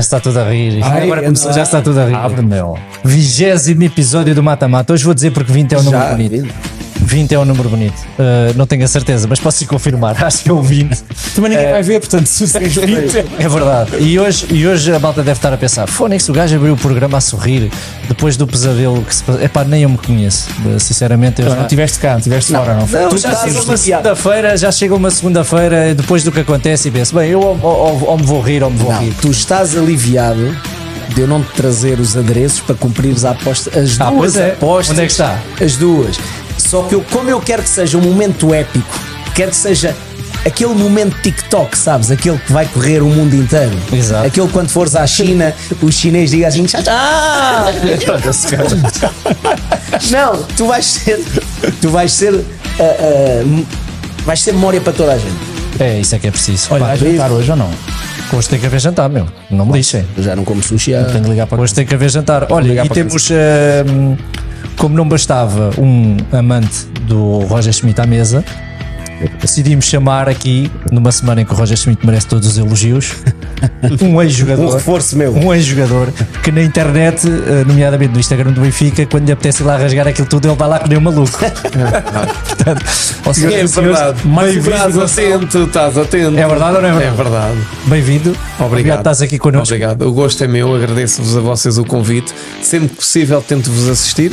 Já está tudo a rir. Ai, agora começou, já está tudo a rir. Abre, meu. Vigésimo episódio do Mata Mata. Hoje vou dizer porque 20 é um número bonito. 20 é um número bonito. Uh, não tenho a certeza, mas posso confirmar. Acho que é o 20. Também ninguém vai ver, portanto, se vocês virem. É verdade. E hoje, e hoje a malta deve estar a pensar: Fónix, o gajo abriu o programa a sorrir depois do pesadelo que se passou. Epá, nem eu me conheço. Sinceramente, eu já. Não estiveste cá, não estiveste fora, não. Não, Tu já estás chega uma aliviado. segunda-feira, já chega uma segunda-feira depois do que acontece e penso, bem, eu ou, ou- ou me vou rir ou me vou Não, rir. tu estás aliviado de eu não te trazer os adereços para cumprires a aposta. As Ah, duas é. apostas. Onde é que está? As duas. Só que eu, como eu quero que seja um momento épico, quero que seja aquele momento TikTok, sabes? Aquele que vai correr o mundo inteiro. Exato. Aquele quando fores à China, os chineses digam assim, tchau, tchau. Não, tu vais ser. Tu vais ser. ah, ah, vais ser memória para toda a gente. É, isso é que é preciso. Olha, vais jantar hoje ou não? hoje tem que haver jantar, meu. Não me lixem. Eu já não como sushi há. Tenho que ligar para Hoje tem que haver jantar. Olha, e temos, hum, como não bastava um amante do Roger Schmidt à mesa, decidimos chamar aqui, numa semana em que o Roger Schmidt merece todos os elogios, um Um ex-jogador. reforço meu. Um ex-jogador que na internet, eh, nomeadamente no Instagram do Benfica, quando lhe apetece ir lá rasgar aquilo tudo, ele vai lá que nem um maluco. Portanto, ou seja, É verdade. mais Estás atento, estás atento. É verdade ou não é verdade? É verdade. Bem-vindo. Obrigado. Estás aqui connosco. Obrigado. O gosto é meu, agradeço-vos a vocês o convite. Sempre que possível, tento-vos assistir.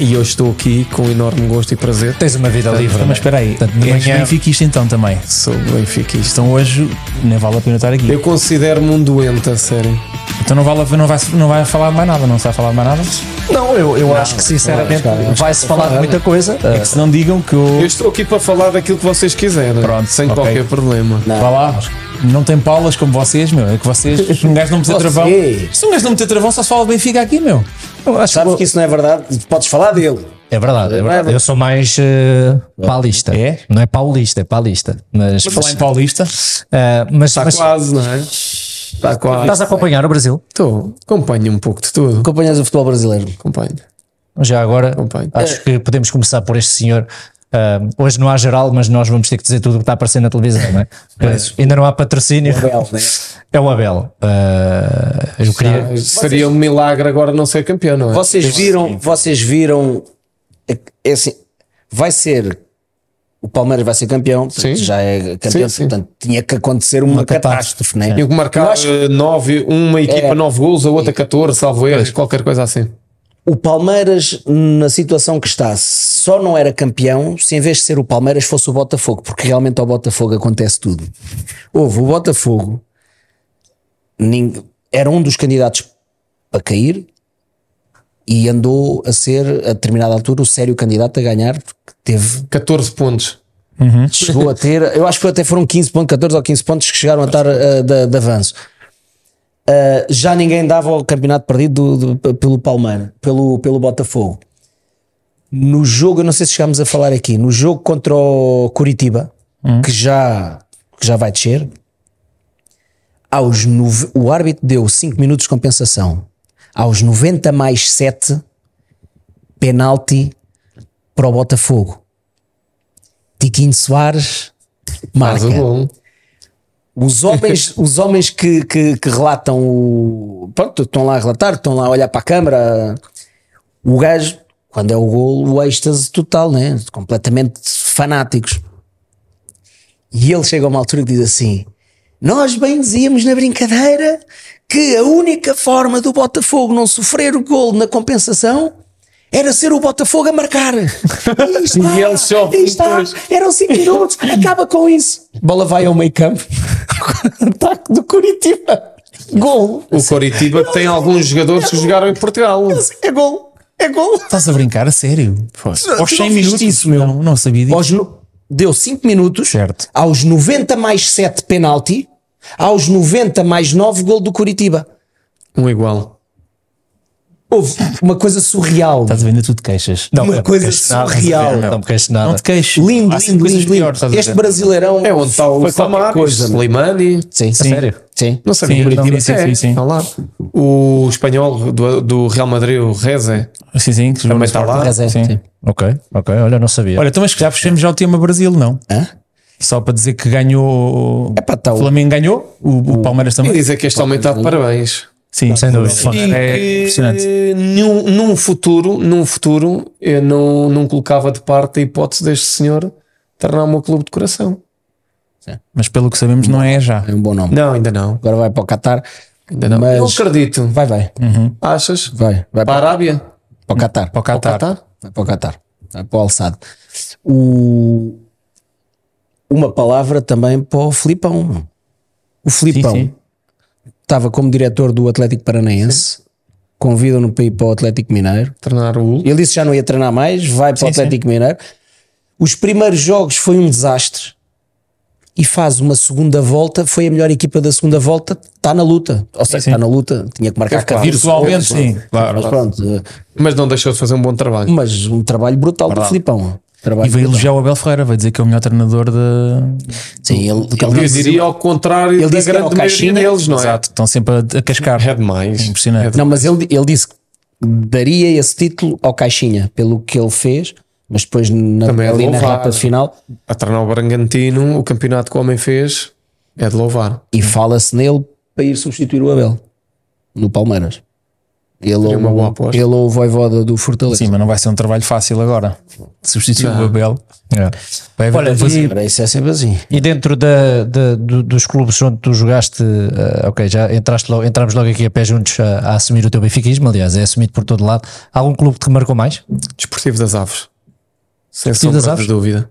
E hoje estou aqui com enorme gosto e prazer. Tens uma vida livre. Mas espera aí, Portanto, és amanhã- benfiquista então também. Sou benfiquista. Então hoje nem vale a pena estar aqui. Eu considero-me um doente, a sério. Então não, vale, a- não, vai, não vai falar mais nada, não se vai falar mais nada? Não, eu, eu acho que sinceramente vai-se falar de muita coisa. É que se não digam que eu. Eu estou aqui para falar daquilo que vocês quiserem. Pronto, sem ok. qualquer problema. Vá lá, não tem paulas como vocês, meu. É que vocês, se um gajo não meter travão. Se um gajo não meter travão, só se fala Benfica aqui, meu. Sabes que isso não é verdade? Podes falar dele. É verdade, é verdade. Eu sou mais eh, paulista. É? Não é paulista, é paulista. Mas, Falar em Paulista. eh, mas, Está mas quase, não é? Está quase. estás a acompanhar o Brasil? Estou. Acompanho um pouco de tudo. Acompanhas o futebol brasileiro. Acompanho. Já agora, Acompanho. acho que podemos começar por este senhor. Hoje não há geral, mas nós vamos ter que dizer tudo o que está a aparecer na televisão, não é? Porque ainda não há patrocínio. Abel, né? É o Abel. Eu queria. Seria um milagre agora não ser campeão, não é? Vocês viram, vocês viram, é, é assim, vai ser, o Palmeiras vai ser campeão, Sim. já é campeão, Sim, sim. portanto tinha que acontecer uma, catástrofe, né? Tinha que marcar acho eh, nove, uma equipa É. 9 gols, a outra 14, salvo erro, qualquer coisa assim. O Palmeiras, na situação que está, só não era campeão se em vez de ser o Palmeiras fosse o Botafogo, porque realmente ao Botafogo acontece tudo. Houve o Botafogo, era um dos candidatos para cair e andou a ser, a determinada altura, o sério candidato a ganhar, porque teve 14 pontos. chegou a ter, eu acho que até foram 15 pontos, 14 ou 15 pontos que chegaram a estar uh, de, de avanço. Uh, já ninguém dava o campeonato perdido do- do- pelo Palmeiras, pelo, pelo Botafogo. No jogo, eu não sei se chegámos a falar aqui, no jogo contra o Curitiba, que, já, que já vai descer, aos nove- o árbitro deu 5 minutos de compensação. Aos 90 mais 7, penalti para o Botafogo. Tiquinho Soares marca. Os homens, os homens que, que, que relatam o. Pronto, estão lá a relatar, estão lá a olhar para a câmara. O gajo, quando é o gol, o êxtase total, né? Completamente fanáticos. E ele chega a uma altura que diz assim: Nós bem dizíamos na brincadeira que a única forma do Botafogo não sofrer o gol na compensação era ser o Botafogo a marcar. E, isto, E ele sofre e está, eram 5 minutos, acaba com isso. Bola vai ao meio campo. Ataque do Curitiba. Gol. O Coritiba tem alguns jogadores que jogaram em Portugal. É gol. É gol. Estás a brincar a sério? Tu Aos 100 não viste minutos. isso, meu? Não, não sabia disso. No- Deu 5 minutos. Certo. Aos 90 mais 7 penalti. Aos 90 mais 9 gol do Curitiba. Um igual. Houve uma coisa surreal. Estás a ver, ainda tu te queixas. Uma não me coisa queixo nada, surreal. Não me queixo nada. Não te queixes. Lindo, lindo, lindo, Este brasileirão É onde está o meu. Slimani. Sim, Sim. Sério? sim. Não sabia. Sim, Curitiba. sim, sim, É, sim, sim. está lá. O espanhol do, do Real Madrid, o Reze, Sim, sim, que Também está lá. É, Sim. sim. Ok, ok, olha, não sabia. Olha, então mas que já puxamos já o tema Brasil, não? Hã? Só para dizer que ganhou. Epá, tá o Flamengo ganhou, o, o Palmeiras e também. dizer que este homem está de parabéns. Sim, Sem dúvida. É, é impressionante. E, num, num futuro, num futuro, eu não, não colocava de parte a hipótese deste senhor tornar o meu clube de coração. Mas pelo que sabemos, não é já. É um bom nome. Não, ainda não. Agora vai para o Qatar. Ainda não. Mas- Não acredito. Vai, vai. Achas? Vai. Vai Para a para, Arábia? para o Qatar. Para o Qatar. Qatar? Vai para o Qatar. Vai para o Alçado. O... Uma palavra também para o Filipão. O Filipão Sim, sim. Estava como diretor do Atlético Paranaense. Convidam-no para ir para o Atlético Mineiro. Tornar o Ele disse que já não ia treinar mais, vai para o Sim, sim. Atlético Mineiro. Os primeiros jogos foi um desastre e faz uma segunda volta. Foi a melhor equipa da segunda volta. Está na luta, ou seja, sim. está na luta. Tinha que marcar claro. 14 Virtualmente, golos, sim. Claro. Mas pronto, eh, Mas não deixou de fazer um bom trabalho. mas um trabalho brutal do Filipão. Trabalho E veio brutal. elogiar o Abel Ferreira, vai dizer que é o melhor treinador de. Sim, ele, Eu ele diria ao contrário Ele da disse que era grande o maioria Caixinha. deles, não é? Exato, estão sempre a, a cascar. É demais. Impressionante. Não, mas ele, ele disse que daria esse título ao Caixinha pelo que ele fez, mas depois na, Também é de ali na louvar. reta final A treinar o Bragantino, o campeonato que o homem fez é de louvar. e fala-se nele para ir substituir o Abel no Palmeiras. Ele ou, uma boa aposta. ele ou o Voivoda do Fortaleza. Sim, mas não vai ser um trabalho fácil agora. Substituir o Abel. É. Vai haver Olha, e- isso é sempre assim. E dentro da, da- do- dos clubes onde tu jogaste, eh, ok, já entraste logo, entramos logo aqui a pé juntos a, a assumir o teu benfiquismo, aliás, é assumido por todo lado. Há algum clube que te marcou mais? Desportivo das Aves. Sem Desportivo das Aves? de dúvida.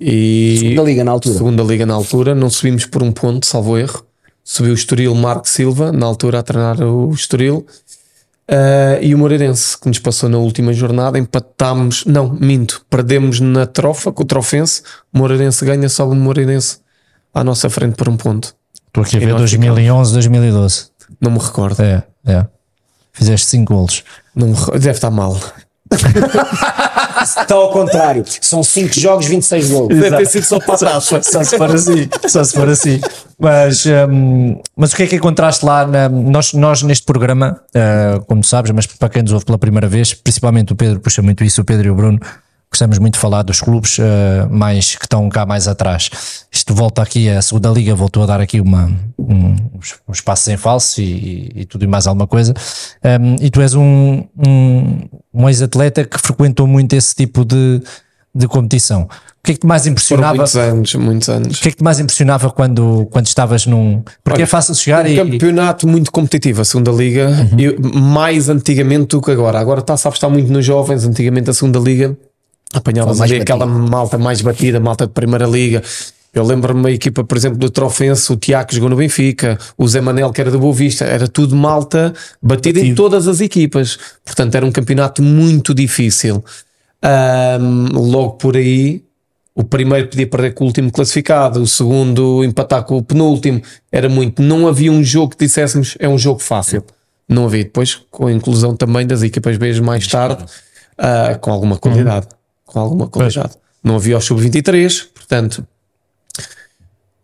E Segunda liga na altura. segunda liga na altura, não subimos por um ponto, salvo erro. Subiu o Estoril Marco Silva, na altura a treinar o Estoril. Ah, e o Moreirense, que nos passou na última jornada, empatámos, não, minto, perdemos na trofa com o Trofense. O Moreirense ganha, sobe o Moreirense à nossa frente por um ponto. Estou aqui a ver nós 2011, 2012. Não me recordo. É, é. Fizeste 5 golos. Não me. Deve estar mal. Está ao contrário. São 5 jogos, 26 gols. Deve ter sido só para taça. Só se for assim, só se for assim. Mas, hum, mas o que é que encontraste lá? na- nós, nós neste programa, uh, como sabes, mas para quem nos ouve pela primeira vez, principalmente o Pedro puxa muito isso, o Pedro e o Bruno, gostamos muito de falar dos clubes uh, mais que estão cá mais atrás. Isto volta aqui, a segunda liga voltou a dar aqui uma, um, um espaço sem falso e, e tudo e mais alguma coisa. Um, e tu és um, um, um ex-atleta que frequentou muito esse tipo de, de competição. O que é que te mais impressionava? muitos anos, muitos anos. O que é que te mais impressionava quando, quando estavas num. Porque Olha, é fácil chegar um e. campeonato muito competitivo, a segunda liga, eu- mais antigamente do que agora. Agora está, sabes, está muito nos jovens. Antigamente a segunda liga apanhava Foi mais ali aquela malta mais batida, malta de primeira liga. Eu lembro-me uma equipa, por exemplo, do Trofense, o Tiago jogou no Benfica, o Zé Manel que era do Boa Vista, era tudo malta batida em todas as equipas. Portanto, era um campeonato muito difícil. Ahm, logo por aí, o primeiro podia perder com o último classificado, o segundo empatar com o penúltimo, era muito. Não havia um jogo que disséssemos é um jogo fácil. Não havia. Depois, com a inclusão também das equipas B mais tarde, ah, com alguma qualidade. Com alguma qualidade. Não havia o sub-23, portanto,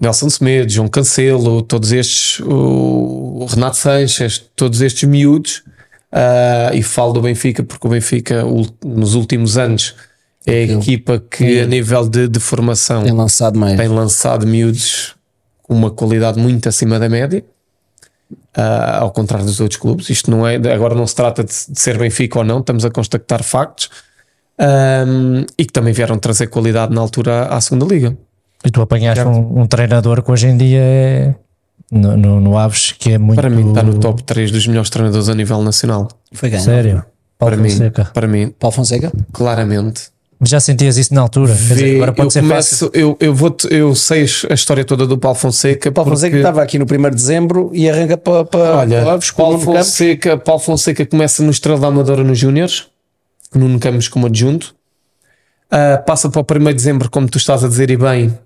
Nelson Semedo, João Cancelo, todos estes, o Renato Sanches, todos estes miúdos, ah, e falo do Benfica porque o Benfica, nos últimos anos, é a equipa que, a nível de, de formação, Tem lançado mais. tem lançado miúdos com uma qualidade muito acima da média, ah, ao contrário dos outros clubes. Isto não é, agora não se trata de, de ser Benfica ou não, estamos a constatar factos. Ahm, e que também vieram trazer qualidade na altura à, segunda liga. E tu apanhaste um, um treinador que hoje em dia é. No, no, no Aves, que é muito. Para mim, está no top 3 dos melhores treinadores a nível nacional. Foi ganho. Sério. Paulo Para mim, Fonseca. para mim, Paulo Fonseca? claramente. Mas já sentias isso na altura? Vê, agora pode eu, ser fácil. começo, eu, eu, vou eu sei a história toda do Paulo Fonseca. Paulo Fonseca porque- estava aqui no 1 de dezembro e arranca para, para, Olha, Aves, com o Paulo. Fonseca, Paulo Fonseca começa no Estrela da Amadora nos Júniores, Nuno Campos como adjunto. Ah, passa para o 1 de dezembro, como tu estás a dizer, e bem,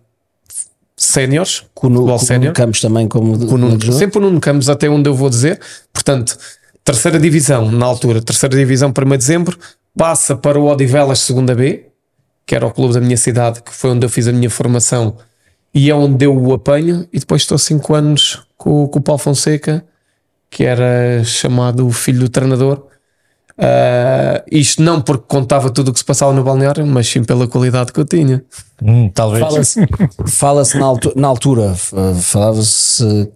séniores, Com o com sénior. Nuno Campos também como Com Nuno- adjunto. sempre o Nuno Campos, até onde eu vou dizer. Portanto, terceira divisão, na altura, terceira divisão, 1 de dezembro, passa para o Odivelas segunda B, que era o clube da minha cidade, que foi onde eu fiz a minha formação e é onde eu o apanho. E depois estou 5 anos com, com o Paulo Fonseca, que era chamado o filho do treinador. Uh, isto não porque contava tudo o que se passava no balneário, mas sim pela qualidade que eu tinha. Hum, talvez. Fala-se fala na, altu na altura, falava-se.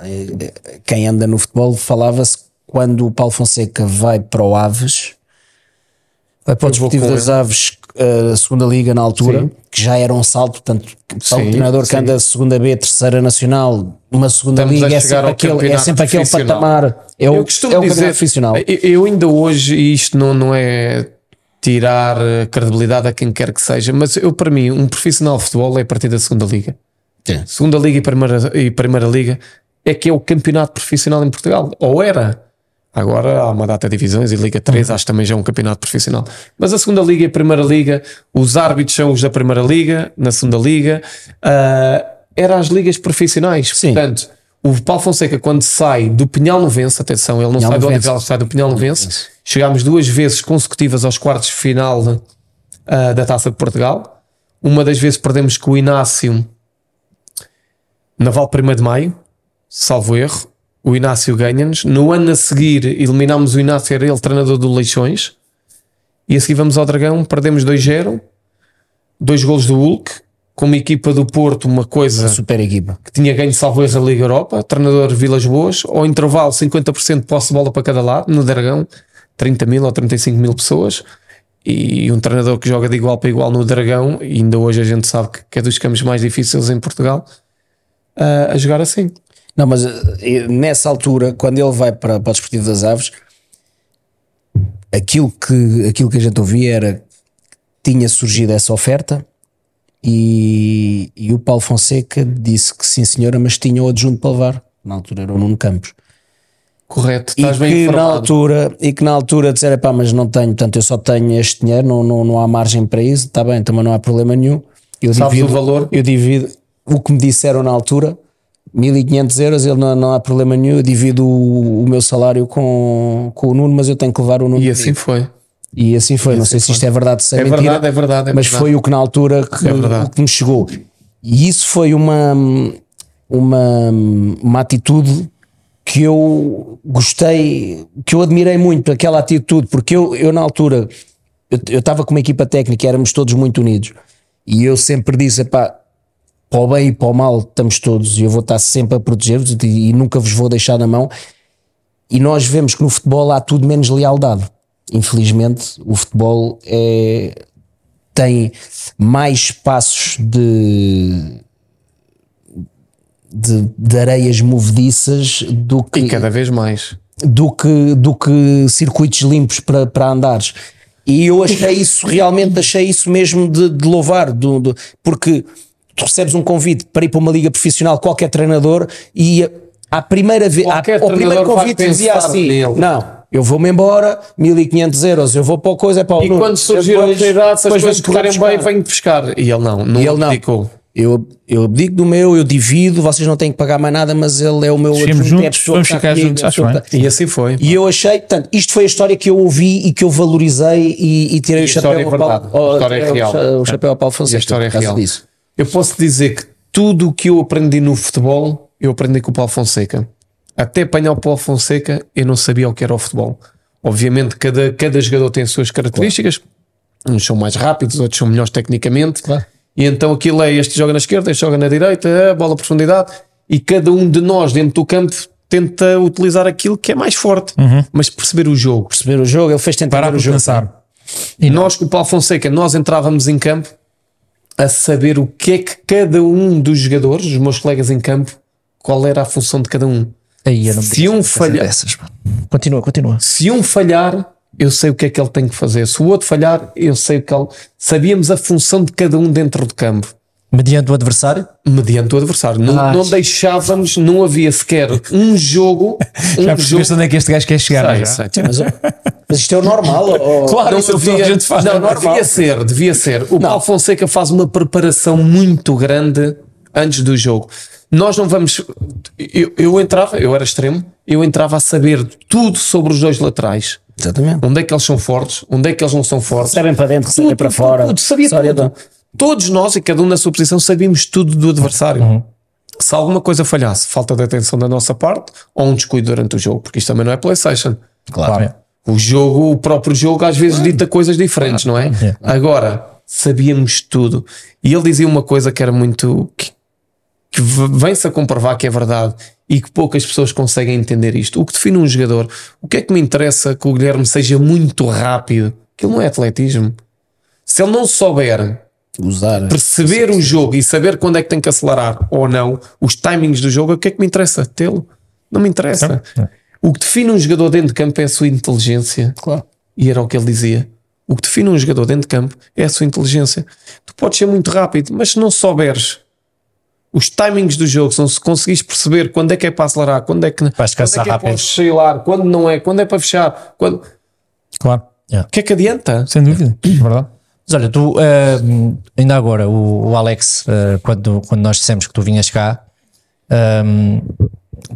eh, Quem anda no futebol falava-se quando o Paulo Fonseca vai para o Aves, vai para o Desportivo das Aves, uh, segunda liga na altura, Sim. que já era um salto. Portanto, para um Sim, treinador que sim. anda segunda B, terceira nacional, uma segunda Estamos a liga, é chegar sempre aquele, é sempre aquele patamar. É o, eu costumo é o dizer, campeonato profissional. eu, eu ainda hoje, e isto não, não é tirar eh, credibilidade a quem quer que seja, mas eu, para mim, um profissional de futebol é a partir da segunda liga. Sim. Segunda liga e primeira, e primeira liga é que é o campeonato profissional em Portugal. Ou era. Agora há uma data de divisões e Liga 3, acho que também já é um campeonato profissional. Mas a segunda liga e a primeira liga, os árbitros são os da primeira liga, na segunda liga, ah, eram as ligas profissionais. Sim. Portanto, o Paulo Fonseca, quando sai do Pinhal Novense, atenção, ele não Pinhal sai do. Odivelas, sai do Pinhal Novense. Chegámos duas vezes consecutivas aos quartos de final ah, da Taça de Portugal. Uma das vezes perdemos com o Inácio na Val 1 de Maio, salvo erro. O Inácio ganha-nos. No ano a seguir, eliminámos o Inácio, era ele treinador do Leixões. E a seguir vamos ao Dragão, perdemos 2-0, dois golos do Hulk, com uma equipa do Porto, uma coisa Super equipa. que tinha ganho salvo erro a Liga Europa, treinador Vilas Boas, ao intervalo 50% de posse de bola para cada lado, no Dragão, 30 mil ou 35 mil pessoas, e um treinador que joga de igual para igual no Dragão, e ainda hoje a gente sabe que- que é dos campos mais difíceis em Portugal, ah, a jogar assim. Não, mas eh, nessa altura, quando ele vai para, para o Desportivo das Aves, aquilo que, aquilo que a gente ouvia era que tinha surgido essa oferta e, e o Paulo Fonseca disse que sim, senhora, mas tinha o adjunto para levar. Na altura era o Nuno Campos. Correto, E estás bem que, na informado. altura, e que na altura disseram, pá, mas não tenho, portanto eu só tenho este dinheiro, não, não, não há margem para isso, está bem, também não há problema nenhum. Eu Sabes divido, o valor? Eu divido o que me disseram na altura, 1500 euros, ele não, não há problema nenhum, eu divido o, o meu salário com, com o Nuno, mas eu tenho que levar o Nuno. E assim comigo. foi. E assim foi, não sei se isto é verdade, se é, É mentira, verdade, é verdade. é mas verdade. foi o que na altura que, É verdade. o que me chegou. E isso foi uma, uma, uma atitude que eu gostei, que eu admirei muito, aquela atitude, porque eu, eu na altura, eu eu estava com uma equipa técnica, éramos todos muito unidos, e eu sempre disse, pá, para o bem e para o mal estamos todos, e eu vou estar sempre a proteger-vos e, e nunca vos vou deixar na mão. E nós vemos que no futebol há tudo menos lealdade. Infelizmente, o futebol é, tem mais espaços de, de, de areias movediças do que, E cada vez mais. do que, do que circuitos limpos para, para andares. E eu achei isso, realmente achei isso mesmo de, de louvar, do, do- porque tu recebes um convite para ir para uma liga profissional, qualquer treinador, e à primeira vez, Qualquer ao primeiro convite dizia assim: nele. não. Eu vou-me embora, 1500 euros, eu vou para o coisa, é para o E Nuno. quando surgir a Depois- oportunidade, se as coisas correrem bem, venho pescar. E ele não, não E ele não. Eu, eu abdico do meu, eu divido, vocês não têm que pagar mais nada, mas ele é o meu adjunto, é a juntos, pessoa vamos ficar comigo, juntos, é a acho bem. que- E assim foi. E eu achei, portanto, isto foi a história que eu ouvi e que eu valorizei e, e tirei E o a chapéu é ao verdade. Paulo, A história é ao- real. o chapéu ao Paulo E Fonseca. a história é real. disso. Eu posso dizer que tudo o que eu aprendi no futebol, eu aprendi com o Paulo Fonseca. Até apanhar o Paulo Fonseca, eu não sabia o que era o futebol. Obviamente, cada, cada jogador tem as suas características. Uns são mais rápidos, outros são melhores tecnicamente. Claro. E então aquilo é este joga na esquerda, este joga na direita, a bola a profundidade. E cada um de nós dentro do campo tenta utilizar aquilo que é mais forte, mas perceber o jogo. Perceber o jogo, ele fez tentar Parar o jogo. pensar. E nós, com o Paulo Fonseca, nós entrávamos em campo a saber o que é que cada um dos jogadores, os meus colegas em campo, qual era a função de cada um. Aí eu não me Se um coisas falha- dessas, mano. Continua, continua. Se um falhar, eu sei o que é que ele tem que fazer. Se o outro falhar, eu sei o que ele. Sabíamos a função de cada um dentro do campo, Mediante o adversário? mediante o adversário. Não, Ah, não deixávamos, não havia sequer um jogo. Um Já jogo percebeste onde é que este gajo quer chegar, é? Sei, já? sei. Mas, isto é o normal. ou- Claro, não isso é toda a devia, gente faz. não, devia ser, devia ser. O Paulo Fonseca faz uma preparação muito grande antes do jogo. Nós não vamos. Eu, eu entrava, eu era extremo, eu entrava a saber tudo sobre os dois laterais. Exatamente. Onde é que eles são fortes, onde é que eles não são fortes. Recebem para dentro, recebem para fora. Tudo, sabia tudo. Todos nós, e cada um na sua posição, sabíamos tudo do adversário. Se alguma coisa falhasse, falta de atenção da nossa parte, ou um descuido durante o jogo, porque isto também não é PlayStation. Claro. O jogo, o próprio jogo, às vezes dita coisas diferentes, não é? Agora, sabíamos tudo. E ele dizia uma coisa que era muito. que, que vem-se a comprovar que é verdade e que poucas pessoas conseguem entender isto. O que define um jogador, o que é que me interessa que o Guilherme seja muito rápido? Aquilo não é atletismo. Se ele não souber Usar. perceber o jogo e saber quando é que tem que acelerar ou não, os timings do jogo, o que é que me interessa? Tê-lo? Não me interessa. O que define um jogador dentro de campo é a sua inteligência. Claro. E era o que ele dizia. O que define um jogador dentro de campo é a sua inteligência. Tu podes ser muito rápido, mas se não souberes os timings do jogo, se não se conseguires perceber quando é que é para acelerar, quando é que, Vais quando é, que é para oscilar, quando não é, quando é para fechar, quando... Claro. o que é que adianta? Sem dúvida. Verdade. Mas olha, tu, ah, ainda agora, o, o Alex, ah, quando, quando nós dissemos que tu vinhas cá, ahm,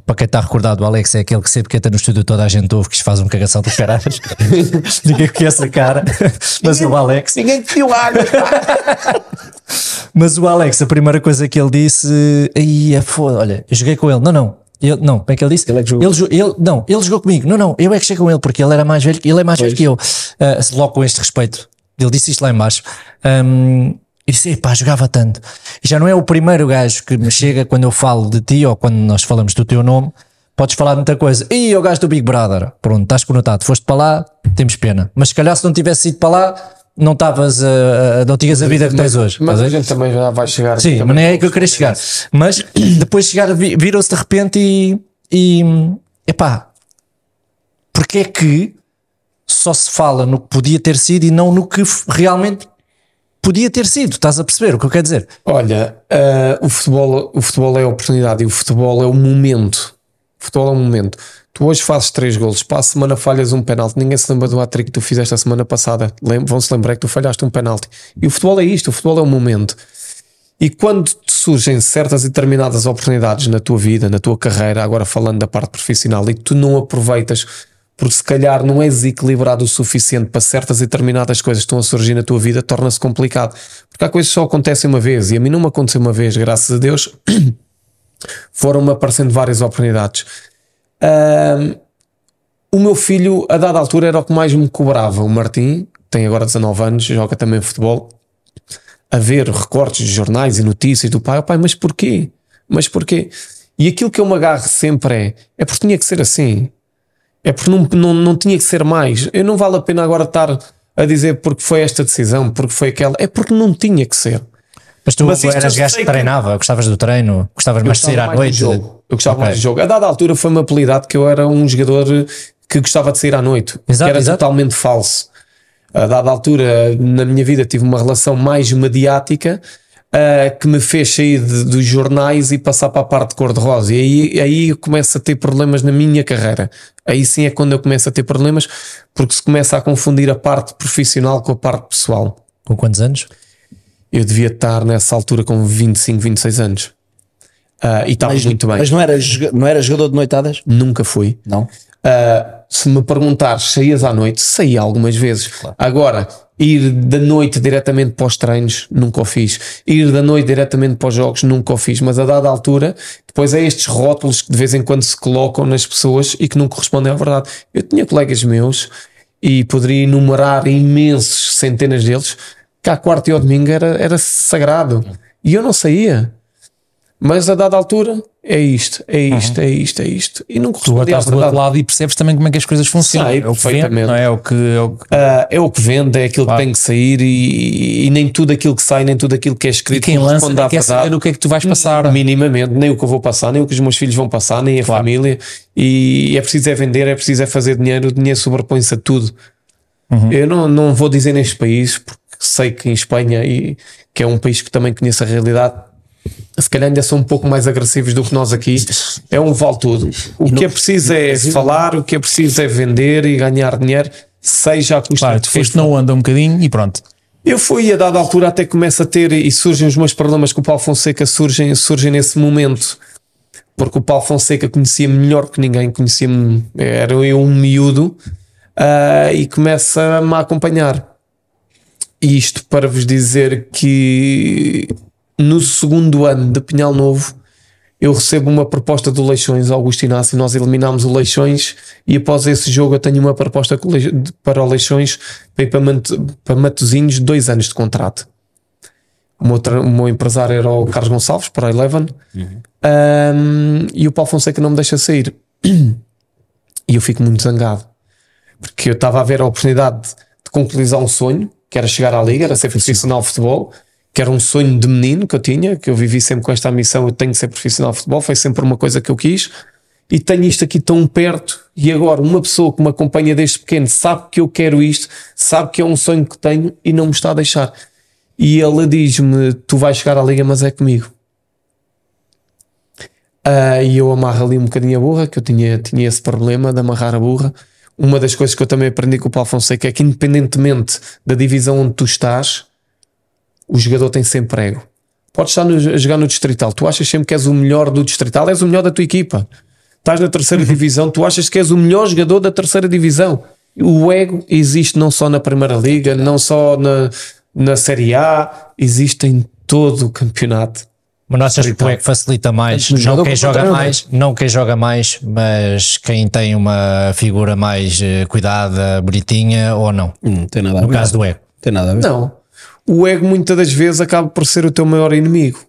para quem está recordado, o Alex é aquele que sempre que entra no estúdio toda a gente ouve que isto faz um cagação do caralho. Ninguém conhece a cara, mas o Alex. Ninguém pediu água. Mas o Alex, a primeira coisa que ele disse, aí é foda, olha, eu joguei com ele, não, não. Ele, não, como é que ele disse? Ele é que jogou. Ele, ele- não, ele jogou comigo. Não, não, eu é que cheguei com ele, porque ele era mais velho, ele é mais velho que eu. Ah, logo com este respeito. Ele disse isto lá em baixo. E disse, pá, jogava tanto. E já não é o primeiro gajo que me chega quando eu falo de ti ou quando nós falamos do teu nome. Podes falar de muita coisa. E o gajo do Big Brother. Pronto, estás conotado. Foste para lá, temos pena. Mas se calhar se não tivesse ido para lá, não estavas, a- a- não tinhas a vida que tens hoje. Mas a gente também já vai chegar. Sim, mas não é aí que eu queria chegar. Mas depois chegar, vi- virou-se de repente e, e epá, porque é que só se fala no que podia ter sido e não no que realmente podia ter sido? Estás a perceber o que eu quero dizer? Olha, ah, o, futebol, o futebol é a oportunidade e o futebol é o momento. O futebol é o momento. Tu hoje fazes três golos, para a semana falhas um penalti. Ninguém se lembra do hat-trick que tu fizeste a semana passada. Vão-se lembrar que tu falhaste um penalti. E o futebol é isto, o futebol é o momento. E quando surgem certas e determinadas oportunidades na tua vida, na tua carreira, agora falando da parte profissional, e tu não aproveitas porque se calhar não és equilibrado o suficiente para certas e determinadas coisas que estão a surgir na tua vida, torna-se complicado. Porque há coisas que só acontecem uma vez, e a mim não me aconteceu uma vez, graças a Deus, foram-me aparecendo várias oportunidades. Ahm, o meu filho, a dada altura, era o que mais me cobrava. O Martim, tem agora 19 anos, joga também futebol, a ver recortes de jornais e notícias do pai. "Oh, pai, mas porquê? Mas porquê? E aquilo que eu me agarro sempre é: é porque tinha que ser assim. É porque não, não, não tinha que ser mais. Eu não vale a pena agora estar a dizer porque foi esta decisão, porque foi aquela. É porque não tinha que ser. Mas tu Mas eras gajo que treinava, gostavas do treino, gostavas mais de sair à noite. jogo. Eu gostava Ok. mais do jogo. A dada altura foi-me apelidado que eu era um jogador que gostava de sair à noite. Exato, que era exato. totalmente falso. A dada altura, na minha vida, tive uma relação mais mediática ah, que me fez sair de- dos jornais e passar para a parte de cor-de-rosa. E aí, aí eu começo a ter problemas na minha carreira. Aí sim é quando eu começo a ter problemas, porque se começa a confundir a parte profissional com a parte pessoal. Com quantos anos? Eu devia estar nessa altura com 25, 26 anos. Ah, e estava muito bem. mas não, era, não era jogador de noitadas? Nunca fui. Não. Uh, se me perguntares, saías à noite? Saí algumas vezes. Agora, ir da noite diretamente para os treinos, nunca o fiz. Ir da noite diretamente para os jogos, nunca o fiz. Mas a dada altura, depois é estes rótulos que de vez em quando se colocam nas pessoas e que não correspondem à verdade. Eu tinha colegas meus e poderia enumerar imensos, centenas deles, que à quarta e ao domingo era, era sagrado. E eu não saía. Mas a dada altura é isto, é isto, é isto, é isto. E não Tu estás do outro lado e percebes também como é que as coisas funcionam. Sei é o que vende, não é? É o que, é o que- Ah, é o que vende, é aquilo Claro. que tem que sair e, e nem tudo aquilo que sai, nem tudo aquilo que é E escrito quem lança à quer verdade. saber o que é que tu vais passar. Minimamente, nem o que eu vou passar, nem o que os meus filhos vão passar, nem a Claro. família. E é preciso é vender, é preciso é fazer dinheiro, o dinheiro sobrepõe-se a tudo. Uhum. Eu não, não vou dizer neste país, porque sei que em Espanha, e, que é um país que também conheço a realidade, se calhar ainda são um pouco mais agressivos do que nós aqui. É um vale tudo. O que é preciso é falar, o que é preciso é vender e ganhar dinheiro, seja a custa Claro, tu foste na onda um bocadinho e pronto. Eu fui a dada altura até começa a ter e surgem os meus problemas com o Paulo Fonseca surgem, surgem nesse momento. Porque o Paulo Fonseca conhecia-me melhor que ninguém, conhecia-me, era eu um miúdo ah, e começa-me a acompanhar. E isto para vos dizer que no segundo ano de Pinhal Novo eu recebo uma proposta do Leixões, Augusto Inácio, nós eliminámos o Leixões e após esse jogo eu tenho uma proposta para o Leixões para ir para, Matosinhos, dois anos de contrato. O meu, o meu empresário era o Carlos Gonçalves, para a Eleven, Um, e o Paulo Fonseca não me deixa sair. E eu fico muito zangado, porque eu estava a ver a oportunidade de concretizar um sonho, que era chegar à Liga, era ser profissional de futebol, que era um sonho de menino que eu tinha, que eu vivi sempre com esta missão, eu tenho que ser profissional de futebol, foi sempre uma coisa que eu quis, e tenho isto aqui tão perto, e agora uma pessoa que me acompanha desde pequeno sabe que eu quero isto, sabe que é um sonho que tenho e não me está a deixar. E ele diz-me: Tu vais chegar à Liga, mas é comigo. Ah, e eu amarro ali um bocadinho a burra, que eu tinha, tinha esse problema de amarrar a burra. Uma das coisas que eu também aprendi com o Paulo Fonseca é que, independentemente da divisão onde tu estás, o jogador tem sempre ego. Podes estar no- a jogar no Distrital, tu achas sempre que és o melhor do Distrital, és o melhor da tua equipa. Estás na terceira divisão, tu achas que és o melhor jogador da terceira divisão. O ego existe não só na Primeira Liga, não só na, na Série A, existe em todo o campeonato. Mas não achas que o EC facilita mais? Não quem joga mais, não quem joga mais, mas quem tem uma figura mais eh, cuidada, bonitinha ou não? Hum, Não tem nada a ver. No caso do EC. Tem nada a ver. Não. O ego muitas das vezes acaba por ser o teu maior inimigo.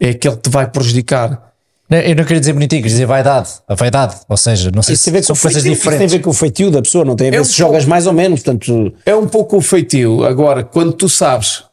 É aquele que te vai prejudicar. Não, Eu não queria dizer bonitinho, queria dizer vaidade. A vaidade, ou seja, não sei Isso se tem a ver com são o coisas feitio, isso tem a diferentes. ver com o feitio da pessoa, não tem a ver É um se jogas mais ou menos. Portanto, É um pouco o feitio. Agora, quando tu sabes,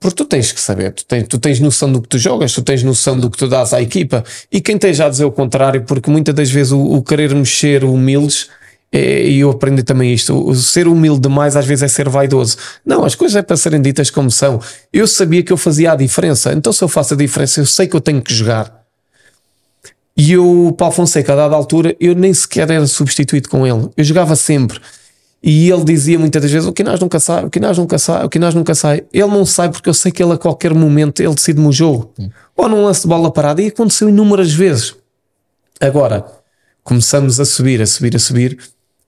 porque tu tens que saber, tu tens, tu tens noção do que tu jogas, tu tens noção do que tu dás à equipa. E quem esteja a dizer o contrário, porque muitas das vezes o, o querer mexer humildes, e eu aprendi também isto, o ser humilde demais às vezes é ser vaidoso. Não, as coisas é para serem ditas como são. Eu sabia que eu fazia a diferença, então se eu faço a diferença, eu sei que eu tenho que jogar. E o Paulo Fonseca, a dada altura, eu nem sequer era substituído com ele. Eu jogava sempre. E ele dizia muitas das vezes: o Quinás nunca sai, o Quinás nunca sai, o Quinás nunca sai. Ele não sai porque eu sei que ele a qualquer momento ele decide-me o jogo. Ou num lance de bola parada. E aconteceu inúmeras vezes. Agora, começamos a subir, a subir, a subir.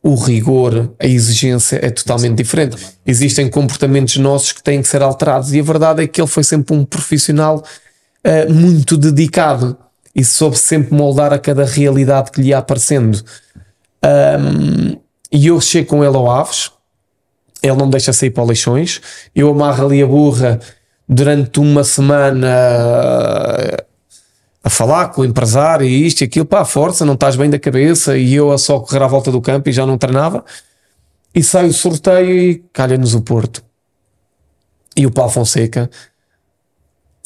O rigor, a exigência é totalmente diferente. Existem comportamentos nossos que têm que ser alterados. E a verdade é que ele foi sempre um profissional eh, muito dedicado e soube sempre moldar a cada realidade que lhe ia aparecendo. Um, e eu chego com ele ao Aves, ele não deixa sair para o Leixões, eu amarro ali a burra durante uma semana uh, a falar com o empresário e isto e aquilo, pá, força, não estás bem da cabeça, e eu a só correr à volta do campo e já não treinava. E sai o sorteio e calha-nos o Porto. E o Paulo Fonseca,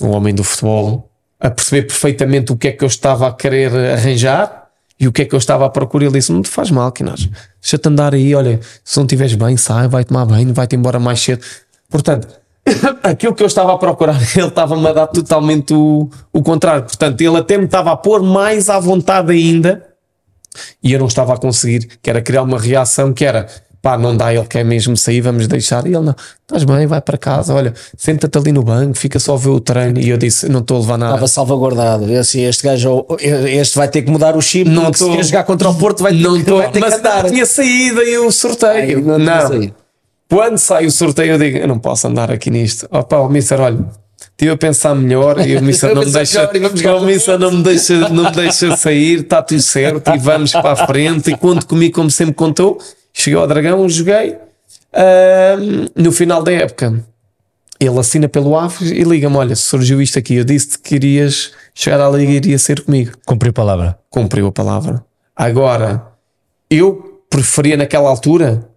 o homem do futebol, a perceber perfeitamente o que é que eu estava a querer arranjar e o que é que eu estava à procura. Ele disse: Não te faz mal, Quinás, deixa-te andar aí. Olha, se não estiveres bem, sai, vai tomar banho, vai-te embora mais cedo. Portanto, aquilo que eu estava a procurar, ele estava-me a dar totalmente o, o contrário. Portanto, ele até me estava a pôr mais à vontade ainda e eu não estava a conseguir, que era criar uma reação que era pá, não dá, ele quer mesmo sair, vamos deixar. E ele não, estás bem, vai para casa, olha, senta-te ali no banco, fica só a ver o treino. E eu disse, não estou a levar nada. estava salvaguardado. E assim, este gajo, este vai ter que mudar o chip. Não porque se tô- quer jogar contra o Porto, vai, não estou, vai ter que mas andar. tinha saído aí o sorteio. Ai, não não, saído. Quando sai o sorteio, eu digo, eu não posso andar aqui nisto. Opa, o Mister, olha, estive a pensar melhor e o Mister não me deixa, e o Mister não me deixa, não me deixa sair, está tudo certo e vamos para a frente. E conto comigo como sempre contou. Cheguei ao Dragão, joguei. Ahm, no final da época, ele assina pelo Aves e liga-me: Olha, surgiu isto aqui. Eu disse-te que irias chegar à Liga e iria ser comigo Cumpriu palavra. cumpriu a palavra. Agora, eu preferia naquela altura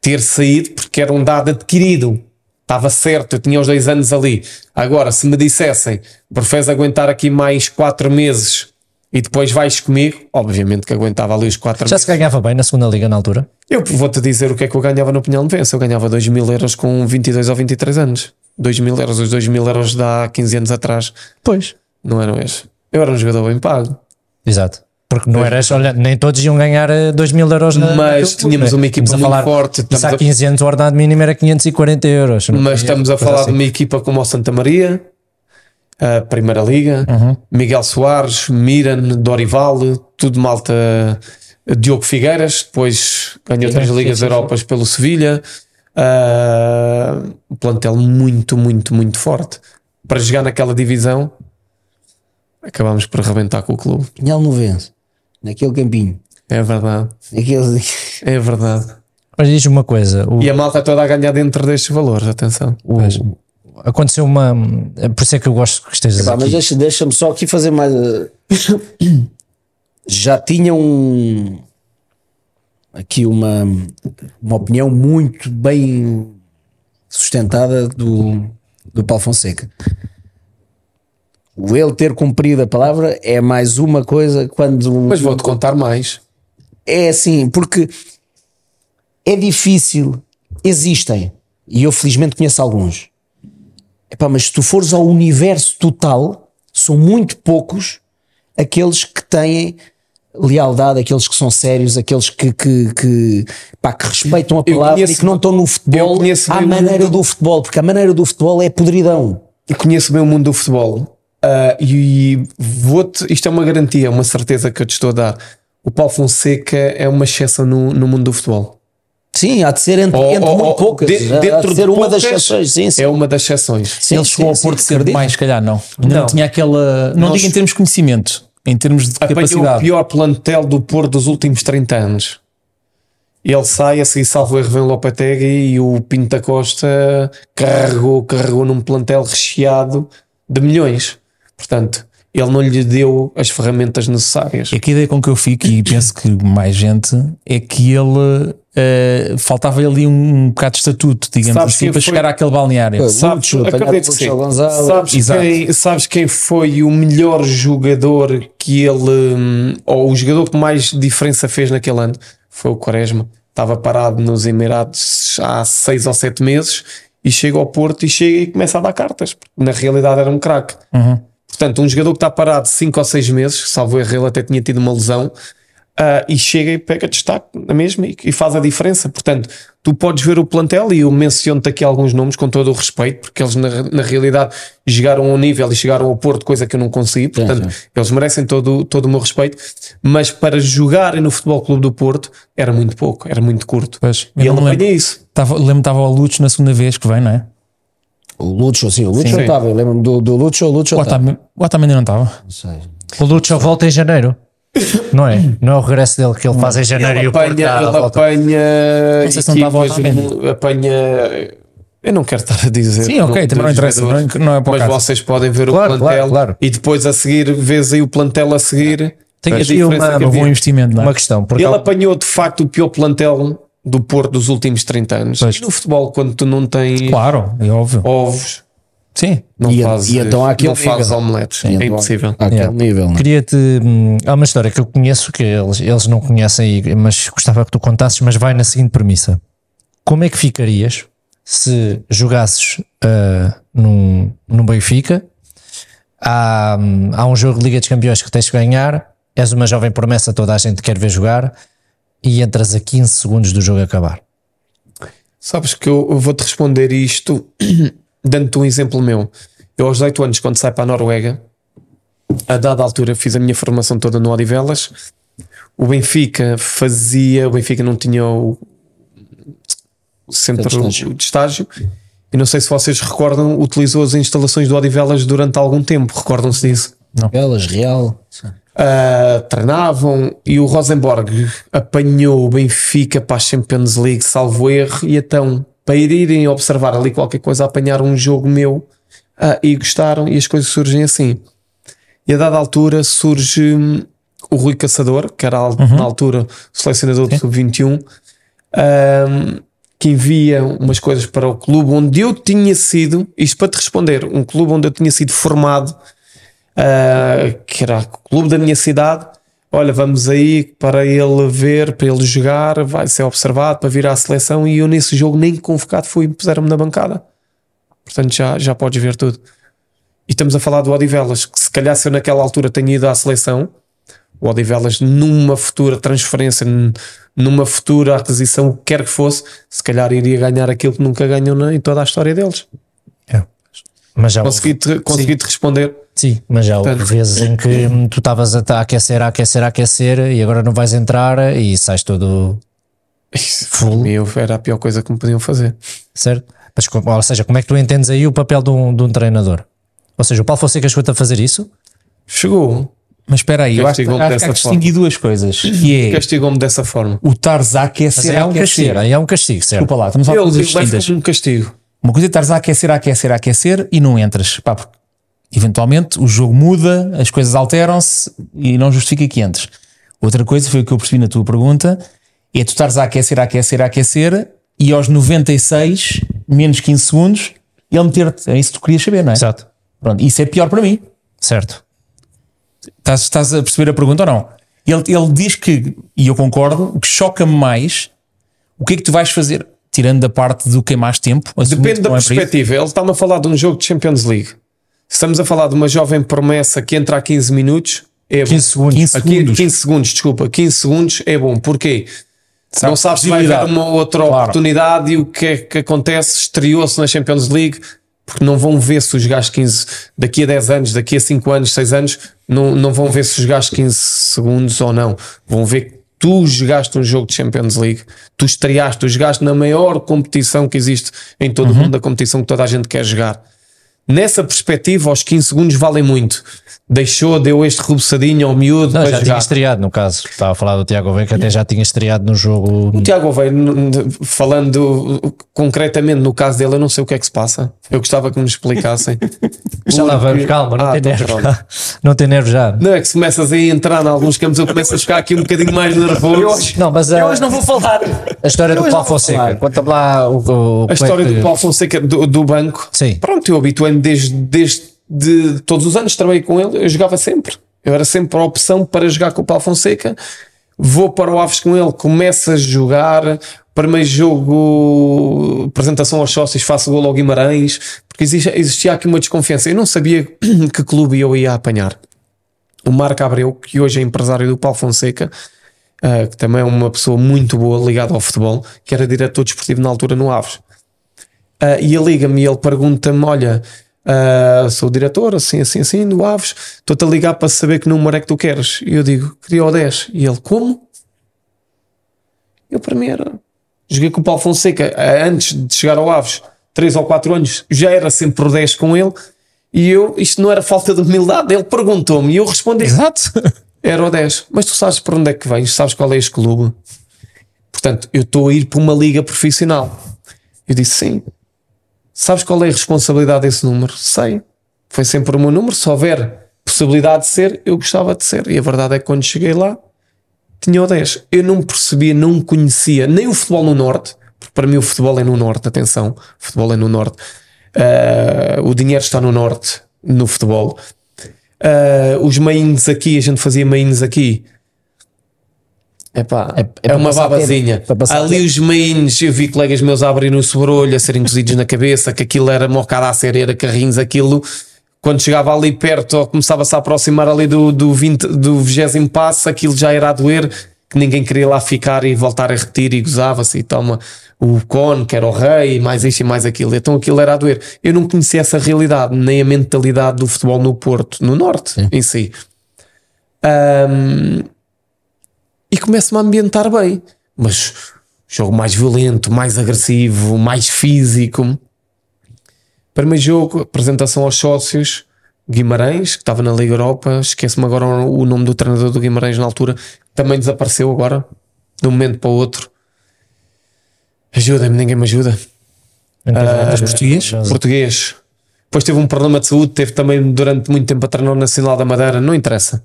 ter saído porque era um dado adquirido. Estava certo, eu tinha os dois anos ali. Agora, se me dissessem, preferes aguentar aqui mais quatro meses e depois vais comigo, obviamente que aguentava ali os quatro Já meses. se ganhava bem na segunda liga na altura? Eu vou-te dizer o que é que eu ganhava no Pinhal de Vença. Eu ganhava 2 mil euros com 22 ou 23 anos. 2 mil euros, os 2 mil euros de há 15 anos atrás, Pois. não eram esses. Eu era um jogador bem pago. Exato. Porque não eras, olha, nem todos iam ganhar 2 mil euros na, Mas tínhamos uma equipa Estamos a muito falar- forte, estamos há a- 15 anos o ordenado mínimo era 540 euros. Mas estamos a falar assim. de uma equipa como o Santa Maria, a Primeira Liga, Uhum. Miguel Soares, Miran, Dorival, tudo malta. Diogo Figueiras, depois ganhou três Ligas sim, sim. Europas pelo Sevilha. Ah, um plantel muito, muito, muito forte. Para jogar naquela divisão, acabámos por arrebentar com o clube. Pinhal não vence. Naquele campinho. É verdade, Naquele... é verdade. Mas diz uma coisa: o- E a malta toda a ganhar dentro destes valores, atenção. o- aconteceu uma. é Por isso é que eu gosto que estejas Pá, aqui. mas deixa- deixa-me só aqui fazer mais. eh, Já tinha um. Aqui uma, uma opinião muito bem sustentada do, do Paulo Fonseca. O ele ter cumprido a palavra é mais uma coisa quando. Mas vou-te contar mais. É assim, porque é difícil, existem, e eu felizmente conheço alguns. Epá, mas se tu fores ao universo total, são muito poucos aqueles que têm lealdade, aqueles que são sérios, aqueles que, que, que, pá, que respeitam a Eu palavra conheço- e que não estão no eu futebol à maneira mundo- do futebol, porque a maneira do futebol é podridão. e conheço bem o mundo do futebol ah, e vou-te, isto é uma garantia, uma certeza que eu te estou a dar. O Paulo Fonseca é uma exceção no, no mundo do futebol. Sim, há de ser entre, Ou- entre ou- muito ou poucas. de- há de dentro de ser uma das exceções. Sim, sim. É uma das exceções. Sim, ele chegou ao sim, Porto sim, cedo demais, se calhar não. Não, Não. tinha aquela. Não Nós- digo em termos de conhecimento, em termos de Apanhou o capacidade. pior plantel do Porto dos últimos 30 anos. Ele sai, a seguir salvo erro vem o Lopetegui e o Pinto da Costa carregou, carregou num plantel recheado de milhões. Portanto, ele não lhe deu as ferramentas necessárias. É que a ideia com que eu fico, e penso que mais gente, é que ele eh, faltava ali um, bocado de estatuto, digamos Sabes assim, para foi- chegar àquele balneário. Sabes, acredito que Gonzalo. Sabes Exato. quem, sabes quem foi o melhor jogador que ele, hum, ou o jogador que mais diferença fez naquele ano? Foi o Quaresma. Estava parado nos Emirados há seis ou sete meses e chega ao Porto e chega e começa a dar cartas. Na realidade era um craque. Portanto, um jogador que está parado cinco ou seis meses, salvo erro, ele até tinha tido uma lesão, ah, e chega e pega destaque na mesma e, e faz a diferença. Portanto, tu podes ver o plantel e eu menciono-te aqui alguns nomes com todo o respeito, porque eles na, na realidade chegaram ao nível e chegaram ao Porto, coisa que eu não consegui. Portanto, eles merecem todo, todo o meu respeito. Mas para jogarem no Futebol Clube do Porto era muito pouco, era muito curto. Pois, e ele não apanha isso. Tava, lembro que estava o Lutz na segunda vez que vem, não é? O Lucho, sim, o Lucho Sim. estava. Eu lembro-me do, do Lucho, o Lucho O estava. Otamendi o Otamendi não estava. Não sei. O Lúcio volta em janeiro. Não é? Não é o regresso dele que ele faz em janeiro Ele e o Porto apanha, dá a ele volta. apanha Não sei se não estava equipas, Otamendi. apanha. Eu não quero estar a dizer. Sim, ok, não- também não dos interessa, não é- não é para o Mas caso. vocês podem ver Claro, o plantel claro, claro. e depois a seguir vês aí o plantel a seguir. Tem a aqui diferença uma- que Houve um havia. investimento, não é? Uma questão, porque Ele ele- apanhou de facto o pior plantel do Porto dos últimos 30 anos. Pois. E no futebol, quando tu não tens Claro, é óbvio. ovos, Sim. não E- fazes, e então há aquele não fazes nível. omeletes. É então- impossível. Àquele Yeah. nível, não é? Queria-te. hum, Há uma história que eu conheço que eles, eles não conhecem, mas gostava que tu contasses, mas vai na seguinte premissa: Como é que ficarias se jogasses ah, num, num Benfica? Há, hum, há um jogo de Liga dos Campeões que tens de ganhar, és uma jovem promessa, toda a gente quer ver jogar, e entras a 15 segundos do jogo acabar. Sabes que eu, vou-te responder isto dando-te um exemplo meu. Eu aos 18 anos, quando saio para a Noruega, a dada altura fiz a minha formação toda no Odivelas. O Benfica fazia, o Benfica não tinha o, o centro De estágio. de estágio. E não sei se vocês recordam, utilizou as instalações do Odivelas durante algum tempo. Recordam-se disso? Belas, Real. Uh, treinavam e o Rosenborg apanhou o Benfica para a Champions League, salvo erro, e então para irem observar ali qualquer coisa, apanharam um jogo meu uh, e gostaram, e as coisas surgem assim. E a dada altura surge hum, o Rui Caçador, que era al- na altura selecionador do Sub-21, um, que envia umas coisas para o clube onde eu tinha sido, isto para te responder, um clube onde eu tinha sido formado Uh, que era o clube da minha cidade. Olha, vamos aí para ele ver, para ele jogar, vai ser observado para vir à seleção. E eu nesse jogo nem convocado fui, puseram-me na bancada. Portanto, já, já podes ver tudo. E estamos a falar do Odivelas, que se calhar se eu naquela altura tenho ido à seleção, o Odivelas numa futura transferência, numa futura aquisição, o que quer que fosse, se calhar iria ganhar aquilo que nunca ganhou na- em toda a história deles. Mas já Consegui-te consegui responder. Sim, mas já houve vezes em que tu estavas a, aquecer, a aquecer, a aquecer e agora não vais entrar e sais todo Isso, Full. era a pior coisa que me podiam fazer. certo. Mas, ou seja, como é que tu entendes aí o papel de um, de um treinador? Ou seja, o Paulo Fonseca escuta a fazer isso? Chegou, Mas espera aí, eu acho, que- Castigou-me acho que duas coisas. Que é castigou-me dessa forma. o Mas aquecer, é um castigo, é um castigo, certo? Desculpa lá, estamos a falar de coisas distintas. um castigo. Uma coisa é a aquecer, a aquecer, a aquecer e não entras. Pá, porque eventualmente o jogo muda, as coisas alteram-se e não justifica que entres. Outra coisa foi o que eu percebi na tua pergunta: é tu estares a aquecer, a aquecer, a aquecer e aos 96, menos 15 segundos, ele meter-te. É isso que tu querias saber, não é? Exato, Pronto, isso é pior para mim. certo. Estás, estás a perceber a pergunta ou não? Ele, ele diz que, e eu concordo, o que choca-me mais, o que é que tu vais fazer? Tirando da parte do que é mais tempo, Depende da é perspectiva. Ele está-me a falar de um jogo de Champions League. Estamos a falar de uma jovem promessa que entra a 15 minutos. É 15 bom. segundos. 15 Aqui, segundos. 15 segundos, desculpa, 15 segundos é bom. Porquê? Sabe, não sabes se vai haver uma outra Claro. oportunidade e o que é que acontece? Estreou-se na Champions League, porque não vão ver se os gajos 15 daqui a 10 anos, daqui a 5 anos, 6 anos, não, não vão ver se os gajos 15 segundos ou não. Vão ver que tu jogaste um jogo de Champions League, tu estreaste, tu jogaste na maior competição que existe em todo o mundo, a competição que toda a gente quer jogar. Nessa perspectiva, os 15 segundos valem muito. Deixou, deu este rebuçadinho ao miúdo Não, já tinha jogar. estreado, no caso. Estava a falar do Tiago Oveia, que até já tinha estreado no jogo. O Tiago n- falando concretamente no caso dele, eu não sei o que é que se passa. Eu gostava que me explicassem. Já lá vamos, calma, não Ah, tem então nervos. Não tem nervos já. Não é que se começas a entrar em alguns campos, eu começo a ficar aqui um bocadinho mais nervoso. Não, mas a, vou falar. a história do Paulo Fonseca. Conta-me lá o, o, A história do Paulo Fonseca do, do banco. Sim. Pronto, eu habituei-me desde, desde de, todos os anos, trabalhei com ele, eu jogava sempre. Eu era sempre a opção para jogar com o Paulo Fonseca. Vou para o Aves com ele, começo a jogar. Primeiro jogo, apresentação aos sócios, faço gol ao Guimarães, porque existia, existia aqui uma desconfiança. Eu não sabia que clube eu ia apanhar. O Marco Abreu, que hoje é empresário do Paulo Fonseca, ah, que também é uma pessoa muito boa ligada ao futebol, que era diretor desportivo na altura no Aves. Ah, e ele liga-me e ele pergunta-me: Olha, ah, sou o diretor, assim, assim, assim, do Aves, estou-te a ligar para saber que número é que tu queres. E eu digo: Queria o 10. E ele: Como? Eu, para mim, era. Joguei com o Paulo Fonseca ah, antes de chegar ao Aves, 3 ou 4 anos, já era sempre o 10 com ele. E eu, isto não era falta de humildade, ele perguntou-me e eu respondi: Exato. era o 10. Mas tu sabes para onde é que vens? Sabes qual é este clube? Portanto, eu estou a ir para uma liga profissional. Eu disse sim. Sabes qual é a responsabilidade desse número? Sei. Foi sempre o meu número. Se houver possibilidade de ser, eu gostava de ser. E a verdade é que quando cheguei lá, tinha o 10. Eu não percebia, não conhecia nem o futebol no Norte, porque para mim o futebol é no Norte, atenção, o futebol é no Norte. Ah, o dinheiro está no Norte, no futebol. Ah, os mains aqui, a gente fazia mains aqui. Epá, É- é, é uma babazinha. passar Ali os mains, eu vi colegas meus a abrirem o sobrolho, a serem cozidos na cabeça, que aquilo era mocada a ser, era carrinhos, aquilo. Quando chegava ali perto, ou começava-se a aproximar ali do, do, 20, do 20 passo, aquilo já era a doer, que ninguém queria lá ficar e voltar a repetir e gozava-se e toma o cone, que era o rei, mais isto e mais aquilo. Então aquilo era a doer. Eu não conhecia essa realidade, nem a mentalidade do futebol no Porto, no Norte em si. Ahm, e começo-me a ambientar bem. Mas jogo mais violento, mais agressivo, mais físico. Primeiro jogo, apresentação aos sócios. Guimarães, que estava na Liga Europa. Esqueço-me agora o nome do treinador do Guimarães na altura. Também desapareceu agora, de um momento para o outro. Ajuda-me, ninguém me ajuda. Ah, português? Português. Depois teve um problema de saúde, teve também durante muito tempo a treinar no Nacional da Madeira, não interessa.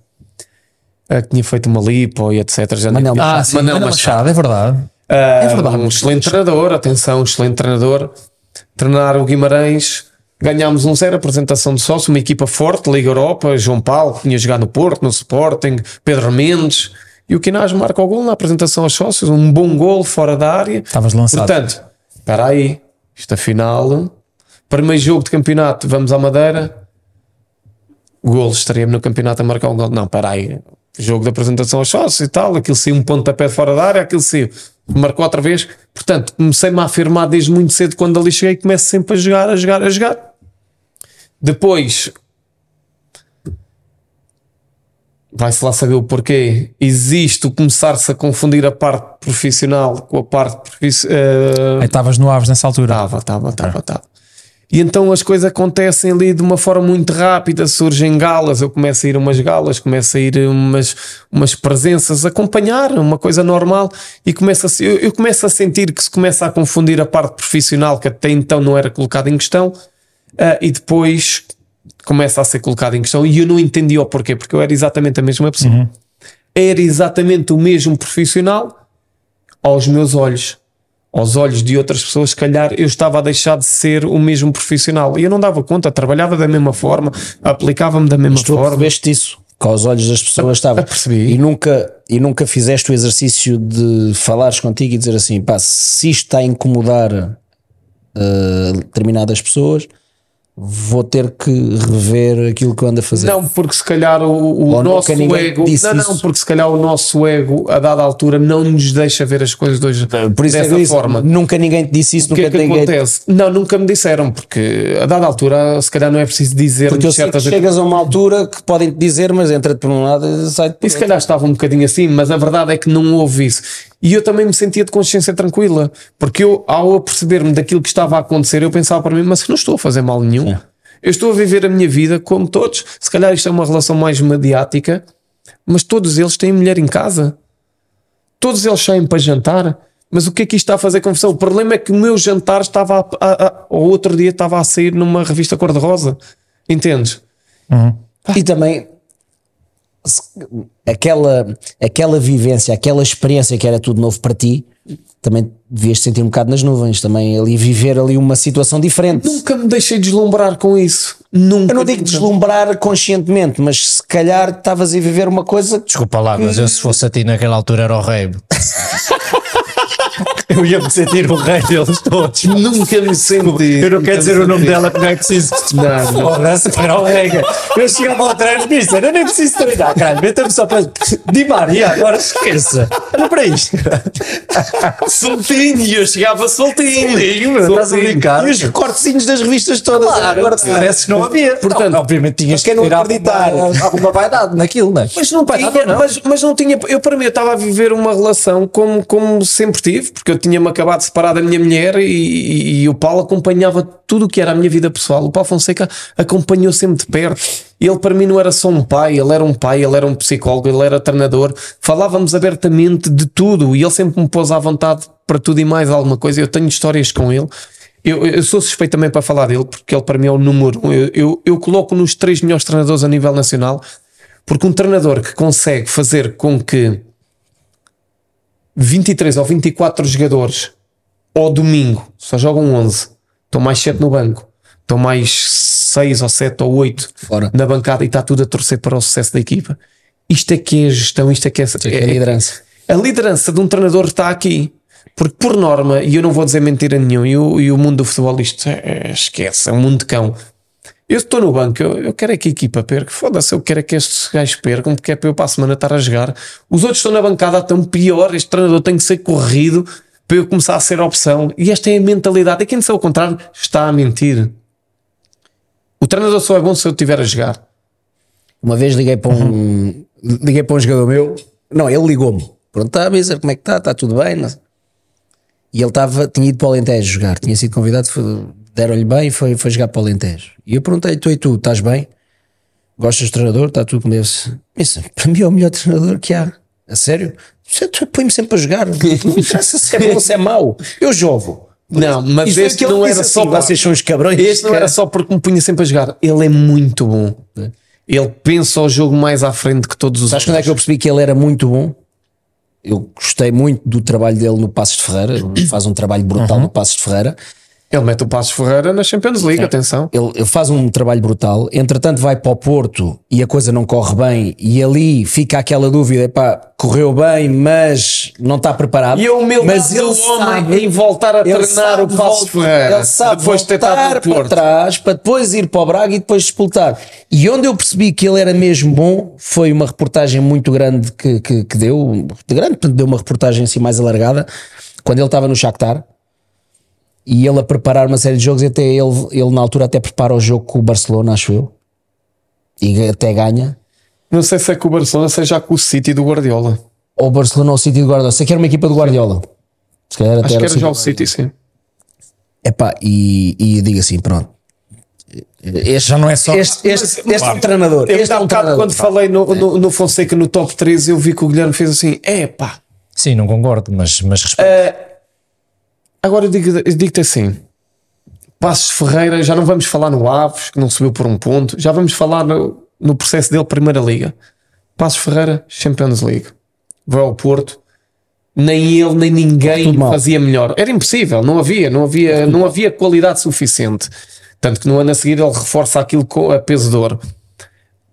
Ah, tinha feito uma lipo e etc. Já Manel Ah, sim, Manel Manel Machado. Machado, é verdade. é verdade. Um excelente treinador, atenção, um excelente treinador. Treinar o Guimarães, ganhámos um zero, apresentação de sócio, uma equipa forte, Liga Europa, João Paulo, que tinha jogado no Porto, no Sporting, Pedro Mendes. E o Quinás marca o gol na apresentação aos sócios, um bom gol fora da área. Estavas lançado. Portanto, espera aí, isto afinal, primeiro jogo de campeonato, vamos à Madeira. Gol, estaria-me no campeonato a marcar um gol. Não, espera aí, jogo de apresentação aos sócios e tal, aquilo saiu um pontapé de fora da área, aquilo saiu, marcou outra vez. Portanto, comecei-me a afirmar desde muito cedo quando ali cheguei, começo sempre a jogar, a jogar, a jogar. Depois, vai-se lá saber o porquê. Existe o começar-se a confundir a parte profissional com a parte profissional. Aí estavas no Aves nessa altura. Estava, estava, estava, estava. E então as coisas acontecem ali de uma forma muito rápida, surgem galas, eu começo a ir a umas galas, começo a ir umas, umas presenças, acompanhar, uma coisa normal, e começo a, eu, eu começo a sentir que se começa a confundir a parte profissional, que até então não era colocada em questão, uh, e depois começa a ser colocada em questão, e eu não entendi o porquê, porque eu era exatamente a mesma pessoa. Uhum. Era exatamente o mesmo profissional aos meus olhos aos olhos de outras pessoas, se calhar eu estava a deixar de ser o mesmo profissional. E eu não dava conta, trabalhava da mesma forma, aplicava-me da mesma Mas tu forma. percebeste isso, que aos olhos das pessoas estava. percebi. E nunca, e nunca fizeste o exercício de falares contigo e dizer assim: pá, se isto está a incomodar uh, determinadas pessoas, vou ter que rever aquilo que eu ando a fazer. Não, porque se calhar o, o nosso ego. Não, não, isso. porque se calhar o nosso ego, a dada altura, não nos deixa ver as coisas de hoje Por isso é dessa disse, forma. nunca ninguém te disse isso, O que nunca é que ninguém. acontece? Não, nunca me disseram, porque a dada altura, se calhar não é preciso dizer Porque eu sei que certas chegas a uma altura que podem te dizer, mas entra-te por um lado e sai-te por E se calhar estava um bocadinho assim, mas a verdade é que não houve isso. E eu também me sentia de consciência tranquila, porque eu, ao perceber-me daquilo que estava a acontecer, eu pensava para mim, mas eu não estou a fazer mal nenhum. Eu estou a viver a minha vida como todos. Se calhar isto é uma relação mais mediática, mas todos eles têm mulher em casa. Todos eles saem para jantar. Mas o que é que isto está a fazer confusão? O problema é que o meu jantar estava a, a, a, ou outro dia estava a sair numa revista cor-de-rosa. Entendes? E também aquela, aquela vivência, aquela experiência que era tudo novo para ti, também devias sentir um bocado nas nuvens, também ali viver ali uma situação diferente. Nunca me deixei deslumbrar com isso. Nunca. Eu não digo deslumbrar conscientemente, mas se calhar estavas a viver uma coisa. Desculpa lá, mas eu se fosse a ti naquela altura era o rei. eu ia me sentir o rei deles todos. Nunca me senti. Eu não quero dizer o nome dela, que não é preciso. Não, não. Foda-se, era o. Eu chegava ao treino e disse: Eu nem preciso treinar, caralho. Meta-me só para. Di Maria, agora esqueça. Olha para isto. Soltinho, e eu chegava soltinho. Soltinho, estás a brincar? E os recortezinhos das revistas todas. Claro, agora parece que não havia. Portanto, obviamente tinhas que quem não acreditar. alguma, alguma vaidade naquilo, não é? Mas não, tinha, não. Mas, mas não tinha. Eu, para mim, eu estava a viver uma relação como, como sempre tive, porque eu tinha-me acabado de separar da minha mulher e, e- e o Paulo acompanhava tudo o que era a minha vida pessoal. O Paulo Fonseca acompanhou sempre de perto. Ele, para mim, não era só um pai, ele era um pai, ele era um psicólogo, ele era treinador. Falávamos abertamente de tudo e ele sempre me pôs à vontade para tudo e mais alguma coisa. Eu tenho histórias com ele. Eu, eu sou suspeito também para falar dele, porque ele para mim é o número um. Eu, eu, eu coloco nos três melhores treinadores a nível nacional, porque um treinador que consegue fazer com que 23 ou 24 jogadores ao domingo só jogam 11, estão mais 7 no banco, estão mais 6 ou 7 ou 8 Fora. na bancada e está tudo a torcer para o sucesso da equipa. Isto é que é gestão, isto é que é, que é liderança. A liderança de um treinador está aqui. Porque, por norma, e eu não vou dizer mentira nenhuma, e o, e o mundo do futebol, isto é, é- esquece, é um mundo de cão. Eu estou no banco, eu, eu quero é que a equipa perca. Foda-se, eu quero é que estes gajos percam, porque é para eu para a semana estar a jogar. Os outros estão na bancada, estão pior. Este treinador tem que ser corrido para eu começar a ser opção. E esta é a mentalidade. E quem disser o contrário está a mentir. O treinador só é bom se eu estiver a jogar. Uma vez liguei para um, liguei para um jogador meu, não, ele ligou-me. Pronto, está a dizer como é que está, está tudo bem. E ele estava, tinha ido para o Alentejo jogar, tinha sido convidado, deram-lhe bem e foi, foi jogar para o Alentejo. E eu perguntei, tu e tu, estás bem? Gostas do treinador? Está tudo como deve. Isso, para mim é o melhor treinador que há. A sério? Tu põe-me sempre a jogar. Não interessa se é bom ou se é mau. Eu jogo. Não, mas este aquilo não era só assim, para- vocês são os cabrões. Este não era só porque me punha sempre a jogar. Ele é muito bom. Ele pensa o jogo mais à frente que todos os Sabes quando é que eu percebi que ele era muito bom? Eu gostei muito do trabalho dele no Passos de Ferreira, ele faz um trabalho brutal no Passos de Ferreira. Ele mete o Passos Ferreira na Champions League, atenção. Ele, ele faz um trabalho brutal, entretanto vai para o Porto e a coisa não corre bem, e ali fica aquela dúvida: epá, correu bem, mas não está preparado. E a humildade mas ele sabe, em voltar a treinar o Passos Ferreira, Ele sabe depois de ter para Porto. trás para depois ir para o Braga e depois disputar. E onde eu percebi que ele era mesmo bom foi uma reportagem muito grande que, que, que deu, de grande, portanto, deu uma reportagem assim mais alargada, quando ele estava no Shakhtar e ele a preparar uma série de jogos e até ele, ele na altura até prepara o jogo com o Barcelona, acho eu. E até ganha. Não sei se é com o Barcelona, seja com o City do Guardiola. Ou o Barcelona ou o City do Guardiola. Sei que era uma equipa do Guardiola. Se calhar até Acho que era era o já o City. Sim. Epá, e, e digo assim, pronto. Este, Já não é só- Este, este, este é um treinador. Eu Este é há um bocado, treinador. quando falei no, no, no Fonseca no top 13, eu vi que o Guilherme fez assim: é pá. Sim, não concordo, mas, mas respeito. Agora eu digo- digo-te assim: Passos Ferreira, já não vamos falar no Aves, que não subiu por um ponto, já vamos falar no, no processo dele, Primeira Liga. Passos Ferreira, Champions League. Vai ao Porto, nem ele nem ninguém fazia melhor. Era impossível, não havia, não havia, não havia qualidade suficiente. Tanto que no ano a seguir ele reforça aquilo com a peso de ouro.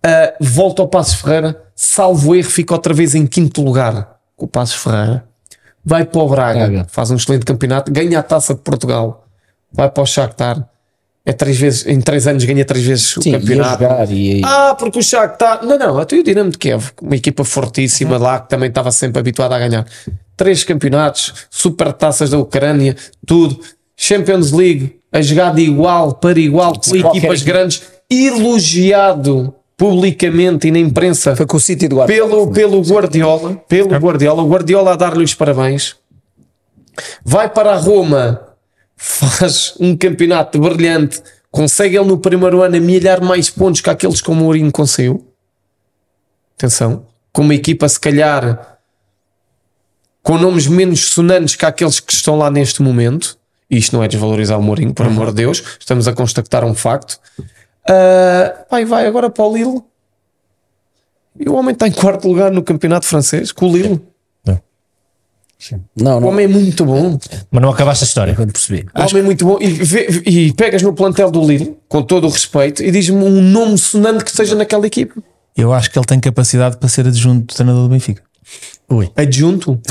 Uh, volta ao Passos Ferreira, salvo erro, fica outra vez em quinto lugar com o Passos Ferreira. Vai para o Braga, Braga. faz um excelente campeonato, ganha a taça de Portugal, vai para o Shakhtar. É três vezes, em três anos ganha três vezes o Sim, ia campeonato. e, Ah, porque o Shakhtar. Não, não, até o Dinamo de Kiev, uma equipa fortíssima lá que também estava sempre habituada a ganhar. Três campeonatos, super taças da Ucrânia, tudo. Champions League, a jogar de igual para igual com equipas equipa. grandes, elogiado publicamente e na imprensa foi com o City Guardiola. pelo, pelo Guardiola, pelo Guardiola, o Guardiola a dar-lhe os parabéns, vai para a Roma, faz um campeonato brilhante, consegue ele no primeiro ano amelhar mais pontos que aqueles que o Mourinho conseguiu. Atenção, com uma equipa se calhar com nomes menos sonantes que aqueles que estão lá neste momento. E isto não é desvalorizar o Mourinho, por amor de Deus, estamos a constatar um facto. Ah, vai, vai agora para o Lille. E o homem está em quarto lugar no campeonato francês com o Lille. Não, O não. homem é muito bom. Mas não acabaste a história. Quando percebi. O homem é muito bom. E, vê- e pegas no plantel do Lille, com todo o respeito, e diz-me um nome sonante que esteja naquela equipa. Eu acho que ele tem capacidade para ser adjunto do treinador do Benfica. Adjunto.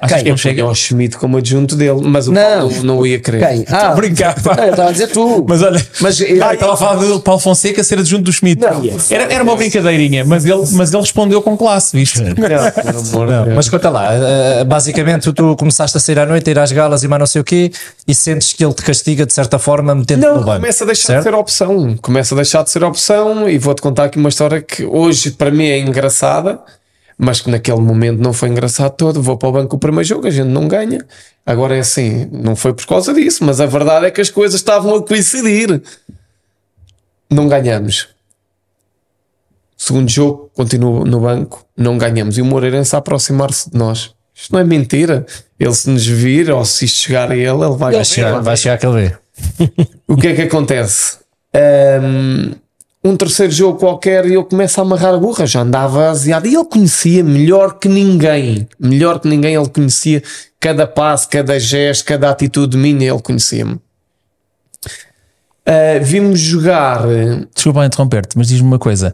Acho que Eu não chega. cheguei ao Schmidt como adjunto dele, mas o Não. Paulo não ia querer. Quem? Ah, não, eu estava a dizer tu. Mas olha, Mas, ah, eh, eu estava a falar do Paulo Fonseca ser adjunto do Schmidt. Era, era uma brincadeirinha, mas ele, mas ele respondeu com classe, viste? Não, Não, mas conta lá, eh, basicamente tu, tu começaste a sair à noite, a ir às galas e mais não sei o quê, e sentes que ele te castiga de certa forma metendo Não, no banco. começa a deixar certo? de ser opção. Começa a deixar de ser opção e vou-te contar aqui uma história que hoje para mim é engraçada, mas que naquele momento não foi engraçado todo. Vou para o banco o primeiro jogo, a gente não ganha. Agora é assim, não foi por causa disso, mas a verdade é que as coisas estavam a coincidir. Não ganhamos. Segundo jogo, continuo no banco, não ganhamos. E o Moreirense a aproximar-se de nós. Isto não é mentira. Ele se nos vir, ou se isto chegar a ele, ele vai, Vai chegar, vai chegar aquele ver. o que é que acontece? Um, um terceiro jogo qualquer e eu começo a amarrar a burra, já andava aziado e ele conhecia melhor que ninguém, melhor que ninguém, ele conhecia cada passo, cada gesto, cada atitude minha, ele conhecia-me. Uh, vimos jogar, Desculpa interromper-te, mas diz-me uma coisa.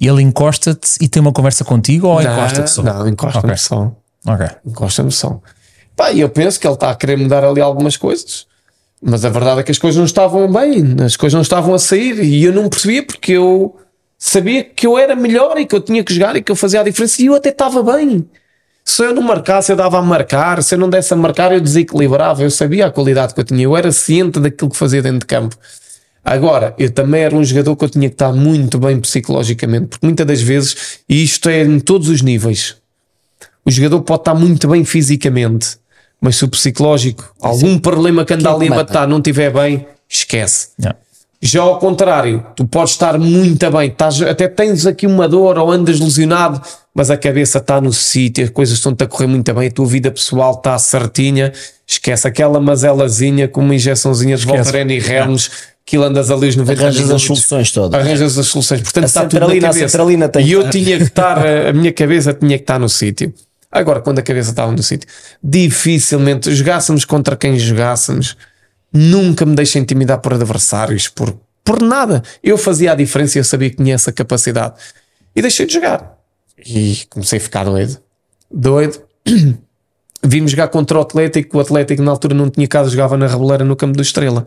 Ele encosta-te e tem uma conversa contigo ou encosta-te só? Não, encosta-me Ok. só. Ok. Encosta-me só. Pá, e eu penso que ele está a querer mudar ali algumas coisas. Mas a verdade é que as coisas não estavam bem, as coisas não estavam a sair e eu não percebia porque eu sabia que eu era melhor e que eu tinha que jogar e que eu fazia a diferença e eu até estava bem. Se eu não marcasse, eu dava a marcar, se eu não desse a marcar, eu desequilibrava. Eu sabia a qualidade que eu tinha, eu era ciente daquilo que fazia dentro de campo. Agora, eu também era um jogador que eu tinha que estar muito bem psicologicamente, porque muitas das vezes, e isto é em todos os níveis, o jogador pode estar muito bem fisicamente, mas se o psicológico, algum problema que anda Que ali a mata. matar, não estiver bem, esquece. Yeah. Já ao contrário, tu podes estar muito bem, estás, até tens aqui uma dor ou andas lesionado, mas a cabeça está no sítio, as coisas estão-te a correr muito bem, a tua vida pessoal está certinha, esquece aquela mazelazinha com uma injeçãozinha de Voltaren e Ramos, que andas ali os 90 Arranjas as minutos, soluções todas. arranjas as soluções, portanto A está tudo na cabeça. e eu tinha que estar, a minha cabeça tinha que estar no sítio. Agora, quando a cabeça estava no sítio, dificilmente jogássemos contra quem jogássemos, Nunca me deixei intimidar por adversários, por, por nada. Eu fazia a diferença e eu sabia que tinha essa capacidade. E deixei de jogar. E comecei a ficar doido. Doido. Vimos jogar contra o Atlético. O Atlético na altura não tinha casa, jogava na Rebeleira no campo do Estrela.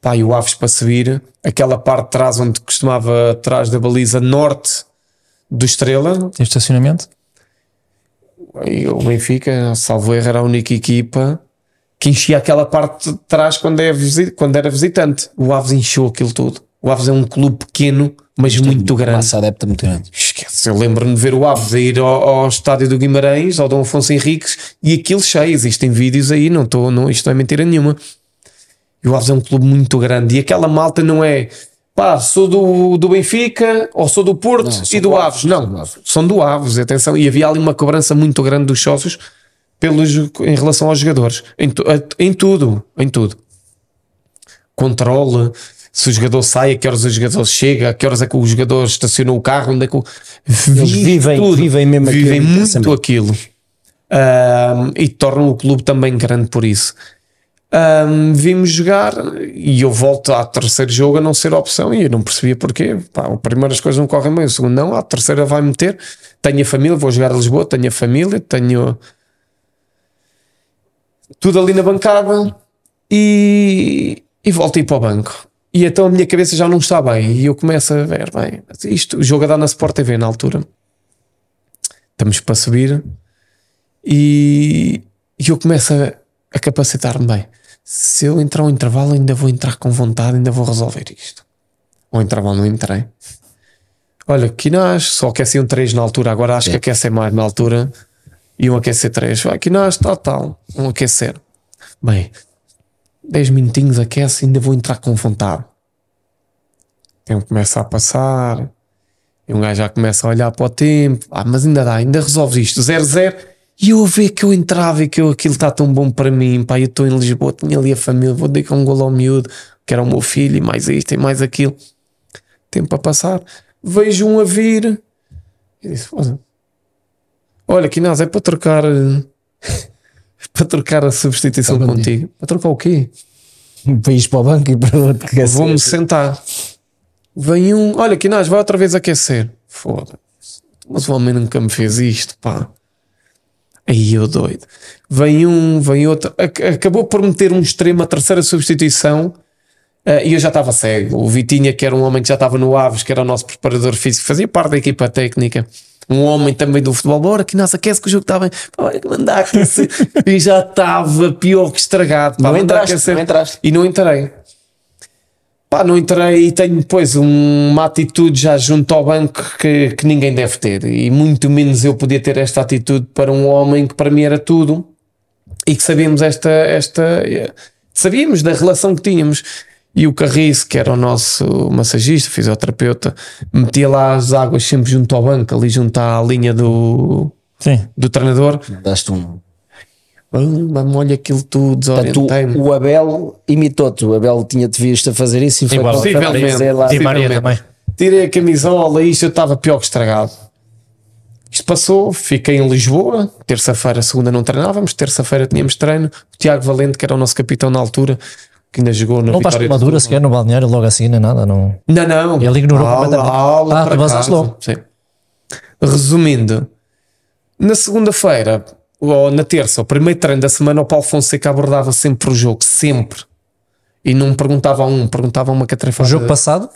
Pá, e o Aves para subir, aquela parte de trás onde costumava atrás da baliza norte do Estrela, Tem estacionamento? E o Benfica, salvo erro, era a única equipa que enchia aquela parte de trás quando, é visi- quando era visitante. O Aves encheu aquilo tudo. O Aves é um clube pequeno, mas muito grande. Massa adepta muito grande. Esquece, eu lembro-me de ver o Aves ir ao, ao estádio do Guimarães, ao Dom Afonso Henriques, e aquilo cheio. Existem vídeos aí, não estou, não, isto não é mentira nenhuma. E o Aves é um clube muito grande. E aquela malta não é pá, sou do, do Benfica ou sou do Porto Não, e do Aves. Aves, Não, são do Aves, atenção. E havia ali uma cobrança muito grande dos sócios pelos, em relação aos jogadores. Em, em tudo, em tudo. Controle. Se o jogador sai, a que horas o jogador chega, a que horas é que o jogador estacionou o carro, onde é que o... Eles vivem- vivem mesmo vivem aquele muito pensamento. aquilo. Ahm, e tornam o clube também grande por isso. Ahm, vimos jogar e eu volto ao terceiro jogo a não ser opção e eu não percebia porquê. Pá, a primeira as coisas não correm bem, o segundo não, a terceira vai meter. Tenho a família, vou jogar a Lisboa, tenho a família, tenho tudo ali na bancada e, e ir para o banco. E então a minha cabeça já não está bem e eu começo a ver, bem, isto, o jogo a dar na Sport TV na altura. Estamos para subir e, e eu começo a, a capacitar-me bem. Se eu entrar um intervalo, ainda vou entrar com vontade, ainda vou resolver isto. Ao intervalo não entrei. Olha, Quinás, só aqueciam 3 na altura, agora acho que aquecem mais na altura. Iam aquecer 3. Vai, Quinás, tal, tal. Vão aquecer. Bem, 10 minutinhos aquece, ainda vou entrar com vontade. O tempo começa a passar. E um gajo já começa a olhar para o tempo. Ah, mas ainda dá, ainda resolves isto. 0-0. E eu a ver que eu entrava e que eu, aquilo está tão bom para mim. Pá, eu estou em Lisboa, tinha ali a família, vou dedicar um golo ao miúdo, que era o meu filho, e mais isto e mais aquilo. Tempo a passar. Vejo um a vir. E disse: "Olha, Quinás, é para trocar. para trocar a substituição contigo. Para trocar o quê? Um país para o banco e para outro que. Vou-me sentar. Vem um, olha, Quinás, vai outra vez aquecer. Foda-se. Mas o homem nunca me fez isto, pá. Aí eu doido. Vem um, vem outro. Ac- Acabou por meter um extremo, a terceira substituição. eh, e eu já estava cego. O Vitinha, que era um homem que já estava no Aves, que era o nosso preparador físico, fazia parte da equipa técnica. Um homem também do futebol. Bora, que nossa, aquece que o jogo está bem. Pá, Olha, que mandar aquecer. e já estava pior que estragado. Pá, Não entraste, aquecer. não entraste. E não entrei. Pá, não entrei e tenho depois um- uma atitude já junto ao banco que, que ninguém deve ter. E muito menos eu podia ter esta atitude para um homem que para mim era tudo e que sabíamos esta, esta sabíamos da relação que tínhamos. E o Carriço, que era o nosso massagista, fisioterapeuta, metia lá as águas sempre junto ao banco, ali junto à linha do, Sim. do treinador. Daste um. Olha aquilo tudo, Portanto, desorientei-me. o, Abel imitou-te. O Abel tinha-te visto a fazer isso e foi Igual. foi dizer lá. Maria também. Tirei a camisola e isto eu estava pior que estragado. Isto passou, fiquei em Lisboa. Terça-feira, segunda não treinávamos. Terça-feira tínhamos treino. O Tiago Valente, que era o nosso capitão na altura, que ainda jogou na Não estás com madura sequer no balneário logo assim, nem nada. Não. Não, não. Ele ignorou aula, completamente. aula Ah, para tu logo. Sim. Resumindo, na segunda-feira ou na terça, o primeiro treino da semana, o Paulo Fonseca abordava sempre o jogo, sempre. E não perguntava a um, perguntava a uma O catrefada. jogo passado,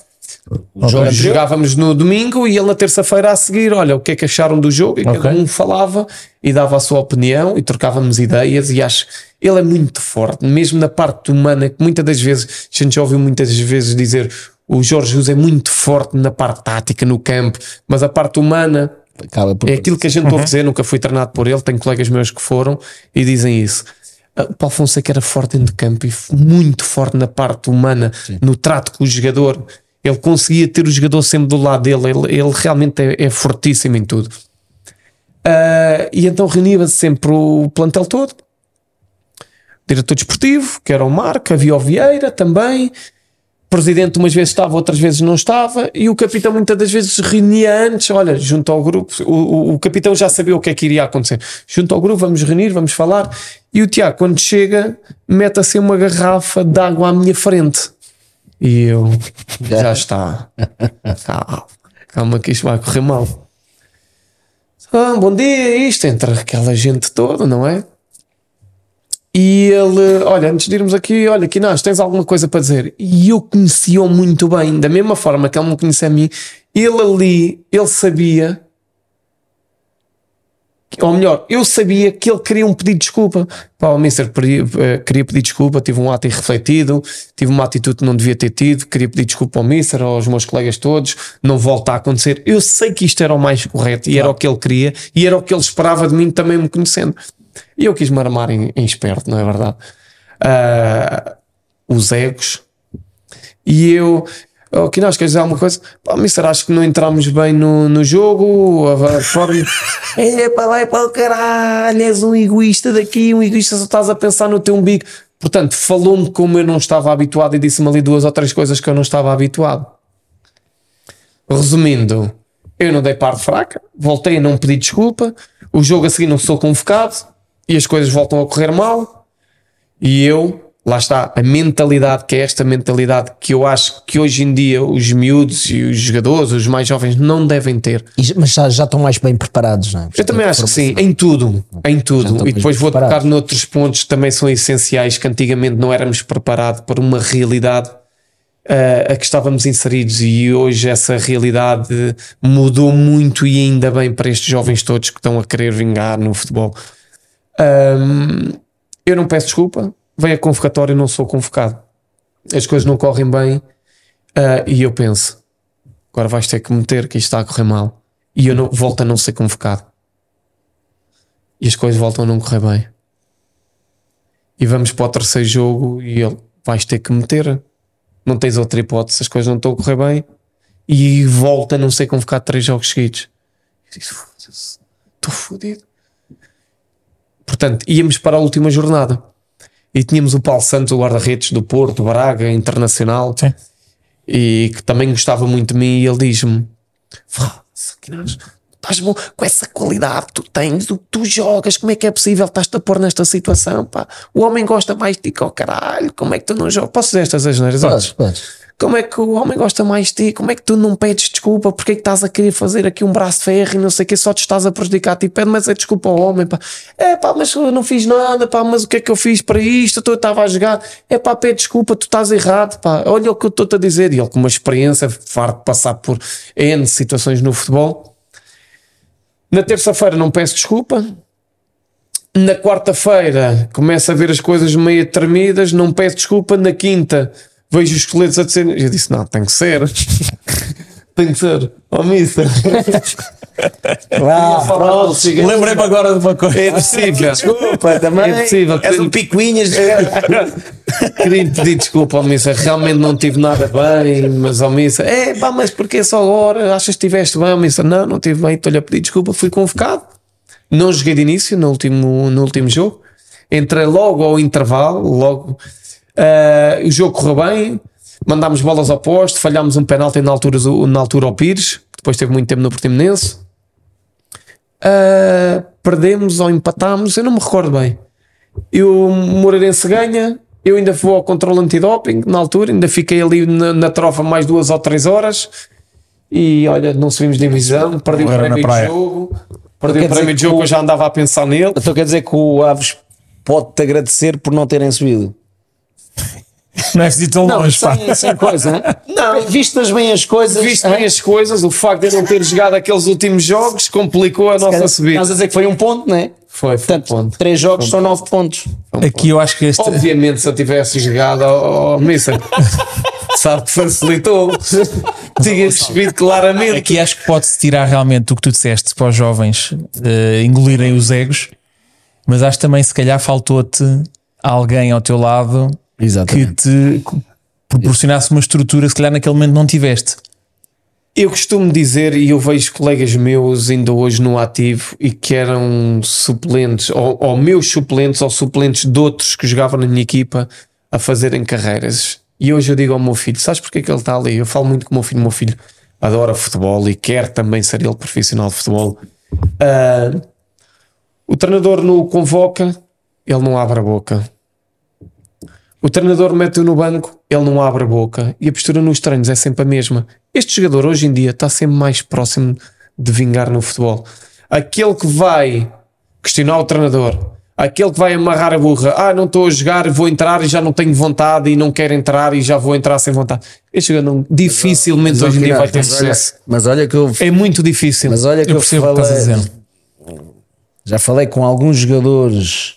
O jogo anterior. Jogávamos no domingo e ele na terça-feira a seguir, olha, o que é que acharam do jogo? E cada Ok. um falava e dava a sua opinião e trocávamos ideias e acho ele é muito forte, mesmo na parte humana, que muitas das vezes, a gente já ouviu muitas vezes dizer o Jorge Jesus é muito forte na parte tática, no campo, mas a parte humana Acaba por. é aquilo que a gente ouve dizer, nunca fui treinado por ele, tenho colegas meus que foram e dizem isso. Ah, O Paulo Fonseca era forte dentro de campo e muito forte na parte humana, no trato com o jogador. Ele conseguia ter o jogador sempre do lado dele, ele, ele realmente é, é fortíssimo em tudo. Ah, e então reunia-se sempre o plantel todo. Diretor desportivo, que era o Marco, havia o Vieira também. Presidente umas vezes estava, outras vezes não estava, e o capitão muitas das vezes reunia antes, olha, junto ao grupo, o, o, o capitão já sabia o que é que iria acontecer. Junto ao grupo, vamos reunir, vamos falar, e o Tiago, quando chega, mete assim uma garrafa de água à minha frente. E eu, já está. Calma, calma que isto vai correr mal. Ah, bom dia, isto, entre aquela gente toda, não é? E ele, olha, antes de irmos aqui, olha, Quinás, tens alguma coisa para dizer? E eu conhecia-o muito bem, da mesma forma que ele me conhecia a mim, ele ali, ele sabia, ou melhor, eu sabia que ele queria um pedido de desculpa. Pá, o Mister queria, eh, queria pedir desculpa, tive um ato irrefletido, tive uma atitude que não devia ter tido, queria pedir desculpa ao Mister, aos meus colegas todos, não volta a acontecer. Eu sei que isto era o mais correto e era o que ele queria e era o que ele esperava de mim também me conhecendo. E eu quis me armar em, em esperto, não é verdade? Ah, os egos. E eu, oh, que nós queres dizer alguma coisa? Pá, mister, acho que não entramos bem no, no jogo. A, a forma. é, pá, vai para o caralho, és um egoísta daqui, um egoísta, só estás a pensar no teu umbigo. Portanto, falou-me como eu não estava habituado e disse-me ali duas ou três coisas que eu não estava habituado. Resumindo, eu não dei parte fraca, voltei a não pedir desculpa, o jogo a seguir não sou convocado e as coisas voltam a correr mal. E eu, lá está, a mentalidade, que é esta mentalidade que eu acho que hoje em dia os miúdos e os jogadores, os mais jovens, não devem ter. E mas já, já estão mais bem preparados, não é? Eu também acho que sim, em tudo, em tudo. E depois vou tocar noutros pontos que também são essenciais, que antigamente não éramos preparados para uma realidade ah, a que estávamos inseridos e hoje essa realidade mudou muito e ainda bem para estes jovens todos que estão a querer vingar no futebol. Ahm, eu não peço desculpa, veio a convocatória e não sou convocado. As coisas não correm bem ah, e eu penso, agora vais ter que meter que isto está a correr mal. E eu não, volto a não ser convocado. E as coisas voltam a não correr bem. E vamos para o terceiro jogo e ele vais ter que meter. Não tens outra hipótese, as coisas não estão a correr bem. E volta a não ser convocado três jogos seguidos. Eu disse, "Foda-se, Estou fodido. Portanto, íamos para a última jornada. E tínhamos o Paulo Santos, o guarda-redes do Porto, Braga, Internacional, Sim. e que também gostava muito de mim. E ele diz-me: "Foda-se, Quinás, estás bom com essa qualidade que tu tens, o que tu jogas, como é que é possível estás-te a pôr nesta situação? Pá? O homem gosta mais de ti que ao caralho, como é que tu não jogas? Posso dizer estas asneiras? Podes, podes. Como é que o homem gosta mais de ti? Como é que tu não pedes desculpa? Porque é que estás a querer fazer aqui um braço de ferro e não sei o que, só te estás a prejudicar a ti? Pede, mas é desculpa ao homem, pá. É pá, mas eu não fiz nada, pá, mas o que é que eu fiz para isto? Eu estava a jogar. É pá, pede desculpa, tu estás errado, pá. Olha o que eu estou-te a dizer. E ele, com uma experiência, farto de passar por N situações no futebol. Na terça-feira não peço desculpa. Na quarta-feira começo a ver as coisas meio tremidas, não peço desculpa. Na quinta vejo os coletes a dizer. Eu disse: Não, tem que ser. tem que ser. Oh, mister. Pronto. Lembrei-me agora de uma coisa. É possível. Desculpa, também. É possível. És um picuinhas. Queria pedir desculpa ao Missa, realmente não tive nada bem, mas ao Missa, é pá, mas porquê só agora? Achas que estiveste bem? Ao Missa, não, não estive bem, estou-lhe a pedir desculpa, fui convocado. Não joguei de início no último, no último jogo, entrei logo ao intervalo, logo. Ah, o jogo correu bem, mandámos bolas ao posto, falhámos um penalti na altura, na altura ao Pires, depois teve muito tempo no Portimonense. Ah, perdemos ou empatámos, eu não me recordo bem. E o Moreirense ganha, eu ainda vou ao controle antidoping na altura, ainda fiquei ali na, na trofa mais duas ou três horas e olha, não subimos de divisão, perdi o prémio de jogo, perdi Quer o prémio de jogo, o- eu já andava a pensar nele. Então quer dizer que o Aves pode-te agradecer por não terem subido. Não é de tão Não, longe, pá. sem, sem coisa, não. Vistas bem as coisas. Visto bem as coisas, o facto de eu não ter jogado aqueles últimos jogos complicou a nossa Calhar, subida. Estás a dizer que foi um ponto, não é? Foi, foi um Portanto, ponto. três jogos são nove pontos. Aqui eu acho que este. Obviamente, se eu tivesse jogado ao, ao Missa, sabe que facilitou. Tinha percebido claramente. Aqui acho que pode-se tirar realmente o que tu disseste para os jovens eh, engolirem os egos, mas acho também se calhar faltou-te alguém ao teu lado que Exatamente. te proporcionasse uma estrutura, se calhar naquele momento não tiveste. Eu costumo dizer, e eu vejo colegas meus ainda hoje no ativo e que eram suplentes, ou, ou meus suplentes, ou suplentes de outros que jogavam na minha equipa a fazerem carreiras. E hoje eu digo ao meu filho: sabes porque é que ele está ali? Eu falo muito com o meu filho. O meu filho adora futebol e quer também ser ele profissional de futebol. Ah, o treinador no convoca, ele não abre a boca. O treinador mete-o no banco, ele não abre a boca. E a postura nos treinos é sempre a mesma. Este jogador hoje em dia está sempre mais próximo de vingar no futebol. Aquele que vai questionar o treinador, aquele que vai amarrar a burra, ah, não estou a jogar, vou entrar e já não tenho vontade e não quero entrar e já vou entrar sem vontade. Este jogador não- dificilmente hoje em dia vai ter mas, olha, sucesso. mas olha que eu, É muito difícil. mas olha que Eu eu, falei, já falei com alguns jogadores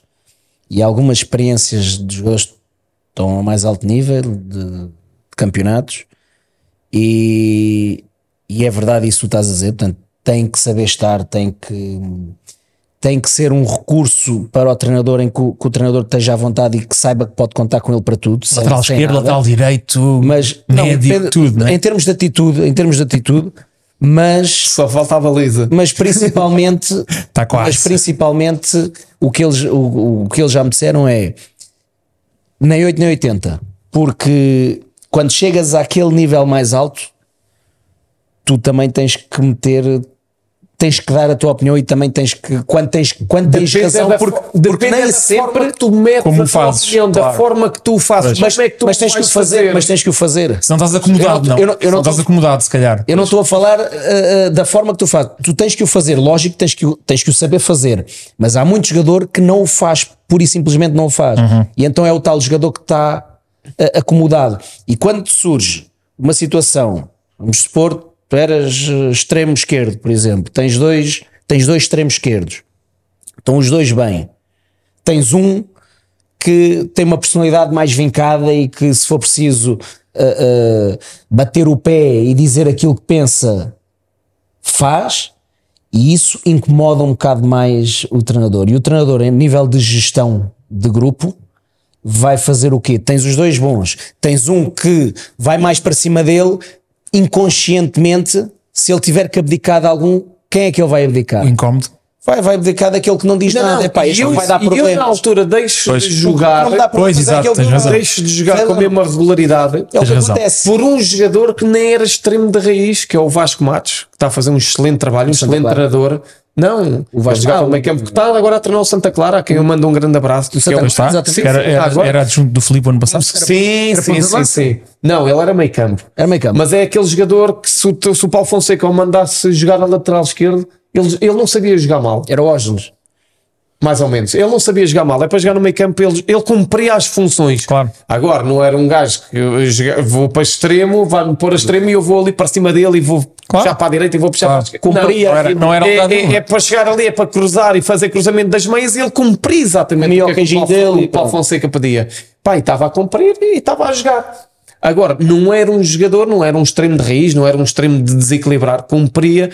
e algumas experiências de jogadores estão a mais alto nível de, de campeonatos e, e é verdade isso que tu estás a dizer, portanto tem que saber estar, tem que tem que ser um recurso para o treinador em que o, que o treinador esteja à vontade e que saiba que pode contar com ele para tudo. Lateral sem esquerdo, lateral direito, mas não, médio, depende- tudo, não é? em termos de atitude, em termos de atitude, mas Só falta a baliza. mas principalmente Tá quase. mas principalmente o que eles o, o que eles já me disseram é nem 8 nem 80 porque quando chegas àquele nível mais alto tu também tens que meter tens que dar a tua opinião e também tens que quando tens quando tens Depende razão da porque, fo- porque depende nem da sempre forma que tu metes como a tua fazes, opinião, da claro. forma que tu fazes, mas, como é que tu mas tens que o vais fazer, mas tens que o fazer Se não estás acomodado, Eu não. não- eu não- eu Se não estás acomodado, se calhar. Eu não estou a falar uh, da forma que tu fazes. Tu tens que o fazer, lógico que tens que, o- tens que o saber fazer. Mas há muito jogador que não o faz, pura e simplesmente não o faz. E então é o tal jogador que está uh, acomodado. E quando surge uma situação, vamos supor, tu eras uh, extremo esquerdo, por exemplo, tens dois, tens dois extremos esquerdos, estão os dois bem. Tens um que tem uma personalidade mais vincada e que, se for preciso uh, uh, bater o pé e dizer aquilo que pensa, faz, e isso incomoda um bocado mais o treinador. E o treinador, em nível de gestão de grupo, vai fazer o quê? Tens os dois bons, tens um que vai mais para cima dele, inconscientemente, se ele tiver que abdicar de algum, quem é que ele vai abdicar? Incómodo. Vai, vai abdicar daquele que não diz nada. Epá, e isto eu, não vai dar e eu, na problemas. altura deixo Pois. de jogar, Não dá para Pois, fazer exato, aquele tens que- razão. deixo de jogar com a mesma regularidade É o que acontece. por um jogador que nem era extremo de raiz, que é o Vasco Matos, que está a fazer um excelente trabalho, um excelente treinador. Não, o Vasco- Ah, o- campo que está agora a treinar o Santa Clara, a quem eu mando um grande abraço. Do Santa que é um- Clara, Está? Exatamente. Era, era, era adjunto do Filipe ano passado. Sim, sim, sim, sim. Não, ele era meio campo. Era meio campo. Mas é aquele jogador que se o, se o Paulo Fonseca o mandasse jogar a lateral esquerdo, ele, ele não sabia jogar mal. Era o Ógenes. Mais ou menos. Ele não sabia jogar mal. É para jogar no meio campo, ele, ele cumpria as funções. Claro. Agora, não era um gajo que eu joga- vou para extremo, vai-me pôr a extremo e eu vou ali para cima dele e vou Claro. puxar para a direita e vou puxar Claro. para a esquerda. Cumpria. Não era, não era é, é, nenhum. é para chegar ali, é para cruzar e fazer cruzamento das meias e ele cumpria exatamente o que, o é o Paulo, dele o Paulo. Fonseca pedia. Pá, e estava a cumprir e estava a jogar. Agora, não era um jogador, não era um extremo de raiz, não era um extremo de desequilibrar, cumpria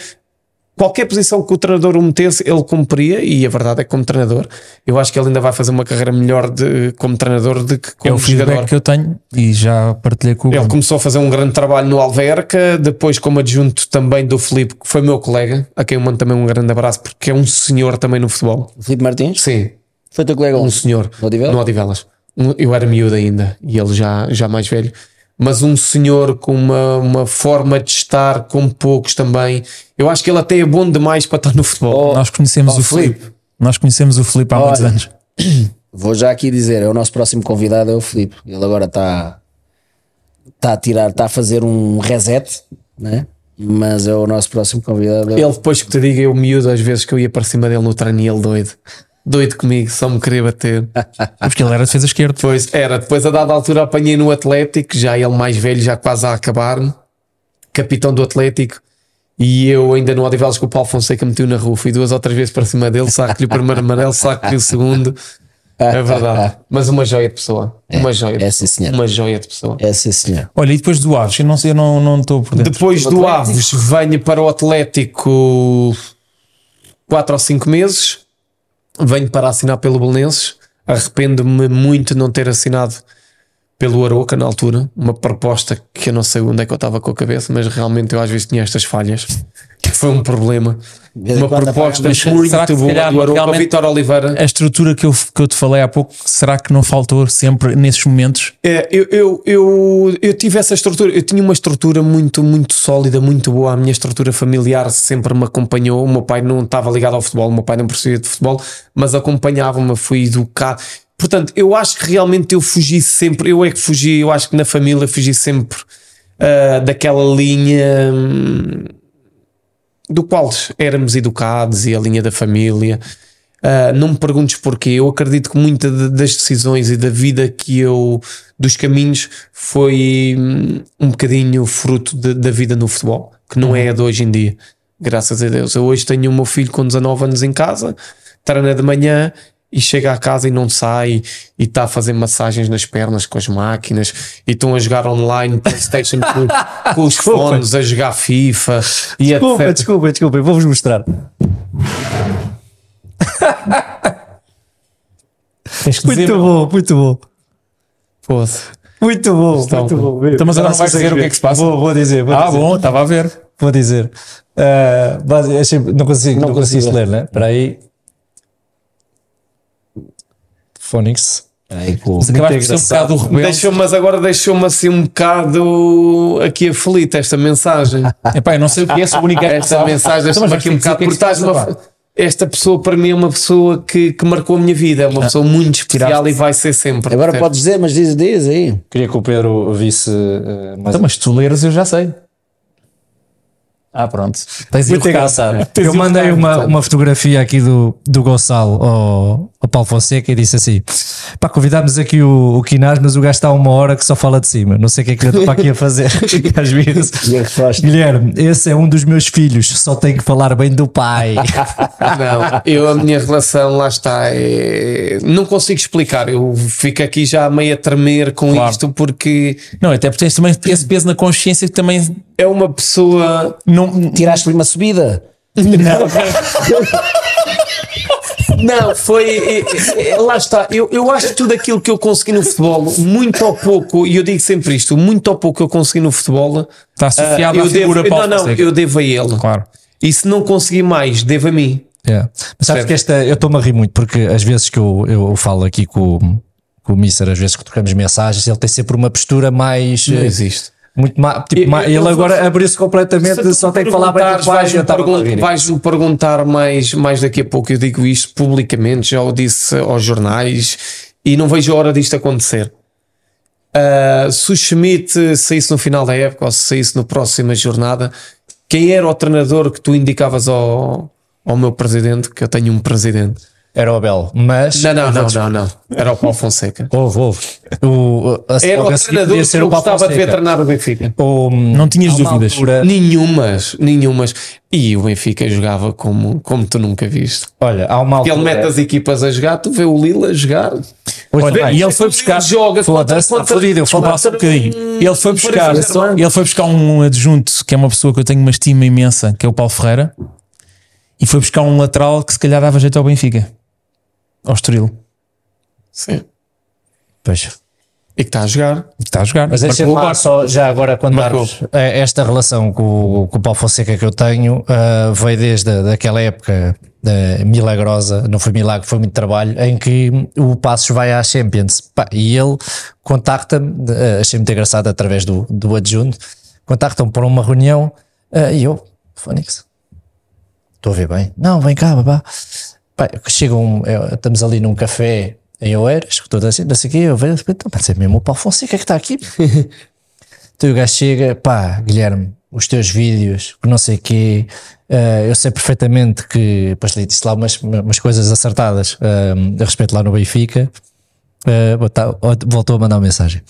qualquer posição que o treinador o metesse, ele cumpria, e a verdade é que como treinador, eu acho que ele ainda vai fazer uma carreira melhor de, como treinador do que É como o feedback jogador. que eu tenho e já partilhei com o Ele Bruno. começou a fazer um grande trabalho no Alverca, depois como adjunto também do Filipe, que foi meu colega, a quem eu mando também um grande abraço, porque é um senhor também no futebol. Filipe Martins? Sim, Foi teu colega um onde? senhor. No Odivelas? No Odivelas. Um- Eu era miúdo ainda e ele já, já mais velho. Mas um senhor com uma, uma forma de estar com poucos também. Eu acho que ele até é bom demais para estar no futebol. Nós conhecemos Oh, o Filipe. Nós conhecemos o Filipe há muitos Olha. anos. Vou já aqui dizer, é o nosso próximo convidado é o Filipe. Ele agora está está a tirar, está a fazer um reset, né? Mas é o nosso próximo convidado. Ele depois que te diga, eu miúdo às vezes que eu ia para cima dele no treino e ele doido. Doido comigo, só me queria bater. Porque ele era defesa esquerda. Depois era, depois a dada altura apanhei no Atlético, já ele mais velho, já quase a acabar, capitão do Atlético. E eu ainda no Odivelas com o Paulo Fonseca meti-o na rua, fui duas ou três vezes para cima dele, saco-lhe o primeiro amarelo, saco-lhe o segundo. É verdade. Mas uma joia de pessoa. Uma joia. de é sim, senhor. Uma joia de pessoa. É sim, senhor. Olha, e depois do Aves, eu não sei, eu não não estou por dentro. Depois do Aves, venho para o Atlético 4 ou 5 meses. Venho para assinar pelo Belenenses. Arrependo-me muito de não ter assinado pelo Aroca na altura. Uma proposta que eu não sei onde é que eu estava com a cabeça, mas realmente eu às vezes tinha estas falhas. Foi um problema. Uma proposta Mas será muito que se boa do Arouca, realmente- Vitor Oliveira. A estrutura que eu, que eu te falei há pouco, será que não faltou sempre nesses momentos? É, eu, eu, eu, eu tive essa estrutura, eu tinha uma estrutura muito, muito sólida, muito boa. A minha estrutura familiar sempre me acompanhou. O meu pai não estava ligado ao futebol, o meu pai não percebia de futebol, mas acompanhava-me, fui educado. Portanto, eu acho que realmente eu fugi sempre, eu é que fugi, eu acho que na família fugi sempre ah, daquela linha hum, do qual éramos educados e a linha da família. Uh, não me perguntes porquê. Eu acredito que muitas das decisões e da vida que eu, dos caminhos, foi hum, um bocadinho fruto de- da vida no futebol, que não é a de hoje em dia. Graças a Deus. Eu hoje tenho o meu filho com 19 anos em casa, treina de manhã e chega à casa e não sai e está a fazer massagens nas pernas com as máquinas e estão a jogar online Playstation com, com os fones, a jogar FIFA e Desculpa, etc. desculpa, desculpa, eu vou-vos mostrar. Que dizer. Muito bom, muito bom. Pô-se. Muito bom, Estão- muito bom. Então, mas agora não vais dizer o que é que se passa? Vou, vou dizer, vou Ah, dizer. bom, estava a ver. Vou dizer. Achei- não consigo, não, Não consigo consigo ler, né? Espera aí. Phonics. Mas por ser um bocado o rebelde. Deixou, mas agora deixou-me assim um bocado aqui aflito esta mensagem. Epá, eu não sei o que é, sou o único Esta sabe. mensagem Então, deixou-me mas aqui um bocado o que é. Esta pessoa para mim é uma pessoa que, que marcou a minha vida, é uma pessoa muito especial Tiraste- e vai ser sempre. Agora podes dizer, mas diz, diz aí. Queria que o Pedro visse uh, mais Então, mas tu leres, eu já sei. Ah, pronto. Tens Muito ido engraçado. Tens Eu mandei uma, uma fotografia aqui do, do Gonçalo ao, ao Paulo Fonseca e disse assim: pá, convidámos aqui o, o Quinás, mas o gajo está uma hora que só fala de cima. Não sei o que é que ele está aqui a fazer. Às vezes. Guilherme, esse é um dos meus filhos, só tem que falar bem do pai. Não, eu a minha relação lá está. é- Não consigo explicar. Eu fico aqui já meio a tremer com Claro. isto porque Não, até porque tens também esse peso na consciência que também é uma pessoa. não. Tiraste-lhe uma subida. Não, foi. é- é- lá está. Eu, eu acho que tudo aquilo que eu consegui no futebol, muito ou pouco, e eu digo sempre isto: muito ou pouco que eu consegui no futebol, Está associado ah, à figura devo, Não, não, eu devo a ele. Claro. E se não conseguir mais, devo a mim. Yeah. Mas sabes que esta, eu estou-me a rir muito porque às vezes que eu, eu falo aqui com, o- com o Mister, às vezes que trocamos mensagens, ele tem sempre uma postura mais. Não eh, existe. Muito mais, tipo, Eu- eu ele vou- agora abriu-se completamente, só tem que falar bem do pai. eu estava a pergun- ouvir. vais-me perguntar mais, mais daqui a pouco. Eu digo isto publicamente, já o disse aos jornais e não vejo a hora disto acontecer. Ah, se o Schmidt saísse no final da época ou se saísse na próxima jornada, quem era o treinador que tu indicavas ao, ao meu presidente? Que eu tenho um presidente. Era o Abel, mas. Não, não, não, não, não. Era o Paulo Fonseca. Houve, houve. O, a, Era o a treinador que o Paulo gostava de ver Fonseca. treinar o Benfica. O- Não tinhas dúvidas. altura- Nenhumas, nenhumas. E o Benfica jogava como, como tu nunca viste. olha, há uma Ele altura. mete as equipas a jogar, tu vê o Lila a jogar. Olha, e ele foi buscar. joga Foda-se, está fodido, eu Desculpa, só um bocadinho. Ele foi buscar, ele foi buscar um adjunto que é uma pessoa que eu tenho uma estima imensa, que é o Paulo Ferreira, e foi buscar um lateral que se calhar dava jeito ao Benfica, ao Estoril, Sim. Pois. E que está a jogar. que está a jogar. Mas deixa Marcou lá só já agora contar-vos eh, esta relação com, o- com o Paulo Fonseca que eu tenho eh, veio desde a- daquela época eh, milagrosa, não foi milagre, foi muito trabalho, em que o Passos vai à Champions Pá, e ele contacta-me, eh, achei muito engraçado através do, do adjunto, contacta-me para uma reunião eh, e eu, Fónix, estou a ver bem, não, vem cá, babá. Pá, chega um, eh, estamos ali num café em Oeiras, que toda assim, não sei o quê, eu vejo, então, pode ser mesmo o Paulo Fonseca que está aqui. então o gajo chega, pá, Guilherme, os teus vídeos, que não sei o quê, eh, eu sei perfeitamente que, depois lhe disse lá umas, umas coisas acertadas eh, a respeito lá no Benfica, eh, bota- voltou a mandar uma mensagem.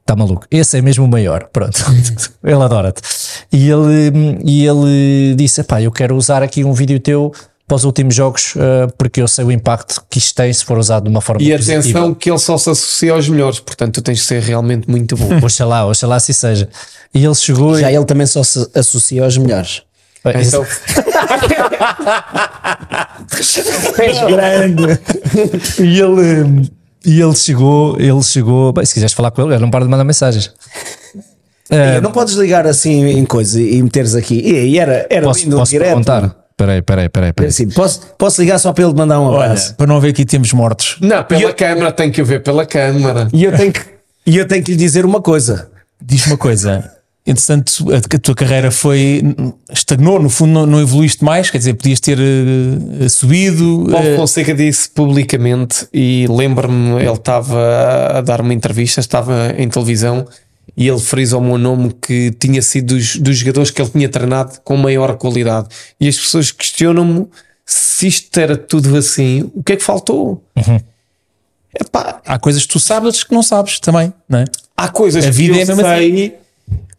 Está maluco. Esse é mesmo o maior. Pronto. ele adora-te. E ele, e ele disse: pá, eu quero usar aqui um vídeo teu para os últimos jogos eh, porque eu sei o impacto que isto tem se for usado de uma forma E positiva. atenção que ele só se associa aos melhores, portanto tu tens de ser realmente muito bom. Oxalá, oxalá assim seja. E ele chegou Já e. ele também só se associa aos melhores. Então, grande. e ele. E ele chegou, ele chegou. Bem, se quiseres falar com ele, ele não para de mandar mensagens. Eh, Não podes ligar assim em coisa e meteres aqui. E, e era, era posso lindo posso direto. perguntar? Peraí, peraí, peraí. peraí. Assim, posso, posso ligar só para ele mandar um Olha, abraço? para não ver aqui temos mortos. Não, pela câmara, tem que o ver pela câmara. E eu tenho que, e eu tenho que lhe dizer uma coisa. Diz uma coisa. Entretanto, a, a tua carreira foi. estagnou, no fundo, não, não evoluíste mais, quer dizer, podias ter eh, subido. Paulo eh, Fonseca disse publicamente e lembro-me, ele estava a dar uma entrevista, estava em televisão e ele frisou o meu nome que tinha sido dos, dos jogadores que ele tinha treinado com maior qualidade. E as pessoas questionam-me se isto era tudo assim, o que é que faltou? Epá, há coisas que tu sabes, que não sabes também, não é? há coisas A vida que é eu mesmo sei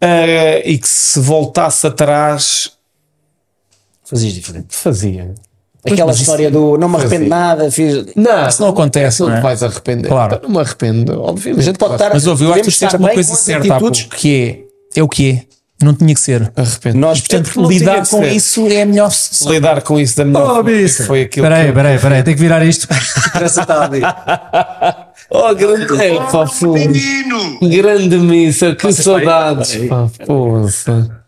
eh, e que se voltasse atrás Fazias diferente. fazia. Aquela mas isso- história do não me arrependo nada, fiz. Não, Isso não acontece, não não é? vais arrepender. Claro. Então, Não me arrependo, obviamente. A gente pode estar. Mas ouve, eu acho que tens estar uma bem coisa certa atitudes. que é, é o que é. Não tinha que ser. arrependo. Nós, Portanto, lidar com ser. isso é a melhor solução. lidar com isso da melhor Oh, Mister. foi aquilo Peraí, que peraí, peraí, tenho que virar isto. Oh, grande é, pá, pô. Grande missa, que saudades, pá, poça.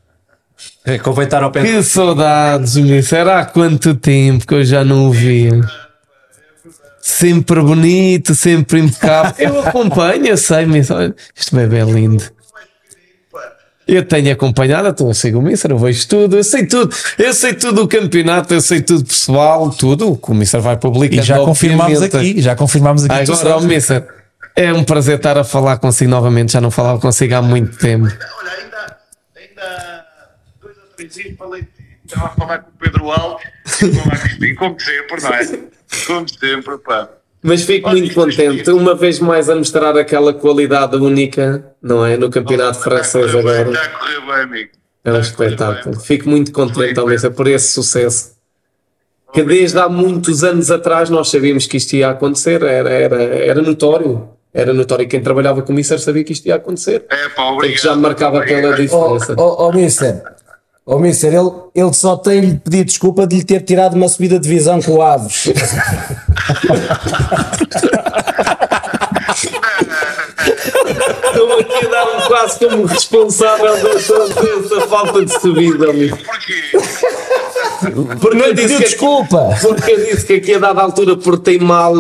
É, Convém estar ao pé. Que saudades, missa. Era há quanto tempo que eu já não o via. Sempre bonito, sempre impecável. Eu acompanho, eu sei. Olha, Este bebê é lindo. Eu tenho acompanhado, então eu sigo o Mister, eu vejo tudo, eu sei tudo, eu sei tudo do campeonato, eu sei tudo pessoal, tudo o que o Mister vai publicar. E já confirmámos aqui, já confirmámos aqui. Agora, sabes. Mister, é um prazer estar a falar consigo novamente. Já não falava consigo há muito tempo. Olha, ainda, ainda falei, estava a falar com o Pedro Alves e a falar contigo, como sempre, não é? Como sempre, pá. Mas fico muito contente, uma vez mais a mostrar aquela qualidade única, não é? No campeonato francês agora. Está a correr bem, amigo. É um espetáculo. Fico muito contente, ó, Mister, por esse sucesso. Que desde há muitos anos atrás nós sabíamos que isto ia acontecer, era, era, era notório. Era notório. Quem trabalhava com o Mister sabia que isto ia acontecer. É, pá, Porque obrigado. já marcava aquela Oh, diferença. oh, oh, Mister, oh, Mister ele, ele só tem de pedir desculpa de lhe ter tirado uma subida de divisão com o Aves. Estou aqui a dar-me quase como responsável dessa, dessa falta de subida, amigo. Porquê? Porque eu disse Pediu que, desculpa. porque eu disse que aqui a dada altura portei mal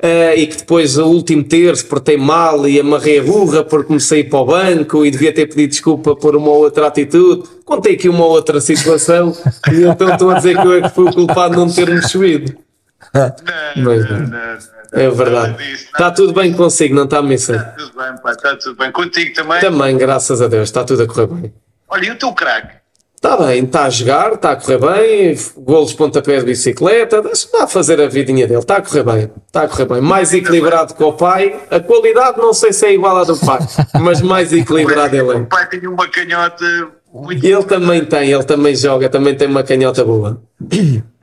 eh, e que depois o último terço portei mal e amarrei a burra porque comecei a ir para o banco e devia ter pedido desculpa por uma outra atitude. Contei aqui uma outra situação e então estou a dizer que eu é que fui o culpado de não termos subido. Não, Mas- não, É verdade. disso, Está tudo bem consigo, não está, Missa? Tudo bem, pá, está tudo bem. Contigo também? Também, graças a Deus, está tudo a correr bem. Olha, e o teu craque? Está bem, está a jogar, está a correr bem, golos, pontapés de bicicleta, está a fazer a vidinha dele, está a correr bem, está a correr bem. Mais equilibrado que o pai, a qualidade não sei se é igual à do pai, mas mais equilibrado ele O é. pai tinha uma canhota muito. Ele também tem, ele também joga, também tem uma canhota boa.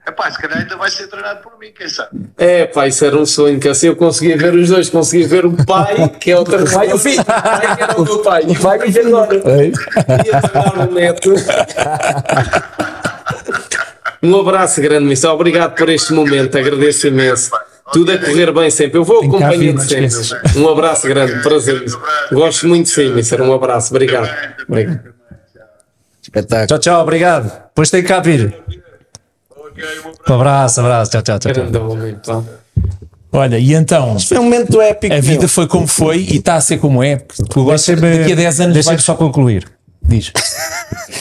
Epá, se calhar ainda vai ser treinado por mim, quem sabe? É, pá, isso era um sonho que assim eu conseguia ver os dois, conseguia ver o pai, que é o pai e o filho, o pai que era o meu pai, e vai me ver agora. Ia treinar o neto. Um abraço grande, Missa. Obrigado por este momento, agradeço imenso. Tudo a correr bem sempre. Eu vou acompanhando sempre. Um abraço grande, prazer. Gosto muito de si, Missa. Um abraço, obrigado. obrigado. Espetáculo. Tchau, tchau, obrigado. Depois tem que cá vir. Ok, Um abraço, abraço. Tchau, tchau, tchau. tchau. Olha, e então, Foi um momento épico. a vida meu. foi como foi e está a ser como é. porque Tu agora, daqui a 10 anos deixa-me vais só concluir. Diz.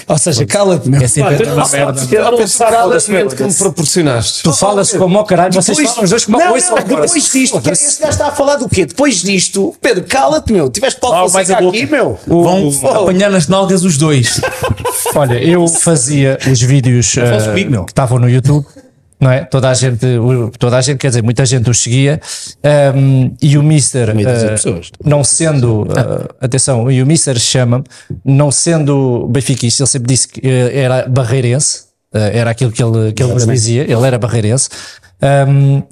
Ou seja, cala-te, meu. É sempre a mesma merda. Eu não nesse momento que me proporcionaste. Tu falas como ao caralho, vocês Depois- falam os dois como ao agora. depois disto, que esse gajo está a falar do quê? Depois disto, Pedro, cala-te, meu. Tiveste Paulo Fonseca boca. aqui, meu. Vão apanhar nas nalgas os dois. Olha, eu fazia os vídeos eh, que estavam no YouTube, não é? Toda a gente, o- toda a gente, quer dizer, muita gente os seguia. ehm, e o Mister, pessoas. não sendo, eh, atenção, e o Mister chama-me, não sendo benfiquista, ele sempre disse que eh, era barreirense, eh, era aquilo que ele, que ele nos dizia, ele era barreirense. Ehm,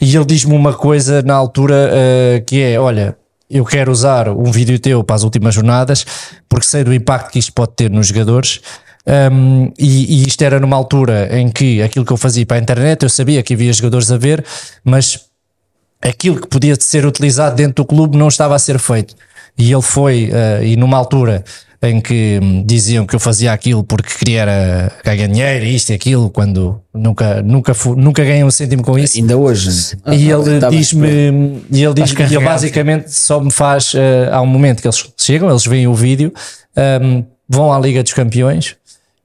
e ele diz-me uma coisa na altura eh, que é: olha, eu quero usar um vídeo teu para as últimas jornadas porque sei do impacto que isto pode ter nos jogadores. Um, e, e isto era numa altura em que aquilo que eu fazia para a internet eu sabia que havia jogadores a ver, mas aquilo que podia ser utilizado dentro do clube não estava a ser feito. E ele foi, eh, e numa altura em que hum, diziam que eu fazia aquilo porque queria ganhar dinheiro, isto e aquilo, quando nunca, nunca, nunca ganhei um cêntimo com isso. Ainda hoje. E ele Tá diz-me, e ele diz que ele basicamente só me faz, eh, há um momento que eles chegam, eles veem o vídeo, ehm, vão à Liga dos Campeões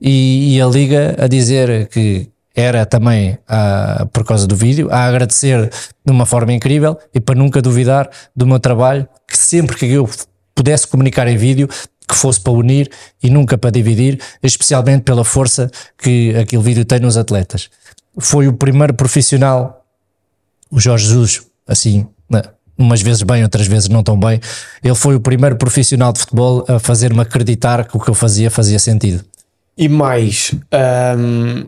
e, e a Liga a dizer que era também ah, por causa do vídeo, a agradecer de uma forma incrível e para nunca duvidar do meu trabalho, que sempre que eu pudesse comunicar em vídeo, que fosse para unir e nunca para dividir, especialmente pela força que aquele vídeo tem nos atletas. Foi o primeiro profissional o Jorge Jesus, assim, né, umas vezes bem, outras vezes não tão bem, ele foi o primeiro profissional de futebol a fazer-me acreditar que o que eu fazia fazia sentido. E mais, hum,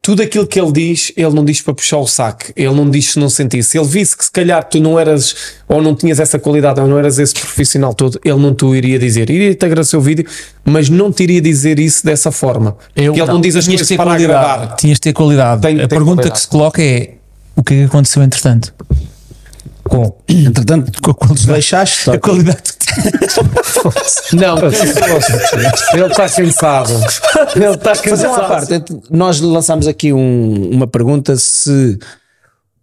tudo aquilo que ele diz, ele não diz para puxar o saco, ele não diz se não sentisse. Se ele visse que se calhar tu não eras, ou não tinhas essa qualidade, ou não eras esse profissional todo, ele não te iria dizer. Iria-te agradecer o vídeo, mas não te iria dizer isso dessa forma. Eu- ele não, não, diz as coisas para qualidade. agradar. Tinhas de ter qualidade. Tem- a tem pergunta qualidade. que se coloca é: o que é que aconteceu entretanto? Com Entretanto, Com a qualidade, deixaste a qualidade que Não, cansou-se. ele está cansado. Ele está Fazer uma cansado. parte, ent- nós lançámos aqui um- uma pergunta se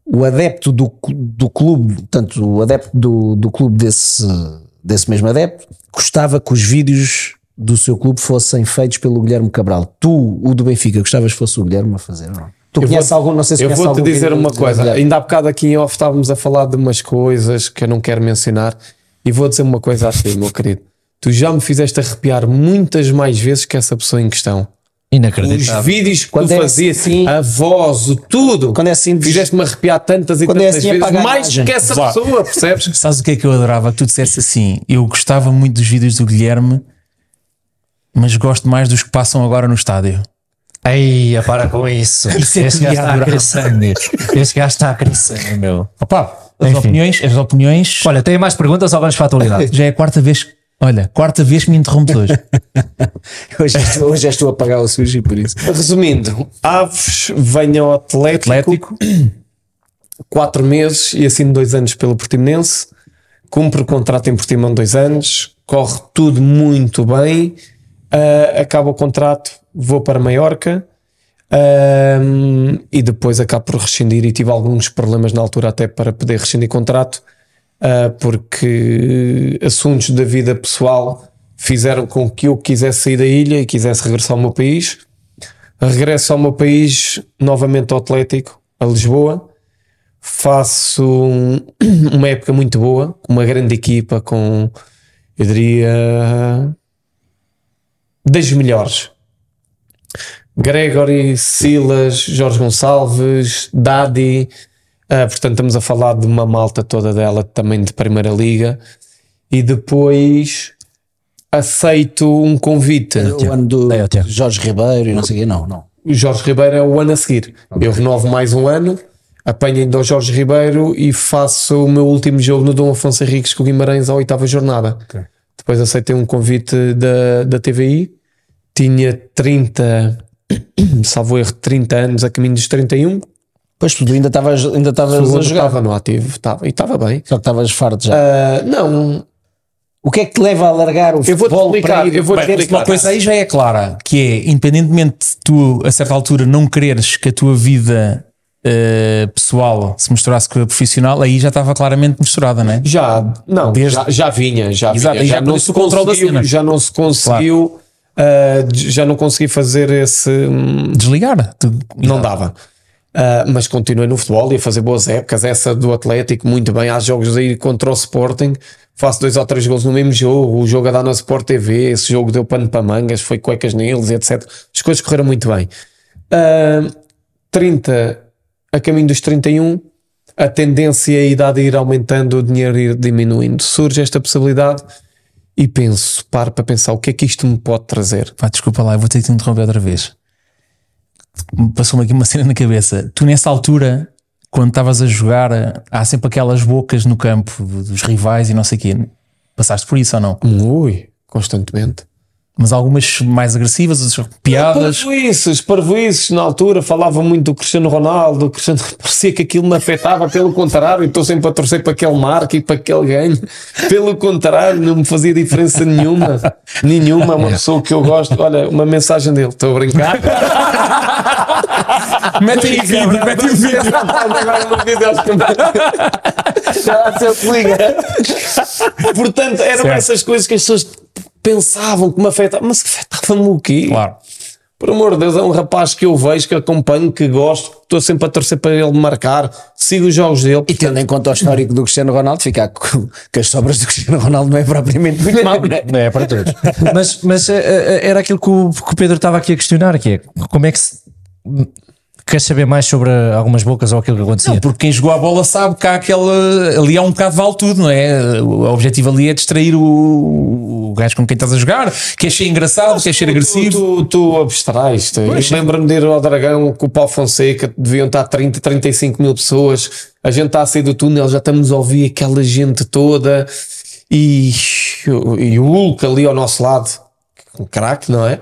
o adepto do, do clube, portanto, o adepto do, do clube desse, desse mesmo adepto, gostava que os vídeos do seu clube fossem feitos pelo Guilherme Cabral. Tu, o do Benfica, gostavas que fosse o Guilherme a fazer, não? Tu Eu conheces algum, não sei se Eu vou-te dizer uma coisa. Ainda há bocado aqui em off estávamos a falar de umas coisas que eu não quero mencionar. E vou dizer uma coisa a ti, meu querido. Tu já me fizeste arrepiar muitas mais vezes que essa pessoa em questão. Os inacreditável. vídeos que Quando tu é fazias, assim- a voz, o tudo. Quando é assim, Fizeste-me arrepiar tantas e Quando é tantas assim, vezes, mais que essa Vá. pessoa, percebes? Sabes o que é que eu adorava? Que tu dissesse assim: eu gostava muito dos vídeos do Guilherme, mas gosto mais dos que passam agora no estádio. Ei, para com isso. É este que gajo está a sangue. Este gajo está a meu. Opa, as Enfim. opiniões, as opiniões. Olha, tem mais perguntas ou vamos para a atualidade? Já é a quarta vez. Olha, quarta vez que me interrompes hoje. Hoje, és- hoje és tu a pagar o sushi por isso. Resumindo, Aves vem ao Atlético, Atlético, quatro meses e assim dois anos pelo Portimonense, cumpre o contrato em Portimão dois anos, corre tudo muito bem, ah, acaba o contrato, vou para Maiorca ahm, e depois acabo por rescindir e tive alguns problemas na altura até para poder rescindir contrato, ah, porque assuntos da vida pessoal fizeram com que eu quisesse sair da ilha e quisesse regressar ao meu país. Regresso ao meu país, novamente ao Atlético, a Lisboa. Faço um- uma época muito boa, com uma grande equipa, com, eu diria, das melhores. Gregory, Silas, Jorge Gonçalves, Dadi, ah, portanto estamos a falar de uma malta toda dela também de Primeira Liga e depois aceito um convite. O ano do É, Tiago. Jorge Ribeiro e não sei o quê, não, não. O Jorge Ribeiro é o ano a seguir. Eu renovo mais um ano, apanho ainda o Jorge Ribeiro e faço o meu último jogo no Dom Afonso Henriques com o Guimarães à oitava jornada. Depois aceitei um convite da, da TVI, tinha 30, salvo erro, 30 anos a caminho dos 31. Pois tu ainda estavas ainda a jogar, Estava no ativo, estava, e estava bem. só que estavas farto já. Ah, não, o que é que te leva a largar o eu futebol explicar. para ir- Eu vou-te Bem, explicar. uma coisa aí já é clara, que é, independentemente de tu, a certa altura, não quereres que a tua vida eh, pessoal se misturasse com a profissional, aí já estava claramente misturada, não é? Já, não, Desde- já, já vinha, já Exato, vinha. Já, já não se conseguiu, cena. já não se conseguiu, ah, já não consegui fazer esse. hum, Desligar. Não dava. Ah, mas continuei no futebol e a fazer boas épocas. Essa do Atlético, muito bem. Há jogos aí contra o Sporting, faço dois ou três gols no mesmo jogo. O jogo a dar na Sport TV, esse jogo deu pano para mangas, foi cuecas neles, etc. As coisas correram muito bem. Ah, 30 a caminho dos 31, a tendência é a idade a ir aumentando, o dinheiro ir diminuindo. Surge esta possibilidade e penso, paro para pensar o que é que isto me pode trazer. Pá, desculpa lá, eu vou ter que te interromper outra vez. Passou-me aqui uma cena na cabeça. Tu, nessa altura, quando estavas a jogar, há sempre aquelas bocas no campo dos rivais e não sei o quê. Passaste por isso ou não? Ui, constantemente. Mas algumas mais agressivas, piadas. Parvoices, parvoices na altura falava muito do Cristiano Ronaldo, o Cristiano parecia que aquilo me afetava, pelo contrário, estou sempre a torcer para que ele marque e para que ele ganhe. Pelo contrário, não me fazia diferença nenhuma. Nenhuma, uma pessoa que eu gosto. Olha, uma mensagem dele, estou a brincar. Mete aí vídeo, mete aí vídeo. Agora no vídeo, que- Já se liga. Portanto, eram Certo. essas coisas que as pessoas pensavam que me afetavam, mas que afetava-me o quê? Claro. Por amor de Deus, é um rapaz que eu vejo, que acompanho, que gosto, estou sempre a torcer para ele marcar, sigo os jogos dele. E tendo em conta o histórico do Cristiano Ronaldo, ficar com, com as sobras do Cristiano Ronaldo não é propriamente muito mau, não é? Não é para todos. mas mas eh, eh, era aquilo que o, que o Pedro estava aqui a questionar, que é como é que se. Queres saber mais sobre algumas bocas ou aquilo que acontecia? Não, porque quem jogou a bola sabe que há aquela. Ali há um bocado vale tudo, não é? O objetivo ali é distrair o, o gajo com quem estás a jogar, quer ser engraçado, quer ser agressivo. Tu, tu, tu abstrais-te. Eu Lembro-me de ir ao Dragão com o Paulo Fonseca, deviam estar 30, 35 mil pessoas. A gente está a sair do túnel, já estamos a ouvir aquela gente toda. E, e o Hulk ali ao nosso lado, um craque, não é?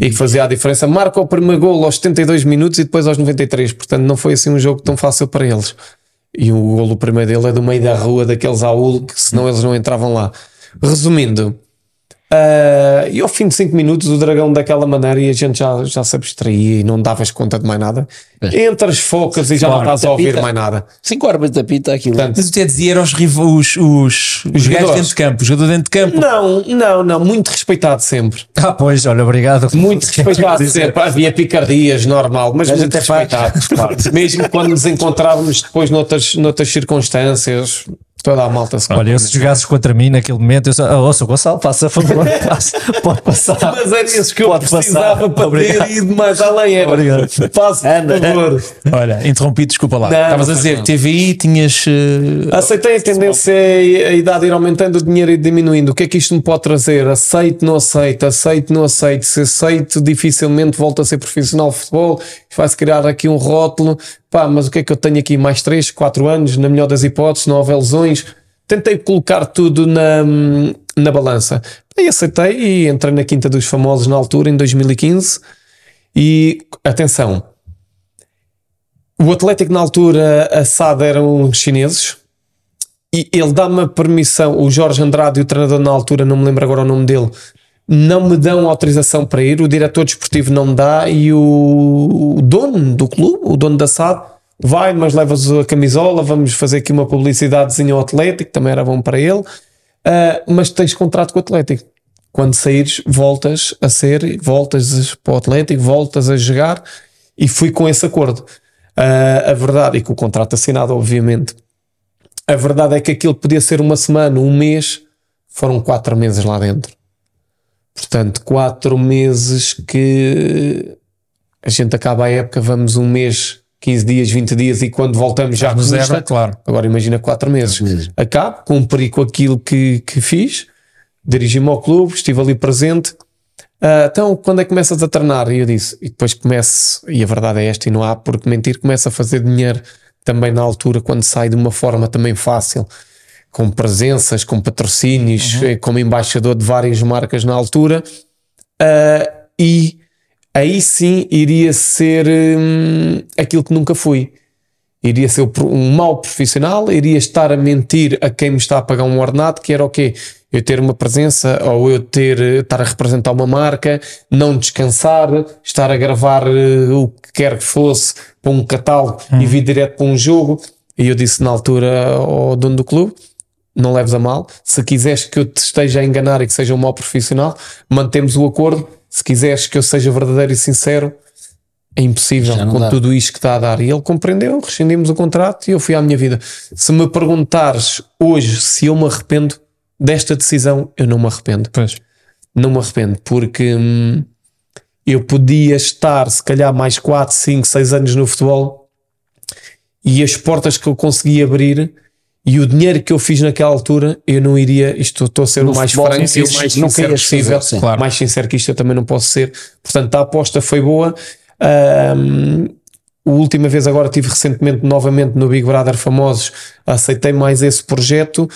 E que fazia a diferença. Marca o primeiro gol aos 72 minutos e depois aos 93. Portanto, não foi assim um jogo tão fácil para eles. E o golo primeiro dele é do meio da rua, daqueles ao Hulk, senão eles não entravam lá. Resumindo, ah, e ao fim de 5 minutos o dragão daquela maneira e a gente já, já se abstraía e não davas conta de mais nada. Entre as focas e já não estás a ouvir mais nada. Cinco horas de apita aquilo. Portanto, Mas o que eu dizia era os, riva- os, os, os gajos jogadores. dentro de campo, o jogador dentro de campo. não, não, não, muito respeitado sempre. Ah, pois, olha, obrigado. Muito respeitado sempre. Havia picardias, normal, mas, Mas muito faz. respeitado. claro. Mesmo quando nos encontrávamos depois noutras, noutras circunstâncias, toda a malta se Olha, eu se jogasses contra mim naquele momento, eu só, ah, ouça, Gonçalo, faça a favor, passa, pode passar. Mas era isso que eu Pode precisava passar. para Obrigado. ter ido mais além. Era. Obrigado. Faça, favor. Olha, interrompi, desculpa lá. Não, Estavas a não dizer, faz TVI, tinhas. eh, Aceitei a tendência e a idade ir aumentando, o dinheiro ir diminuindo. O que é que isto me pode trazer? Aceito, não aceito, aceito, não aceito. Se aceito, dificilmente volto a ser profissional de futebol. Vai-se criar aqui um rótulo. Pá, mas o que é que eu tenho aqui? Mais 3, 4 anos, na melhor das hipóteses, não houver lesões. Tentei colocar tudo na, na balança. E aceitei e entrei na Quinta dos Famosos na altura, em 2015. E atenção, o Atlético na altura, a SAD eram chineses e ele dá-me a permissão, o Jorge Andrade o treinador na altura, não me lembro agora o nome dele, não me dão autorização para ir, o diretor desportivo não me dá e o, o dono do clube, o dono da SAD, vai, mas levas a camisola, vamos fazer aqui uma publicidadezinha ao Atlético, também era bom para ele, Ah, mas tens contrato com o Atlético. Quando saíres, voltas a ser, voltas para o Atlético, voltas a jogar e fui com esse acordo. Ah, a verdade, e com o contrato assinado, obviamente, a verdade é que aquilo podia ser uma semana, um mês, foram quatro meses lá dentro. Portanto, quatro meses que a gente acaba a época, vamos um mês, 15 dias, 20 dias, e quando voltamos já no zero, claro. Agora imagina quatro meses. Acabo, cumpri com aquilo que, que fiz, dirigi-me ao clube, estive ali presente. Ah, então, quando é que começas a treinar? E eu disse, e depois começo, e a verdade é esta, e não há por que mentir, começo a fazer dinheiro também na altura, quando sai de uma forma também fácil, com presenças, com patrocínios, eh, como embaixador de várias marcas na altura. Ah, e aí sim iria ser hum, aquilo que nunca fui. Iria ser um mau profissional, iria estar a mentir a quem me está a pagar um ordenado, que era o quê? Eu ter uma presença ou eu ter, eh, estar a representar uma marca, não descansar, estar a gravar eh, o que quer que fosse para um catálogo e vir direto para um jogo. E eu disse na altura ao dono do clube: não leves a mal. Se quiseres que eu te esteja a enganar e que seja um mau profissional, mantemos o acordo. Se quiseres que eu seja verdadeiro e sincero, é impossível com dá. tudo isto que está a dar. E ele compreendeu, rescindimos o contrato e eu fui à minha vida. Se me perguntares hoje se eu me arrependo desta decisão, eu não me arrependo. Pois. Não me arrependo, porque hum, eu podia estar, se calhar, mais 4, 5, 6 anos no futebol e as portas que eu consegui abrir e o dinheiro que eu fiz naquela altura, eu não iria. Isto estou a ser No o mais franco e o mais nunca sincero ias fazer, possível. sim. Claro. Mais sincero que isto eu também não posso ser. Portanto, a aposta foi boa. Ahm, a última vez agora tive recentemente novamente no Big Brother Famosos, aceitei mais esse projeto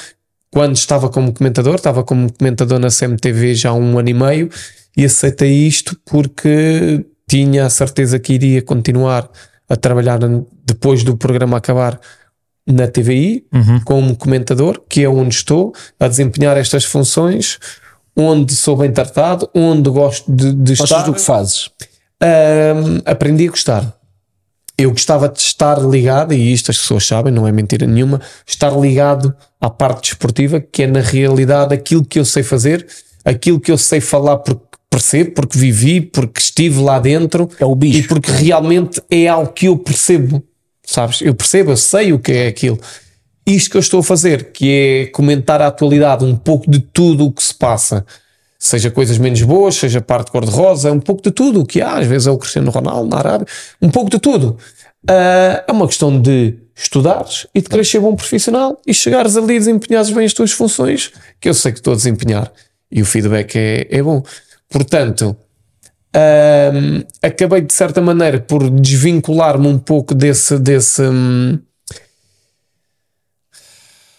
quando estava como comentador, estava como comentador na CMTV já há um ano e meio e aceitei isto porque tinha a certeza que iria continuar a trabalhar depois do programa acabar na TVI como comentador, que é onde estou a desempenhar estas funções, onde sou bem tratado, onde gosto de, de Gostas estar. do que fazes? Ahm, aprendi a gostar. Eu gostava de estar ligado, e isto as pessoas sabem, não é mentira nenhuma, estar ligado à parte desportiva, que é na realidade aquilo que eu sei fazer, aquilo que eu sei falar porque percebo, porque vivi, porque estive lá dentro É o bicho. e porque realmente é algo que eu percebo, sabes? Eu percebo, eu sei o que é aquilo. Isto que eu estou a fazer, que é comentar a atualidade, um pouco de tudo o que se passa, seja coisas menos boas, seja parte cor-de-rosa, um pouco de tudo o que há, às vezes é o Cristiano Ronaldo na Arábia, um pouco de tudo. Ah, é uma questão de estudares e de ser bom profissional e chegares ali e desempenhares bem as tuas funções, que eu sei que estou a desempenhar e o feedback é, é bom. Portanto, Ahm, acabei de certa maneira por desvincular-me um pouco desse, desse hum,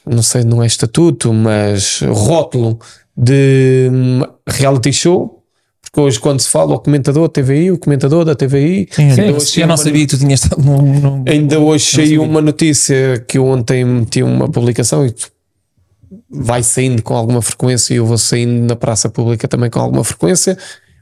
não sei, não é estatuto, mas rótulo de hum, reality show. Porque hoje, quando se fala o comentador da TVI, o comentador da TVI, ainda hoje eu não uma sabia que tu tinhas estado Ainda hoje saiu uma notícia que eu ontem meti uma publicação e tu- vai saindo com alguma frequência e eu vou saindo na praça pública também com alguma frequência,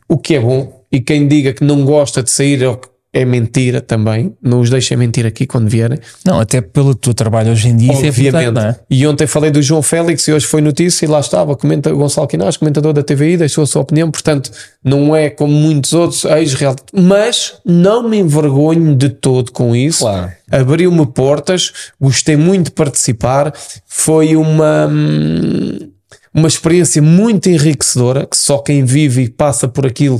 o que é bom. E quem diga que não gosta de sair é é mentira também. Não os deixem mentir aqui quando vierem. Não, até pelo teu trabalho hoje em dia, é Obviamente. não é? E ontem falei do João Félix e hoje foi notícia e lá estava, comenta Gonçalo Quinás, comentador da TVI, deixou a sua opinião, portanto, não é como muitos outros ex-reality, mas não me envergonho de todo com isso. Claro. Abriu-me portas, gostei muito de participar, foi uma hum, uma experiência muito enriquecedora que só quem vive e passa por aquilo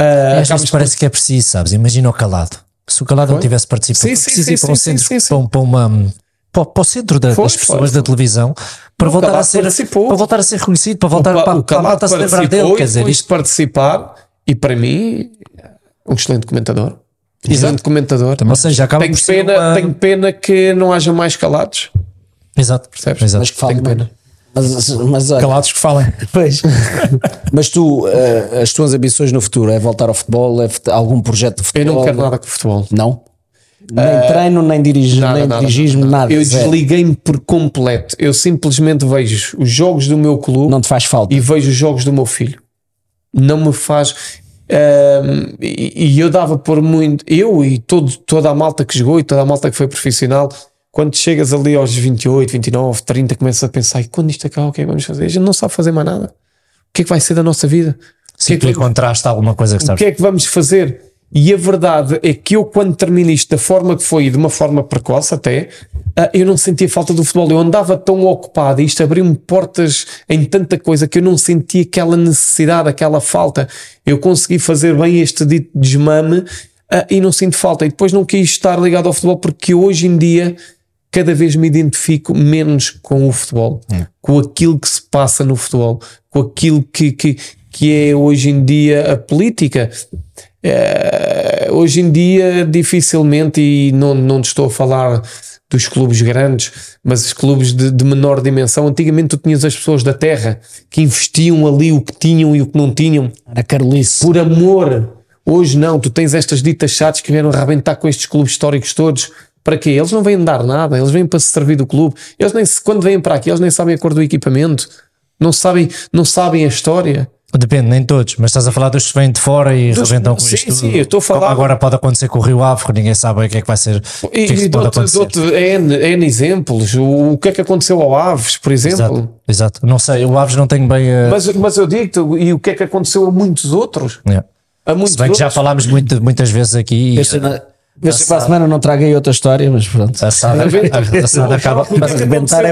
ah, Às acaba vezes parece que é preciso, sabes? Imagina o calado. Se o calado não tivesse participado, Sim, foi sim, ir para um centro. Para, um- para uma. Para, para o centro da- Foi, das foi, pessoas foi. da televisão para O voltar a ser participou. para voltar a ser reconhecido, para voltar Pa- para, o para a Calado malta se lembrar dele. Quer dizer, isto participar e para mim um excelente comentador um excelente comentador ou seja, acaba tenho pena, uma- tenho pena que não haja mais calados Exato, Percebes? Exato. Mas que fala Tenho pena. Mas, mas olha, Calados que falem. Pois. Mas tu, eh, as tuas ambições no futuro é voltar ao futebol? É algum projeto de eu futebol? não quero nada com futebol Não? Nem treino, nem, dirigi, Nada, nem nada, dirigismo, nada. eu zero. desliguei-me por completo eu simplesmente vejo os jogos do meu clube Não te faz falta. e vejo os jogos do meu filho. Não me faz. Ahm, e, e eu dava por muito. Eu e todo, toda a malta que jogou e toda a malta que foi profissional, quando chegas ali aos 28, 29, 30, começas a pensar: e quando isto acabar, o que é que vamos fazer? A gente não sabe fazer mais nada. O que é que vai ser da nossa vida? O é que tu vamos- encontraste alguma coisa que o sabes. que é que vamos fazer? E a verdade é que eu, quando termino isto da forma que foi, e de uma forma precoce até, ah, eu não sentia falta do futebol. Eu andava tão ocupado e isto abriu-me portas em tanta coisa que eu não sentia aquela necessidade, aquela falta. Eu consegui fazer bem este dito desmame ah, e não sinto falta. E depois não quis estar ligado ao futebol porque hoje em dia cada vez me identifico menos com o futebol, com aquilo que se passa no futebol, com aquilo que, que, que é hoje em dia a política. Eh, hoje em dia, dificilmente, e não, não te estou a falar dos clubes grandes, mas os clubes de, de menor dimensão. Antigamente, tu tinhas as pessoas da terra que investiam ali o que tinham e o que não tinham Era Carolice. por amor. Hoje não, tu tens estas ditas chatas que vieram arrebentar com estes clubes históricos todos. Para quê? Eles não vêm dar nada, eles vêm para se servir do clube. Eles nem, se- quando vêm para aqui, eles nem sabem a cor do equipamento, não sabem, não sabem a história. Depende, nem todos, mas estás a falar dos que vêm de fora e Dos- rebentam com sim, isto. sim, eu estou a falar- Como agora pode acontecer com o Rio Ave, que ninguém sabe o que é que vai ser. o que é que E, e N, N exemplos. O, o que é que aconteceu ao Aves, por exemplo? Exato, exato. Não sei, o Aves não tem bem. a- Mas, mas eu digo-te, e o que é que aconteceu a muitos outros? É. A muitos Se bem que já falámos muito, muitas vezes aqui. Na- vê se para a semana não traga aí outra história, mas pronto. A assada, a assada acaba. O que é é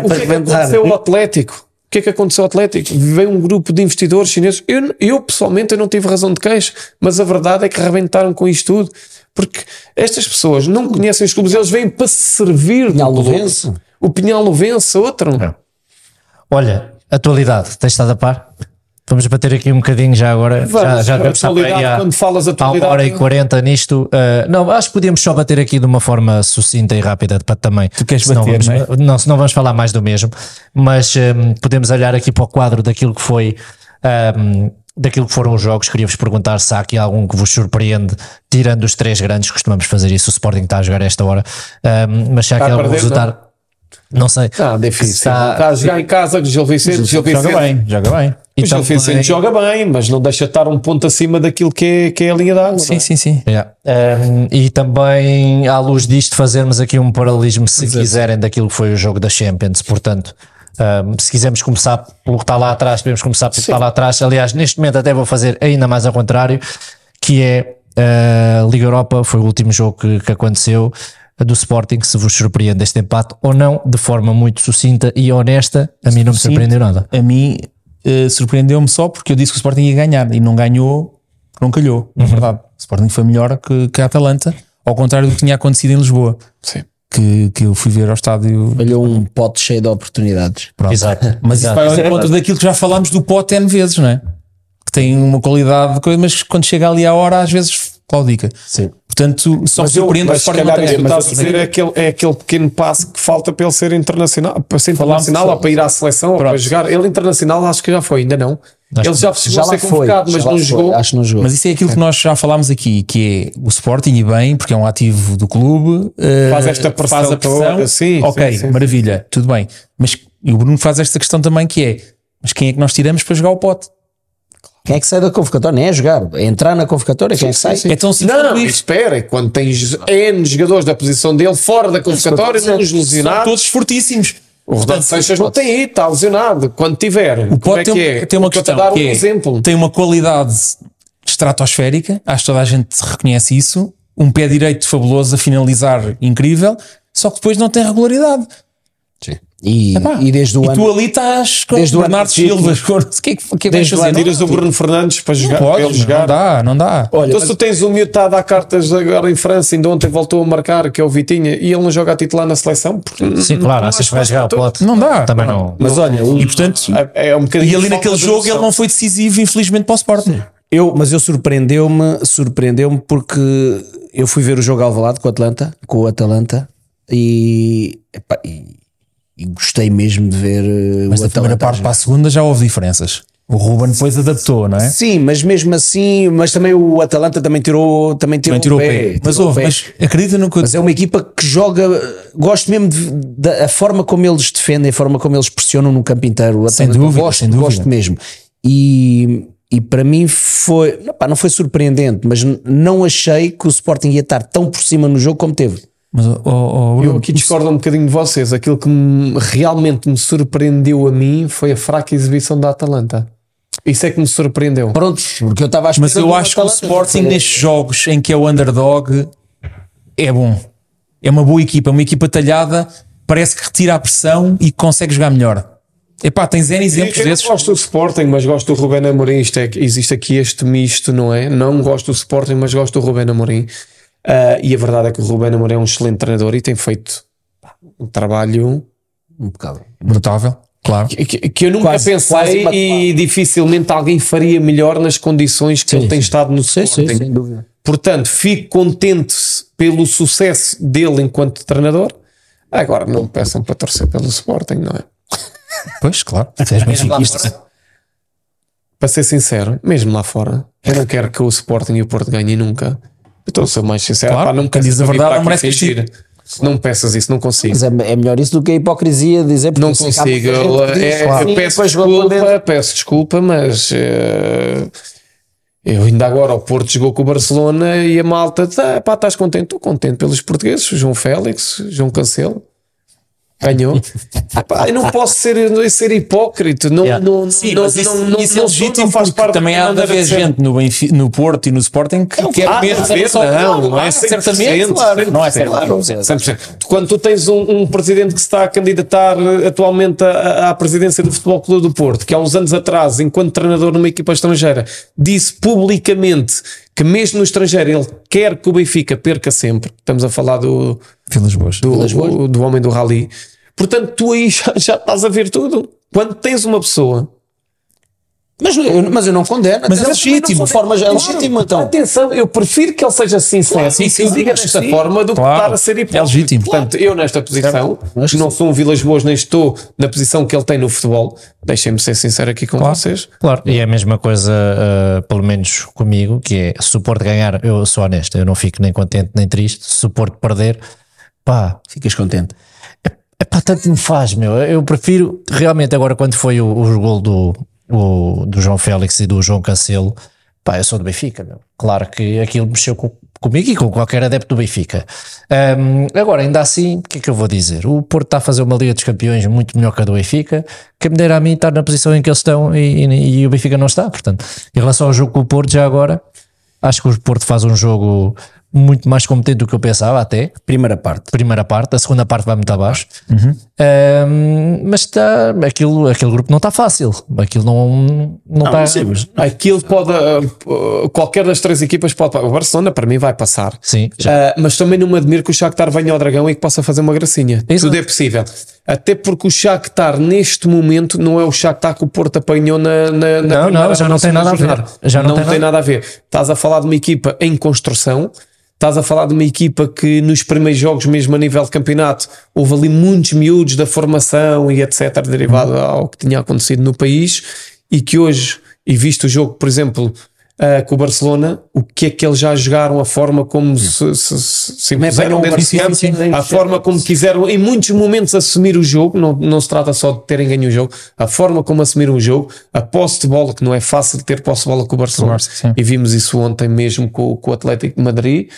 para o que é aconteceu ao Atlético? O que é que aconteceu ao Atlético? Veio um grupo de investidores chineses. Eu, eu pessoalmente eu não tive razão de queixa, mas a verdade é que arrebentaram com isto tudo. Porque estas pessoas não conhecem os clubes, eles vêm para se servir do Pinhal. Luvense. O Pinhal Luvense, outro. Olha, atualidade, tens estado a par? Vamos bater aqui um bocadinho já agora. Vamos, já já atualidade, há- quando falas há uma atualidade- hora e 40 nisto. Uh, não, acho que podíamos só bater aqui de uma forma sucinta e rápida para também. Tu queres senão bater, vamos, não não, senão vamos falar mais do mesmo. Mas um, podemos olhar aqui para o quadro daquilo que foi um, daquilo que foram os jogos, queria-vos perguntar se há aqui algum que vos surpreende, tirando os três grandes, costumamos fazer isso, o Sporting está a jogar a esta hora, um, mas se há aqui algum resultado, não, sei. Ah, difícil. Está- Está, a jogar em casa com o Gil Vicente. Gil Vicente, Joga bem, joga bem. E o Gil Vicente joga bem, mas não deixa de estar um ponto acima daquilo que é, que é a linha d'água. Sim, sim, sim. Yeah. Um, e também, à luz disto, fazermos aqui um paralelismo, se quiserem, daquilo que foi o jogo da Champions. Portanto, um, se quisermos começar pelo que está lá atrás, podemos começar pelo que está lá atrás. Aliás, neste momento, até vou fazer ainda mais ao contrário, que é a Liga Europa. Foi o último jogo que, que aconteceu do Sporting. Se vos surpreende este empate ou não, de forma muito sucinta e honesta, a mim não me surpreendeu nada. A mim eh, surpreendeu-me só porque eu disse que o Sporting ia ganhar e não ganhou, não calhou, na verdade. O Sporting foi melhor que, que a Atalanta, ao contrário do que tinha acontecido em Lisboa, Sim. que, que eu fui ver ao estádio. Olhou um pote cheio de oportunidades. Pronto. Exato. Mas isso Exato. vai ao encontro daquilo que já falámos do pote N vezes, não é? Que tem uma qualidade de coisa, mas quando chega ali à hora, às vezes claudica. Sim. Portanto, só Mas, eu, surpreende o mas não calhar isso estás a dizer é aquele, é aquele pequeno passo que falta para ele ser internacional, para ser internacional ou para ir à seleção ou para jogar. Ele internacional acho que já foi, ainda não. ele já Já a lá ser foi. convocado, mas já não foi, jogou. Acho não jogou. Mas isso é aquilo que nós já falámos aqui, que é o Sporting e bem, porque é um ativo do clube, eh, Faz esta pressão faz a pressão, toda, sim, ok, sim, sim. maravilha, tudo bem. Mas e o Bruno faz esta questão também que é, mas quem é que nós tiramos para jogar o pote? Quem é que sai da convocatória? Nem é jogar. É entrar na convocatória. Quem é que sai? É tão simples Não, isso. espera, quando tens N jogadores da posição dele fora da convocatória, não os São lesionados. todos fortíssimos. O Renato Seixas não tem aí, está lesionado. Quando tiver, O como pote é que tem, é? tem uma questão dar que um é, exemplo. tem uma qualidade estratosférica, acho que toda a gente reconhece isso, um pé direito fabuloso a finalizar incrível, só que depois não tem regularidade. E, Epá, e desde o e ano. tu ali estás com desde o Bernardo. Silva. O que é que, que, é que vais fazer? Não, Tiras o Bruno Fernandes para jogar, podes, para ele não jogar. dá, não dá. Olha, Então, mas- se tu tens o miúdo a dar cartas agora em França, ainda ontem voltou a marcar, que é o Vitinha, e ele não joga a titular na seleção, porque Sim, claro, achas que vai jogar o pote? Não dá. Também não. mas olha, E portanto, é, é um bocadinho e ali naquele jogo ele não foi decisivo, infelizmente, para o Sporting. eu, mas eu surpreendeu-me, surpreendeu-me porque eu fui ver o jogo ao Alvalade com o Atlanta, com o Atalanta e, epá, e, e gostei mesmo de ver eh, Mas da primeira Atalanta. parte para a segunda já houve diferenças. O Ruben depois adaptou, não é? Sim, mas mesmo assim, mas também o Atalanta também tirou, também tirou, Também tirou o pé. tirou Mas o houve, pé. mas acredita no que Mas é uma equipa que joga, gosto mesmo de- da forma como eles defendem, a forma como eles pressionam no campo inteiro. O Sem Atalanta, dúvida, gosto, sem dúvida. gosto mesmo. E, e para mim foi, não, pá, não foi surpreendente, mas não achei que o Sporting ia estar tão por cima no jogo como teve. Mas, oh, oh, Eu aqui discordo um bocadinho de vocês. Aquilo que me- realmente me surpreendeu a mim foi a fraca exibição da Atalanta. Isso é que me surpreendeu. Pronto, porque eu estava a Mas eu acho que o. Sporting nestes jogos em que é o underdog é bom. É uma boa equipa, uma equipa talhada, parece que retira a pressão e consegue jogar melhor. Epá, tens N exemplos Eu desses. gosto do Sporting, mas gosto do Rubén Amorim. Isto é, que existe aqui este misto, não é? Não gosto do Sporting, mas gosto do Rubén Amorim. Ah, e a verdade é que o Rubén Amorim é um excelente treinador e tem feito pá, um trabalho Impecável. Brutável, claro. que, que- que eu nunca Quase- pensei quase e imaculado. dificilmente alguém faria melhor nas condições que ele tem estado no Sim, sim, Sporting. sem dúvida. Portanto, fico contente pelo sucesso dele enquanto treinador. Agora, não me peçam para torcer pelo Sporting, não é? Pois, claro. Tu és benfiquista. Para ser sincero, mesmo lá fora, eu não quero que o Sporting e o Porto ganhem nunca. Eu estou a ser mais sincero. Claro, Pá, não me quem peças diz a verdade não merece fingir. Não me peças isso, não consigo. Mas é, é melhor isso do que a hipocrisia de dizer porque Não consigo. Eu, diz, é, claro. eu peço desculpa, peço desculpa, mas eh, eu ainda agora o Porto jogou com o Barcelona e a malta tá, pá, estás contente? Estou contente pelos portugueses, João Félix, João Cancelo. Ganhou. Pá, eu não posso ser, ser hipócrita. Não, Yeah. não, Sim, não, mas isso, não, isso não, é legítimo não faz parte também há de não haver gente no, Benfi- no Porto e no Sporting que quer Ah, haver, não, não é certamente, 100%, claro, não é certo. 100%. Quando tu tens um, um presidente que se está a candidatar eh, atualmente à, à presidência do Futebol Clube do Porto, que há uns anos atrás, enquanto treinador numa equipa estrangeira, disse publicamente que mesmo no estrangeiro ele quer que o Benfica perca sempre. Estamos a falar do, Vilas Boas. do, do homem do rally. Portanto, tu aí já, já estás a ver tudo. Quando tens uma pessoa Mas, eu, mas eu não condeno. Mas é legítimo. De forma é legítimo, então. Atenção, eu prefiro que ele seja sincero e que o diga desta forma do que Claro. estar a ser hipócrita. É legítimo. Portanto, eu nesta posição, que não sou um Vilas Boas, nem estou na posição que ele tem no futebol. Deixem-me ser sincero aqui com vocês. Claro, e é a mesma coisa, uh, pelo menos comigo, que é se o Porto ganhar, eu sou honesto, eu não fico nem contente nem triste. Se o Porto perder, pá, Ficas contente. é pá, tanto me faz, meu. Eu prefiro, realmente, agora, quando foi o, o gol do, o- do João Félix e do João Cancelo, pá, eu sou do Benfica, meu. Claro que aquilo mexeu com- comigo e com qualquer adepto do Benfica. Ahm, agora, ainda assim, o que é que eu vou dizer? O Porto está a fazer uma Liga dos Campeões muito melhor que a do Benfica, que me dera a mim estar na posição em que eles estão e, e- e o Benfica não está. Portanto, em relação ao jogo com o Porto, já agora, acho que o Porto faz um jogo muito mais competente do que eu pensava, até Primeira parte. primeira parte, a segunda parte vai muito abaixo. Ahm, mas está, aquilo, aquele grupo não está fácil. Aquilo não, não está. sim, mas- Aquilo pode, uh, qualquer das três equipas pode. O Barcelona, para mim, vai passar. Sim. Uh, mas também não me admiro que o Shakhtar venha ao Dragão e que possa fazer uma gracinha. Exato. Tudo é possível. Até porque o Shakhtar, neste momento, não é o Shakhtar que o Porto apanhou na, na, na Não, não, já não tem nada a ver. Já não não tem nada- nada a ver. Estás a falar de uma equipa em construção. Estás a falar de uma equipa que nos primeiros jogos, mesmo a nível de campeonato, houve ali muitos miúdos da formação e etc., derivado ao que tinha acontecido no país, e que hoje, e visto o jogo, por exemplo, ah, com o Barcelona, o que é que eles já jogaram, a forma como se, se, se, se impuseram dentro de campo, sim. a forma como quiseram, em muitos momentos, assumir o jogo. Não, não se trata só de terem ganho o jogo, a forma como assumiram o jogo, a posse de bola, que não é fácil ter posse de bola com o Barcelona, Barça, e vimos isso ontem mesmo com, com o Atlético de Madrid.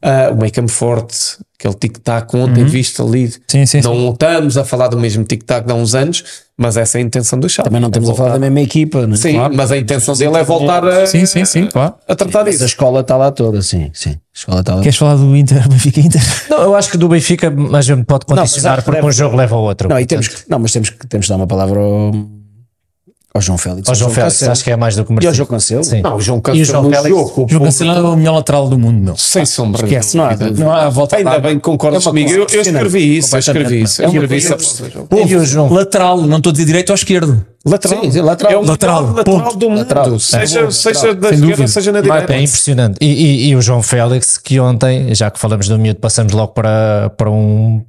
Ah, o make-up forte, aquele tic-tac ontem visto ali. Uhum. Sim, sim, não estamos a falar do mesmo tic-tac de há uns anos, mas essa é a intenção do Xavi. Também não É a falar da voltar- mesma equipa, né? Sim, mas a intenção dele é voltar a, Sim, sim, sim, claro. a tratar Mas a disso. escola está lá toda, sim. sim. A escola está lá. Queres falar do Inter, Benfica Inter? Não, eu acho que do Benfica a gente pode condicionar há- porque deve- um jogo leva ao outro. Não, e temos que, não, mas temos que, temos que dar uma palavra ao, ao João Félix. Ao João Félix, acho que é mais do que E ao merecido. João Cancelo. Sim. Não, o João E o Cancelo João no Félix? jogo, O João Cancelo é o melhor lateral do mundo, meu. sem sombra Esquece, não há. Não há volta Ainda a bem que concordas É comigo. Eu, eu escrevi isso, eu escrevi isso. É Eu uma escrevi isso João? Lateral, não estou a dizer direito ou esquerdo. Lateral. Sim, sim, lateral. É o Lateral, lateral, do mundo. Lateral. Seja, É, seja da Sem esquerda, seja na É direita. impressionante. E, e- e o João Félix, que ontem, já que falamos do miúdo, passamos logo para, para um.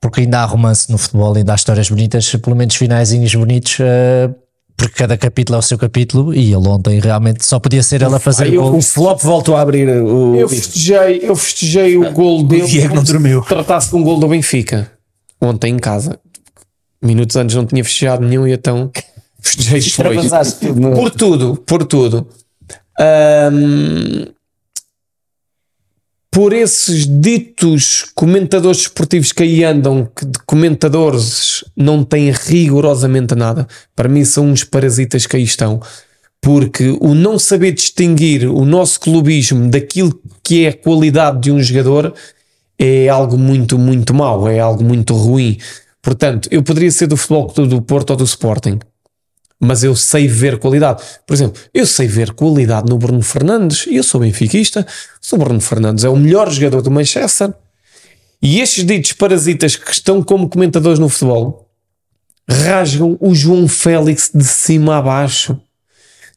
Porque ainda há romance no futebol, ainda há histórias bonitas, pelo menos finaizinhos bonitos, eh, porque cada capítulo é o seu capítulo. E ele ontem realmente só podia ser ele a fazer Ai, eu- gol. O flop voltou a abrir o. Eu festejei, eu festejei o gol dele Diego como não dormiu. tratasse de um gol do Benfica ontem em casa. Minutos antes não tinha festejado nenhum e então festejei depois. Tudo. no- Por tudo, por tudo. Ahm, por esses ditos comentadores esportivos que aí andam, que de comentadores não têm rigorosamente nada, para mim são uns parasitas que aí estão. Porque o não saber distinguir o nosso clubismo daquilo que é a qualidade de um jogador é algo muito, muito mau, é algo muito ruim. Portanto, eu poderia ser do Futebol do Porto ou do Sporting, mas eu sei ver qualidade. Por exemplo, eu sei ver qualidade no Bruno Fernandes e eu sou benfiquista. O Bruno Fernandes é o melhor jogador do Manchester. E estes ditos parasitas que estão como comentadores no futebol rasgam o João Félix de cima a baixo.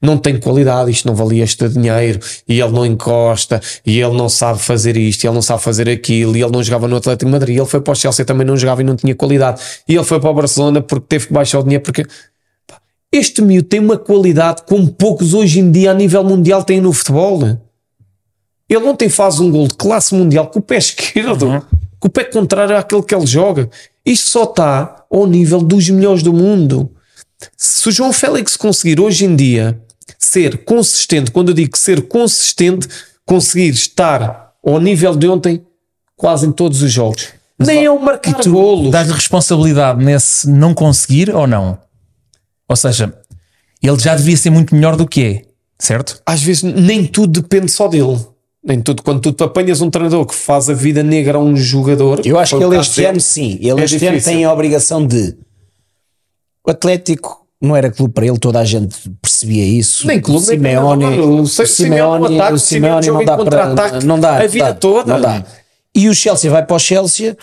Não tem qualidade, isto não valia este dinheiro, e ele não encosta, e ele não sabe fazer isto, e ele não sabe fazer aquilo, e ele não jogava no Atlético Madrid, ele foi para o Chelsea também não jogava e não tinha qualidade, e ele foi para o Barcelona porque teve que baixar o dinheiro, porque este miúdo tem uma qualidade como poucos hoje em dia a nível mundial têm no futebol. Ele ontem faz um gol de classe mundial com o pé esquerdo, com o pé contrário àquele que ele joga. Isto só está ao nível dos melhores do mundo. Se o João Félix conseguir hoje em dia ser consistente, quando eu digo ser consistente, conseguir estar ao nível de ontem quase em todos os jogos. Nem é o marcar golos. dás-lhe responsabilidade nesse não conseguir ou não? Ou seja, ele já devia ser muito melhor do que é, certo? às vezes nem tudo depende só dele. Nem tudo, quando tu apanhas um treinador que faz a vida negra a um jogador. Eu acho que o ele este ano sim. Ele é este ano difícil. tem a obrigação de. O Atlético não era clube para ele, toda a gente percebia isso. Nem clube, o nem Simeone, treinador. o O Simeone, o o Simeone Simeone não dá para. contra-ataque Não dá. a vida dá, toda. Não dá. E o Chelsea vai para o Chelsea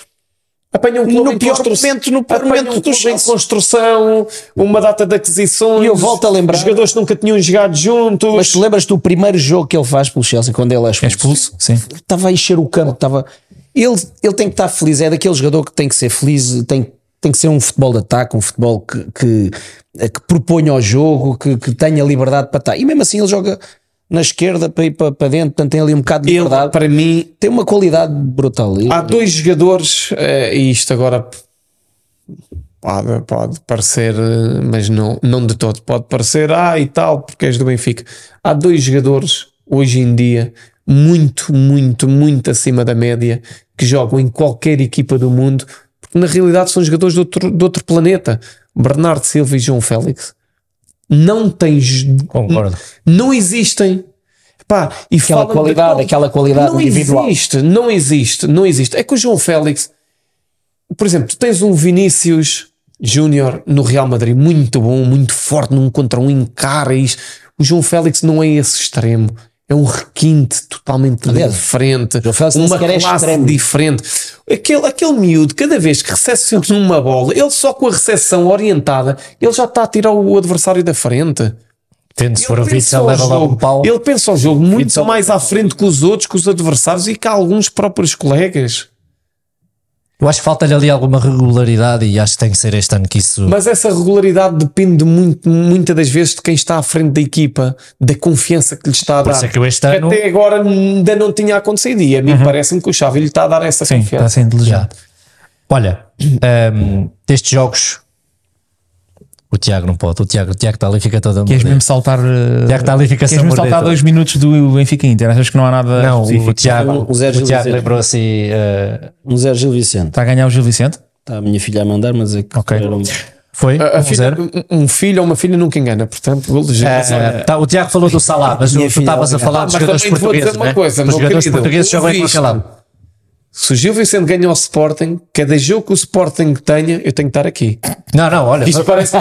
Apanha um clube No em pior construção- momento- no pior momento um do clube em construção, uma data de aquisições. E eu volto a lembrar- Jogadores que nunca tinham jogado juntos. Mas tu lembras do primeiro jogo que ele faz pelo Chelsea quando ele é É expulso? expulso? Sim. Estava a encher o campo, estava. Ele, ele tem que estar feliz, é daquele jogador que tem que ser feliz, tem, tem que ser um futebol de ataque, um futebol que, que, que proponha ao jogo, que, que tenha liberdade para estar. E mesmo assim ele joga na esquerda para ir para, para dentro, portanto tem ali um bocado de ele, liberdade. para mim, Tem uma qualidade brutal. Ele- há dois jogadores, eh, e isto agora pode, pode parecer, eh, mas não, não de todo, pode parecer, ah, e tal, porque és do Benfica. Há dois jogadores hoje em dia muito, muito, muito acima da média que jogam em qualquer equipa do mundo, porque na realidade são jogadores de outro, de outro planeta. Bernardo Silva e João Félix. Não tens Concordo. não existem. Pá, e Aquela de qualidade, qual- aquela qualidade não individual. existe, não existe, não existe. É que o João Félix, por exemplo, tu tens um Vinícius Júnior no Real Madrid muito bom, muito forte, num contra um, encara. O João Félix não é esse extremo. É um requinte totalmente Aliás, diferente, uma é classe extremo. diferente. Aquele, aquele miúdo, cada vez que recepciona uma bola, ele só com a recepção orientada, ele já está a tirar o adversário da frente. Tendo se for o Ele pensa Witzel, ao leva logo jogo- um pau. Ele pensa o jogo muito mais à frente que os outros, que os adversários e que alguns próprios colegas. Eu acho que falta-lhe ali alguma regularidade e acho que tem que ser este ano que isso. Mas essa regularidade depende muito, muitas das vezes de quem está à frente da equipa, da confiança que lhe está a Por dar. é que este ano- Até agora ainda não tinha acontecido e a mim parece-me que o Xavi lhe está a dar essa Sim, está a confiança. ser inteligente. Olha, ehm, destes jogos, o Tiago não pode. O Tiago, o Tiago está ali e fica todo a Queres mesmo saltar. uh, Tiago está ali e fica Queres mesmo saltar dois minutos do Benfica Inter? Achas que não há nada. Não, específico? o Tiago, O Zé o Gil Tiago Vicente. lembrou assim. eh, Um Zé Gil Vicente. Está a ganhar o Gil Vicente? Está a minha filha a mandar, mas é que Ok. um- foi? A- a Um filha- um- filho ou uma filha nunca engana, portanto, jeito. Eh, tá, o Tiago falou do Salah, mas tu estavas a falar Ah, dos mas jogadores também te vou dizer portugueses. uma né? coisa, Os jogadores querido, portugueses o jogam em qualquer lado. Se o Gil Vicente ganha ao Sporting, cada jogo que o Sporting tenha, eu tenho que estar aqui. Não, não, olha. Isto parece.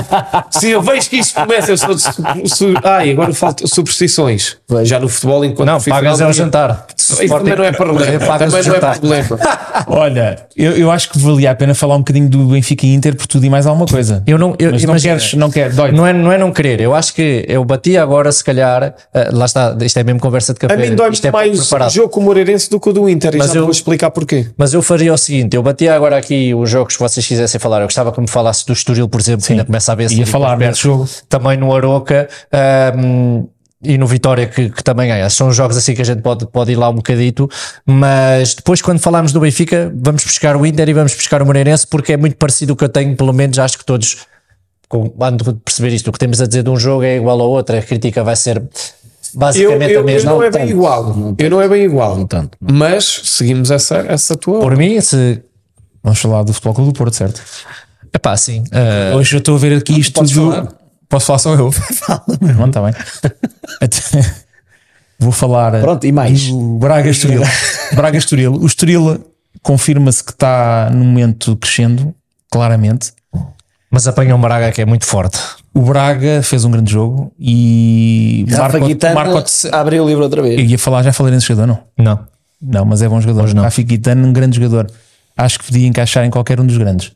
Se eu vejo que isto começa, eu sou. de su- su- Ai, agora falta superstições. Já no futebol, enquanto Não, pagas é o jantar. Isso também não é problema. Pagas Também não é problema. Olha, eu, eu acho que valia a pena falar um bocadinho do Benfica e Inter por tudo e mais alguma coisa. Eu não, eu, Mas não imagina, queres, não quer, dói. Não é, não é não querer, eu acho que eu bati agora, se calhar, eh, lá está, isto é mesmo conversa de café. A mim dói é mais pouco o preparado. jogo com o Moreirense do que o do Inter. E Mas já eu- vou explicar porquê. Mas eu faria o seguinte: eu batia agora aqui os jogos que vocês quisessem falar. Eu gostava que me falasse do Estoril, por exemplo, que ainda começa a ver Ia falar desse jogo. Também no Aroca ahm, e no Vitória, que, que também ganha. São jogos assim que a gente pode, pode ir lá um bocadito. Mas depois, quando falarmos do Benfica, vamos buscar o Inter e vamos buscar o Moreirense, porque é muito parecido o que eu tenho, pelo menos acho que todos. Com, ando de perceber isto, o que temos a dizer de um jogo é igual ao outro, a crítica vai ser Eu, basicamente eu, a eu mesma. não é tanto. bem igual. Eu não é bem igual. Não tanto. Mas seguimos essa, essa tua. Por mim, se. Vamos falar do Futebol Clube do Porto, certo? Epá, sim. ah, Hoje eu estou a ver aqui isto. Posso falar só eu? Fala, não, está bem. Vou falar Pronto, e mais? do Braga Estoril. Braga Estoril. O Estoril confirma-se que está no momento crescendo, claramente. mas apanha um Braga que é muito forte. O Braga fez um grande jogo e Rafa Marco, Guitano Marco abriu o livro outra eu vez. ia falar, já falei nesse jogador, não? Não. Não, mas é bom jogador. não. Rafa Guitano, um grande jogador. Acho que podia encaixar em qualquer um dos grandes.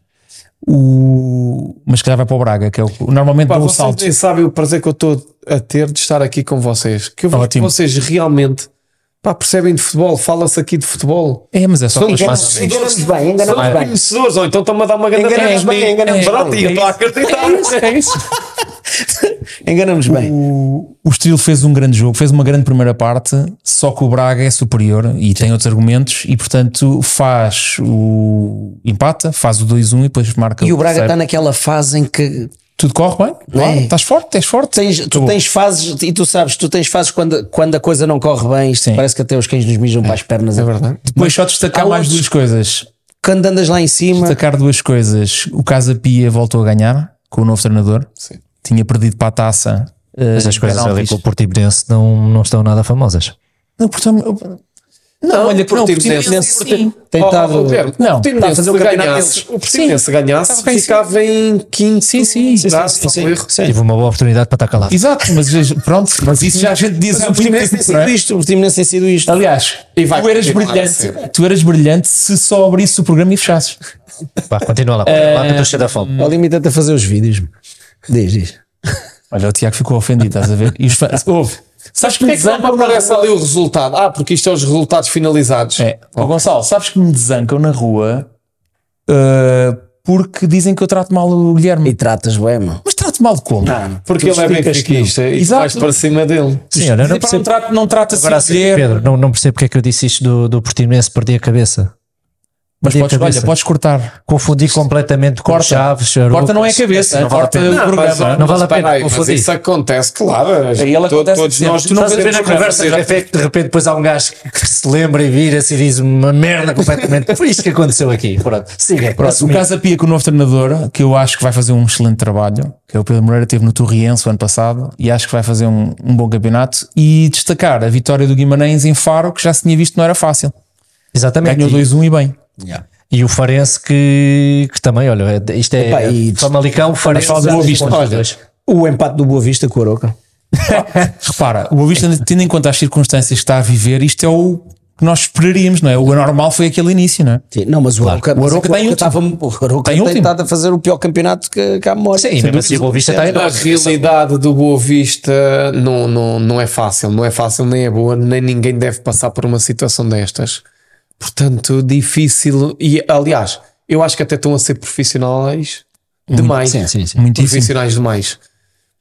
O... Mas que já vai para o Braga, que é o normalmente Pá, dá o vocês salto. nem sabem o prazer que eu estou a ter de estar aqui com vocês. Que eu vejo que vocês realmente pá, percebem de futebol, fala-se aqui de futebol. É, mas é só São que enganamos, Enganamos bem, enganamos bem. conhecedores, ou então estão-me a dar uma grande Enganamos bem, enganamos Pronto, bem. e eu estou a acreditar. é isso. Enganamos bem. O, o Estoril fez um grande jogo, fez uma grande primeira parte, só que o Braga é superior e tem outros argumentos e, portanto, faz o empata, faz o 2-1 e depois marca E o Braga está naquela fase em que Tudo corre bem? Claro, É. estás forte, és forte. tens, tu tens fases, e tu sabes, tu tens fases quando, quando a coisa não corre bem, isto Sim. parece que até os cães nos mijam para as pernas. É verdade. Depois só destacar mais outros- duas coisas. Quando andas lá em cima, Destacar duas coisas. O Casa Pia voltou a ganhar com o novo treinador. Sim. Tinha perdido para a taça. eh, Mas as coisas ali com o Porto Ibenense não, não estão nada famosas. Não, portanto, Não, olha que não, o Portimonense- sim. Tem Oh, Guilherme, Não, o está a fazer o se campeonato o Portimonense Sim. ganhasse, em ficava em quinto. Sim, sim, sim, sim, Sim, sim. Tive uma boa oportunidade para estar calado. Exato, mas pronto, mas isso já a gente diz O Portimonense tem sido é? isto. O Portimonense tem sido isto. Aliás, tu eras brilhante, tu eras brilhante se só abrisse o programa e fechasses. Pá, continua lá, lá que eu cheio da fome. Ao limite a fazer os vídeos. Diz, diz. Olha, o Tiago ficou ofendido, estás a ver? E os fãs, ouve, sabes que me Porquê é que não desancam na aparece ali o resultado? Ah, porque isto é os resultados finalizados. É, Ó, Gonçalo, sabes que me desancam na rua uh, porque dizem que eu trato mal o Guilherme. E tratas bem, mano. Mas trato mal como? Porque ele é benfiquista e tu Exato. vais para cima dele. Sim, olha, não Dizer, pá, não percebo. trato, não trato assim Agora, assim. Pedro, não, não percebo porque é que eu disse isto do, do Portimonense, perdi a cabeça. Mas podes, olha, podes cortar. Confundi completamente com Corta. Chaves. Corta não é a cabeça, Não vale a corta pena. o programa. não vale a pena aí, mas confundir. isso acontece, claro. Aí ela todos sempre. nós Tu não Estás a ver na conversa, de repente, de repente depois há um gajo que se lembra e vira-se e diz uma merda completamente. Foi isto que aconteceu aqui. Pronto, siga. O. Casa Pia com o novo treinador, que eu acho que vai fazer um excelente trabalho, que é o Pedro Moreira, teve no Torriense o ano passado, e acho que vai fazer um, um bom campeonato. E destacar a vitória do Guimarães em Faro, que já se tinha visto que não era fácil. Exatamente. Ganhou E- 2-1 e bem. E o Farense que, que também, olha, é- isto é Epá, e- Famalicão, Farense. do Boa Vista. Olha. O empate do Boa Vista com o Aroca. Repara, o Boa Vista, tendo em conta as circunstâncias que está a viver, isto é o que nós esperaríamos, não é? O anormal foi aquele início, não é? Sim, Não, mas o Aroca, O Aroca tem último. estava, o Aroca Tem tem, último. estado a fazer o pior campeonato que, que há memória. Sim, mesmo assim, o Boa Vista está A realidade do Boa Vista não, não, não é fácil, não é fácil, nem é boa, nem ninguém deve passar por uma situação destas. Portanto, difícil. E aliás, eu acho que até estão a ser profissionais demais. Sim, sim, sim. Muitíssimo. Profissionais demais.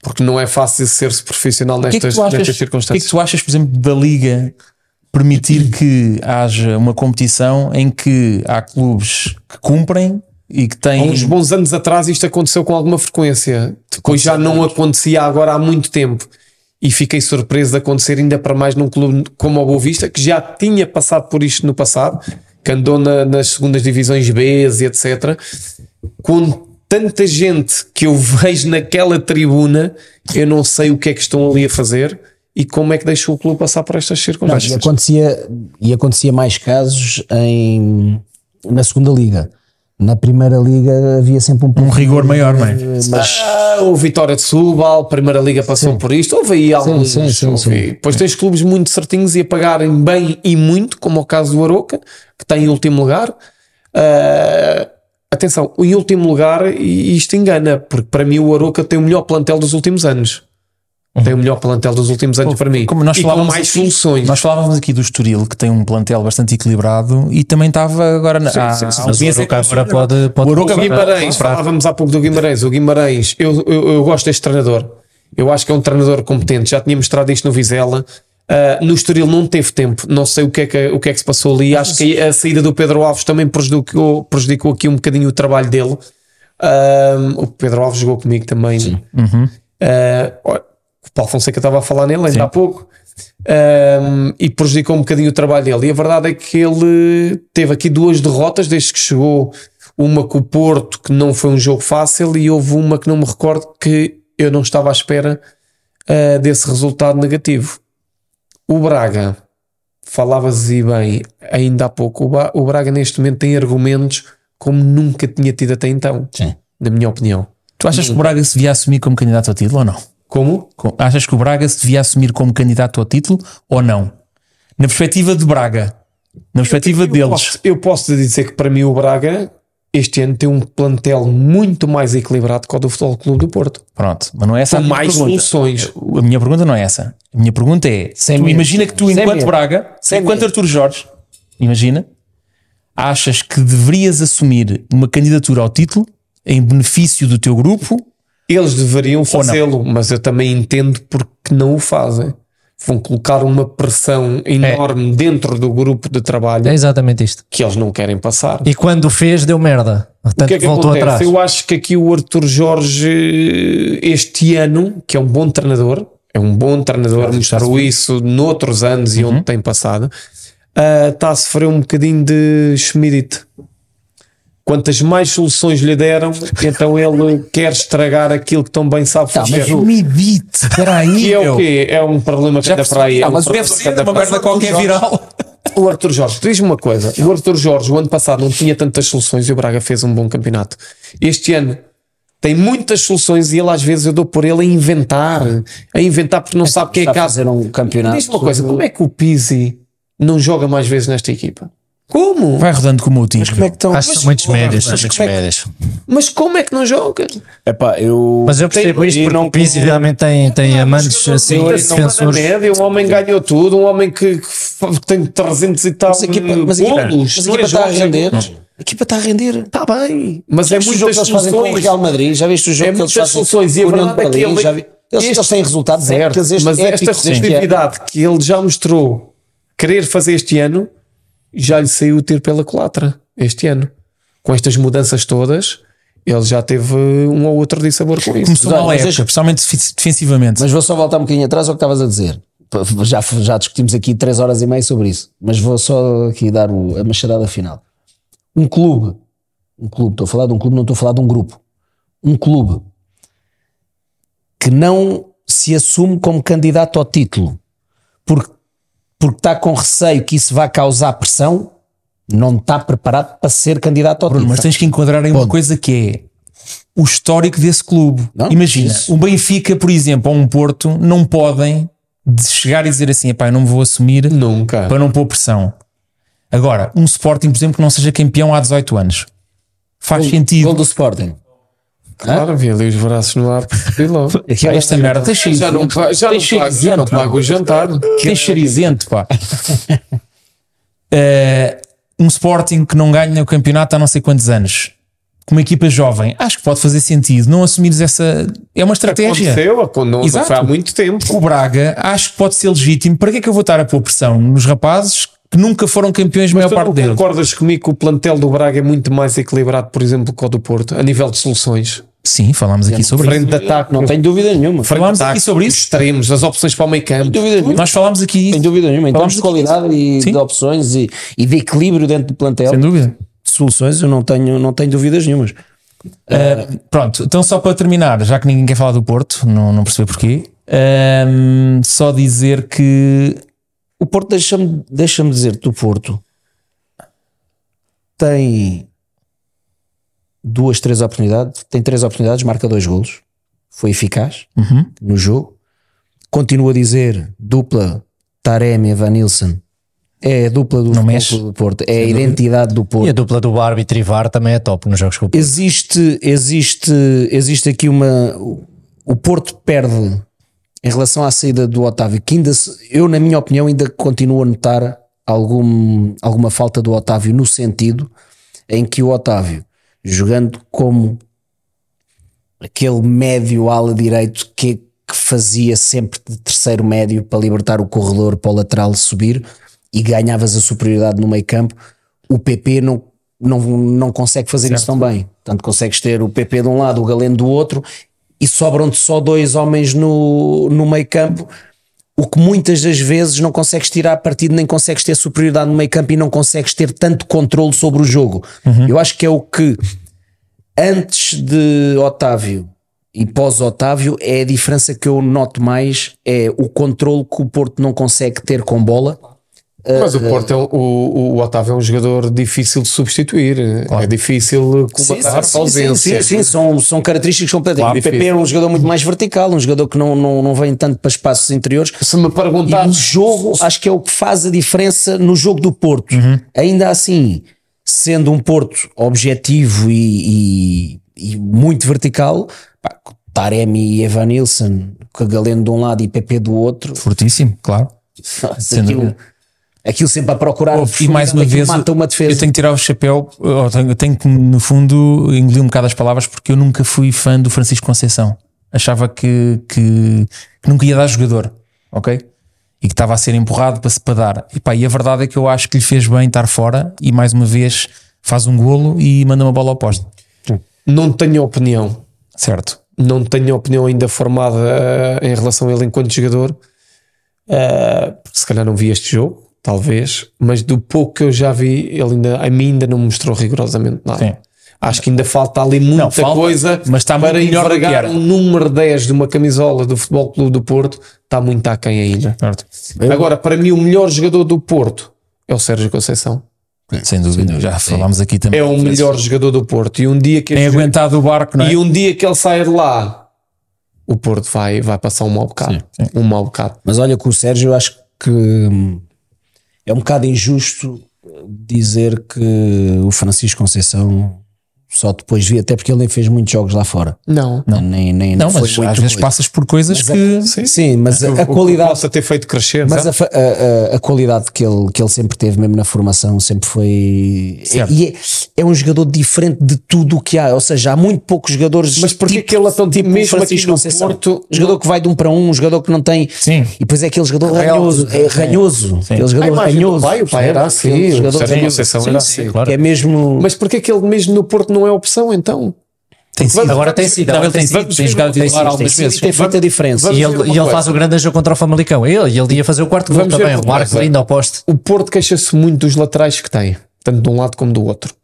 Porque não é fácil ser-se profissional que, é que nestas, achas, nestas o que é que circunstâncias. tu achas, por exemplo, da Liga permitir que haja uma competição em que há clubes que cumprem e que Há têm. uns bons anos atrás isto aconteceu com alguma frequência. Depois já não acontecia agora há muito tempo. E fiquei surpreso de acontecer ainda para mais num clube como o Boa Vista, que já tinha passado por isto no passado, que andou na- nas segundas divisões B e etc. Com tanta gente que eu vejo naquela tribuna, eu não sei o que é que estão ali a fazer e como é que deixou o clube passar por estas Não, e, circunstâncias. acontecia, e acontecia mais casos em, na segunda liga. Na primeira liga havia sempre um, Um rigor maior, não é? Mas Ah, o Vitória de Setúbal, Primeira Liga passou por isto, houve aí alguns. sim, sim, sim. Depois tens clubes muito certinhos e a pagarem bem e muito, como o caso do Aroca, que está em último lugar. Ah, atenção, em último lugar, e isto engana, porque para mim o Aroca tem o melhor plantel dos últimos anos. Tem o melhor plantel dos últimos anos para mim. Como nós e com falávamos mais aqui, soluções. Nós falávamos aqui do Estoril, que tem um plantel bastante equilibrado e também estava agora na. há- sim, sim. há que Aroca agora pode, pode O Aroca Guimarães, falávamos há pouco do Guimarães. O Guimarães, eu, eu, eu gosto deste treinador. Eu acho que é um treinador competente. Já tinha mostrado isto no Vizela. Ah, no Estoril não teve tempo. Não sei o que é que, o que, é que se passou ali. Acho que a saída do Pedro Alves também prejudicou, prejudicou aqui um bocadinho o trabalho dele. Ah, o Pedro Alves jogou comigo também. Ah, olha, o Paulo Fonseca estava a falar nele ainda há pouco. Um, e prejudicou um bocadinho o trabalho dele. E a verdade é que ele teve aqui duas derrotas desde que chegou. Uma com o Porto, que não foi um jogo fácil, e houve uma que não me recordo que eu não estava à espera uh, desse resultado negativo. O Braga, falavas e bem ainda há pouco, o, Braga neste momento tem argumentos como nunca tinha tido até então, Sim. na minha opinião. Tu achas que o Braga se devia assumir como candidato ao título ou não? Como? Com- Achas que o Braga se devia assumir como candidato ao título ou não? Na perspectiva de Braga, na perspectiva eu deles. Posso, eu posso dizer que para mim o Braga este ano tem um plantel muito mais equilibrado que o do Futebol Clube do Porto. Pronto, mas não é essa Com a minha mais pergunta. soluções. A minha pergunta não é essa. A minha pergunta é: Sem tu medo. imagina que tu, enquanto medo. Braga, enquanto medo. Artur Jorge, imagina, achas que deverias assumir uma candidatura ao título em benefício do teu grupo? Eles deveriam fazê-lo, mas eu também entendo porque não o fazem. Vão colocar uma pressão enorme dentro do grupo de trabalho É exatamente isto. que eles não querem passar. E quando fez, deu merda. O Portanto, que é que voltou acontece? atrás. Eu acho que aqui o Arthur Jorge, este ano, que é um bom treinador, é um bom treinador, mostrou isso noutros anos e onde tem passado, ah, está a sofrer um bocadinho de schmidite. Quantas mais soluções lhe deram, então ele quer estragar aquilo que tão bem sabe Tá, fazer. mas o- Me dite, espera aí. E é o quê? É um problema que anda para aí. é um mas deve que ser anda uma merda qualquer viral. O Arthur Jorge, diz-me uma coisa: o Arthur Jorge, o ano passado, não tinha tantas soluções e o Braga fez um bom campeonato. Este ano tem muitas soluções e ele, às vezes, eu dou por ele a inventar, a inventar porque não sabe é Está que a há. fazer um campeonato. Diz-me uma coisa: como é que o Pizzi não joga mais vezes nesta equipa? Como? Vai rodando como o time. Mas como é que estão? Acho que são muitos médios. mas muitos como é que- médios. Mas como é que não joga? Epá, eu. Mas eu percebo isto e porque não o Pizzi realmente tem, tem amantes assim, Tem acima da defensores. média, um homem ganhou tudo, um homem que, tem 300 e tal Mas a equipa, mas a equipa, mas a equipa está a jogos render. A equipa está a render. Está bem, mas Já é viste o jogo que eles fazem com o. Real Madrid? Já viste o jogo É que eles muitas fazem soluções e a com o União verdade é que Berlim? ele- Já vi- Eles, este- eles têm resultados épicos, mas esta receptividade que ele já mostrou querer fazer este ano, já lhe saiu o tiro pela culatra este ano. Com estas mudanças todas, ele já teve um ou outro dissabor com isso. Começou Mas, mal época, deixa- principalmente defensivamente. Mas vou só voltar um bocadinho atrás ao que estavas a dizer. Já, já discutimos aqui três horas e meia sobre isso, mas vou só aqui dar o- a machadada final. Um clube, um clube, estou a falar de um clube, não estou a falar de um grupo. Um clube que não se assume como candidato ao título porque, porque está com receio que isso vá causar pressão, não está preparado para ser candidato ao Bruno, título. mas tens que enquadrar aí uma coisa que é o histórico desse clube. Não, Imagina, isso. um Benfica, por exemplo, ou um Porto, não podem de chegar e dizer assim: "Epá, eu não me vou assumir Nunca. para não pôr pressão. Agora, um Sporting, por exemplo, que não seja campeão há 18 anos, faz sentido. Gol do Sporting. Claro, vi ali os braços no ar. percebi logo. Esta merda, cheio Já não, já não, pago, já não pago o jantar. Tens charizento, pá. Eh, um Sporting que não ganha o campeonato há não sei quantos anos, com uma equipa jovem, acho que pode fazer sentido não assumires essa. É uma estratégia. Aconteceu, não, não Exato. foi há muito tempo. O Braga acho que pode ser legítimo. Para que é que eu vou estar a pôr pressão nos rapazes que nunca foram campeões, a maior tu parte deles? concordas comigo que o plantel do Braga é muito mais equilibrado, por exemplo, que o do Porto, a nível de soluções? Sim, falámos aqui sobre Frente isso. de ataque, Não tenho dúvida nenhuma. frente falámos aqui sobre isso. Extremos, as opções para o meio campo. Dúvida nenhuma. Nós falámos aqui, Sem dúvida nenhuma. Em termos de qualidade e Sim. de opções e, e de equilíbrio dentro do plantel, sem dúvida. de soluções, eu não tenho, não tenho dúvidas nenhumas. Pronto, então só para terminar, já que ninguém quer falar do Porto, não, não percebi porquê, ehm, só dizer que O Porto, deixa-me deixa dizer-te, o Porto tem duas, três oportunidades, tem três oportunidades, marca dois golos, foi eficaz no jogo. Continuo a dizer, dupla Taremi e Van Nilsson é a dupla do, do Porto, é a identidade do Porto. E a dupla do árbitro e VAR também é top nos jogos com o Porto. existe, existe, existe aqui uma. o- O Porto perde em relação à saída do Otávio, que ainda, eu, na minha opinião, ainda continuo a notar algum, alguma falta do Otávio no sentido em que o Otávio, jogando como aquele médio ala direito que, que fazia sempre de terceiro médio para libertar o corredor para o lateral subir e ganhavas a superioridade no meio campo, o PP não, não, não consegue fazer isso tão bem. Portanto, consegues ter o PP de um lado, o Galeno do outro e sobram-te só dois homens no, no meio campo. O que muitas das vezes não consegues tirar partido, nem consegues ter superioridade no meio campo e não consegues ter tanto controle sobre o jogo. Eu acho que é o que antes de Otávio e pós-Otávio é a diferença que eu noto mais é o controle que o Porto não consegue ter com bola. Mas o Porto é um- o, o Otávio é um jogador difícil de substituir. É difícil comatar a ausência. Sim, sim, são, são características completamente. Claro, o PP é um jogador muito mais vertical, um jogador que não, não, não vem tanto para espaços interiores. Se me E perguntar o jogo, acho que é o que faz a diferença no jogo do Porto. Ainda assim, sendo um Porto objetivo e, e- e muito vertical, pá, Taremi e Evan Nilsson, com a Galeno de um lado e PP do outro, fortíssimo, claro. Sem aquilo. Aquilo sempre a procurar. E mais uma vez, mata uma defesa. eu tenho que tirar o chapéu, eu tenho, eu tenho que, no fundo, engolir um bocado as palavras, porque eu nunca fui fã do Francisco Conceição. Achava que, que, que nunca ia dar jogador, ok? E que estava a ser empurrado para se para dar. E, pá, e a verdade é que eu acho que lhe fez bem estar fora e, mais uma vez, faz um golo e manda uma bola ao poste. não tenho opinião. Certo. Não tenho opinião ainda formada eh, em relação a ele enquanto jogador. Eh, porque se calhar não vi este jogo, talvez, mas do pouco que eu já vi, ele ainda, a mim ainda não mostrou rigorosamente nada. Sim. Acho que ainda falta ali muita Não, falta, coisa mas está para envergar um número 10 de uma camisola do Futebol Clube do Porto, está muito aquém ainda. certo. Agora, para mim, o melhor jogador do Porto é o Sérgio Conceição. Sem dúvida. Já falámos aqui também. É o melhor jogador do Porto. E um dia que Tem este- aguentado o barco, não é? e um dia que ele sair de lá, o Porto vai, vai passar um mau bocado. Um mau bocado. Mas olha que o Sérgio, eu acho que hum, é um bocado injusto dizer que o Francisco Conceição só depois vi, até porque ele nem fez muitos jogos lá fora. Não. Nem, nem, Não, foi mas às vezes passas por coisas Mas que. a- sim, mas a, a O que qualidade possa ter feito crescer. Mas sabe? a, a- qualidade que ele, que ele sempre teve, mesmo na formação, sempre foi. Certo. E é, é um jogador diferente de tudo o que há. Ou seja, há muito poucos jogadores. Mas porquê que ele é tão tipo, mesmo Francisco aqui Conceição. Porto, Um jogador que vai de um para um, um jogador que não tem. Sim. E depois é aquele jogador Real. ranhoso. É ranhoso. Aquele A jogador ranhoso. pai, o pai era assim, Aquele o jogador ranhoso. Conceição era assim. Que é mesmo. Mas porquê que ele mesmo no Porto não é opção então? Tem sido. Agora tem sido, Não, agora tem sido. Tem jogado titular algumas tem vezes. tem feito a diferença. Vamos E ele, e ele faz o grande jogo contra o Famalicão. Ele, ele ia fazer o quarto gol Vamos também. O Marco coisa. lindo ao poste. O Porto queixa-se muito dos laterais que tem, tanto de um lado como do outro.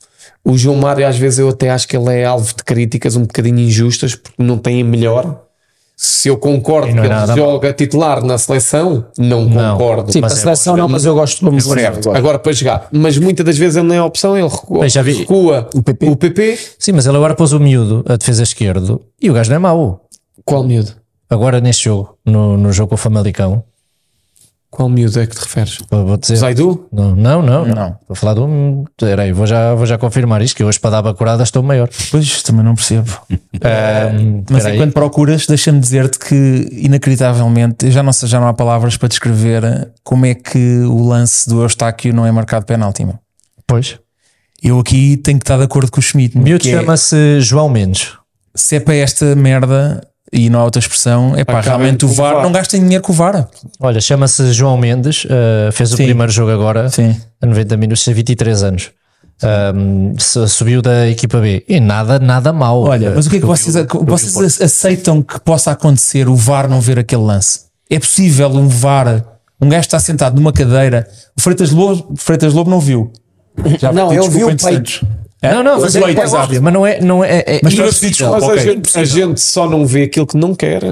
O João Mário, às vezes, eu até acho que ele é alvo de críticas um bocadinho injustas porque não tem a melhor. Se eu concordo que é ele joga titular na seleção, não, Não. concordo. Sim, para a é seleção não, mas eu gosto como Certo, agora para jogar. Mas muitas das vezes ele não é opção, ele recua, Bem, já vi- recua o, PP. o PP. Sim, mas ele agora pôs o miúdo, a defesa esquerdo, e o gajo não é mau. Qual miúdo? Agora neste jogo, no, no jogo com o Famalicão, Qual miúdo é que te referes? vou vou dizer. Zaidu? Não, não, não. Não. Estou a falar do. Peraí, vou já, vou já confirmar isto, que hoje para dar bacurada estou maior. Pois, também não percebo. Mas peraí. enquanto procuras, deixa-me dizer-te que, inacreditavelmente, já não, sei- já não há palavras para descrever como é que o lance do Eustáquio não é marcado penalti. meu. Pois. Eu aqui tenho que estar de acordo com o Schmidt. O miúdo é- chama-se João Mendes. se é para esta merda e não há outra expressão, é pá, realmente o VAR, VAR. não gastem dinheiro com o VAR. Olha, chama-se João Mendes, ah, fez o Sim. primeiro jogo agora, Sim. a 90 minutos, tem 23 anos. Su- subiu da equipa B e nada, nada mal. Olha, mas o que é que vocês, vocês aceitam que possa acontecer o VAR não ver aquele lance? É possível um VAR, um gajo está sentado numa cadeira, o Freitas Lobo, Freitas Lobo não viu. Já Não, desculpa, viu o peito. É? Não, não, Mas mas, é, é óbvio, mas não é. Não é, é Mas tu é não pediste impossível. Mas Ok, a, gente, a gente só não vê aquilo que não quer.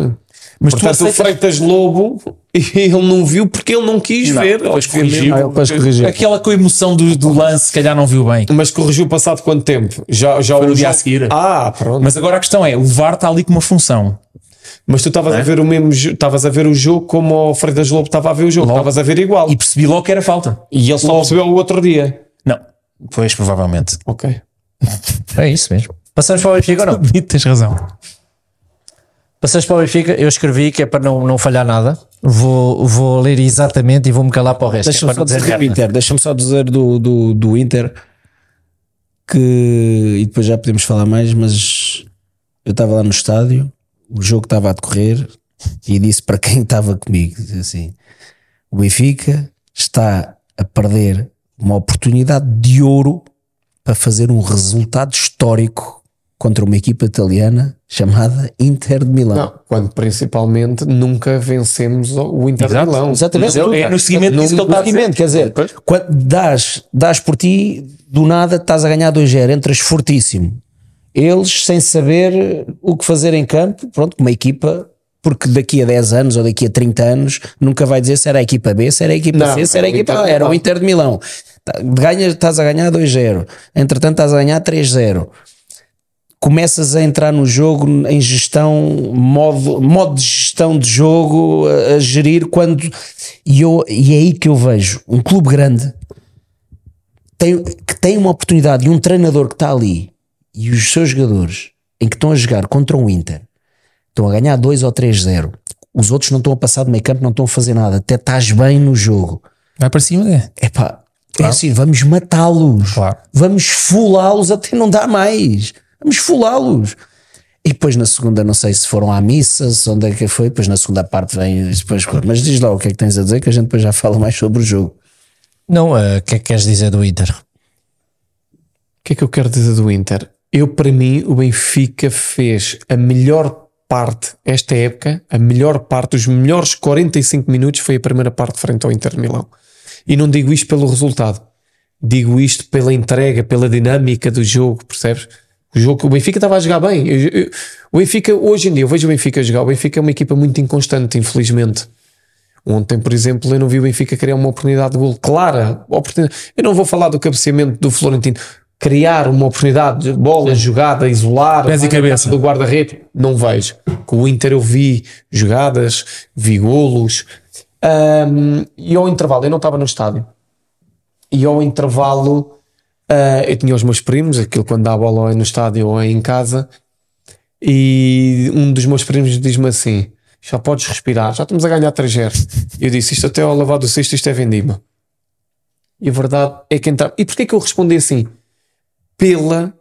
Mas tu Portanto, o aceitas- Freitas Lobo, ele não viu porque ele não quis ver. depois corrigiu. Ah, depois corrigiu. Aquela com a emoção do, do lance, se calhar não viu bem. Mas corrigiu passado quanto tempo? Já, já Foi o dia a seguir. Ah, pronto. Mas, Mas agora a questão é: o VAR está ali com uma função. tu estavas a ver o mesmo estavas a ver o jogo como o Freitas Lobo estava a ver o jogo. Logo. Estavas a ver igual. E E, percebi logo que era falta. ele só percebeu o outro dia. Pois provavelmente. Ok. É isso mesmo. Passamos para o Benfica ou não? Tens razão. Passamos para o Benfica, eu escrevi que é para não, não falhar nada. Vou, vou ler exatamente e vou-me calar para o resto. é Deixa-me para só dizer dizer do. Inter. Deixa-me só dizer do, do, do Inter que e depois já podemos falar mais, mas eu estava lá no estádio, o jogo estava a decorrer e disse para quem estava comigo, assim: o Benfica está a perder uma oportunidade de ouro para fazer um resultado histórico contra uma equipa italiana chamada Inter de Milão. Não, quando principalmente nunca vencemos o Inter de Exato. Milão. Exatamente. Mas é no seguimento disso que ele está. Seguimento, quer dizer, quando dás, dás por ti, do nada estás a ganhar 2-0, entras fortíssimo. Eles, sem saber o que fazer em campo, pronto, uma equipa, porque daqui a 10 anos ou daqui a 30 anos nunca vai dizer se era a equipa B, se era a equipa Não, C, se era a o equipa A, era o. Inter de Milão. Tá, Ganhas, estás a ganhar 2-0, entretanto estás a ganhar 3-0 começas a entrar no jogo em gestão, modo, modo de gestão de jogo, a, a gerir quando. E, eu, e é aí que eu vejo um clube grande tem, que tem uma oportunidade e um treinador que está ali e os seus jogadores em que estão a jogar contra um Inter estão a ganhar 2 ou 3-0. Os outros não estão a passar de meio campo, não estão a fazer nada, até estás bem no jogo. Vai para cima, é. Epá, é assim, vamos matá-los. Claro. Vamos fulá-los até não dar mais. Vamos fulá-los. E depois na segunda, não sei se foram à missa, se onde é que foi, depois na segunda parte vem depois, mas diz lá o que é que tens a dizer, que a gente depois já fala mais sobre o jogo. Não, eh, o que é que queres dizer do Inter? O que é que eu quero dizer do Inter? Eu, para mim, o Benfica fez a melhor parte, esta época, a melhor parte, os melhores 45 minutos foi a primeira parte frente ao Inter Milão. E não digo isto pelo resultado, digo isto pela entrega, pela dinâmica do jogo, percebes? O jogo que o Benfica estava a jogar bem. Eu- eu- o Benfica, hoje em dia, eu vejo o Benfica jogar. O Benfica é uma equipa muito inconstante, infelizmente. Ontem, por exemplo, eu não vi o Benfica criar uma oportunidade de gol clara. Oportunidade. Eu não vou falar do cabeceamento do Florentino. Criar uma oportunidade de bola jogada, isolar, Pés e cabeça. do guarda-redes, não vejo. Com o Inter eu vi jogadas, vi golos. Ahm, e ao intervalo, eu não estava no estádio. E ao intervalo, ah, eu tinha os meus primos, aquilo quando dá a bola ou é no estádio ou é em casa, e um dos meus primos diz-me assim: já podes respirar, já estamos a ganhar 3-0. Eu disse: isto até ao lavar do cesto, isto é vendima. E a verdade é que entrar. E porquê que eu respondi assim? Pela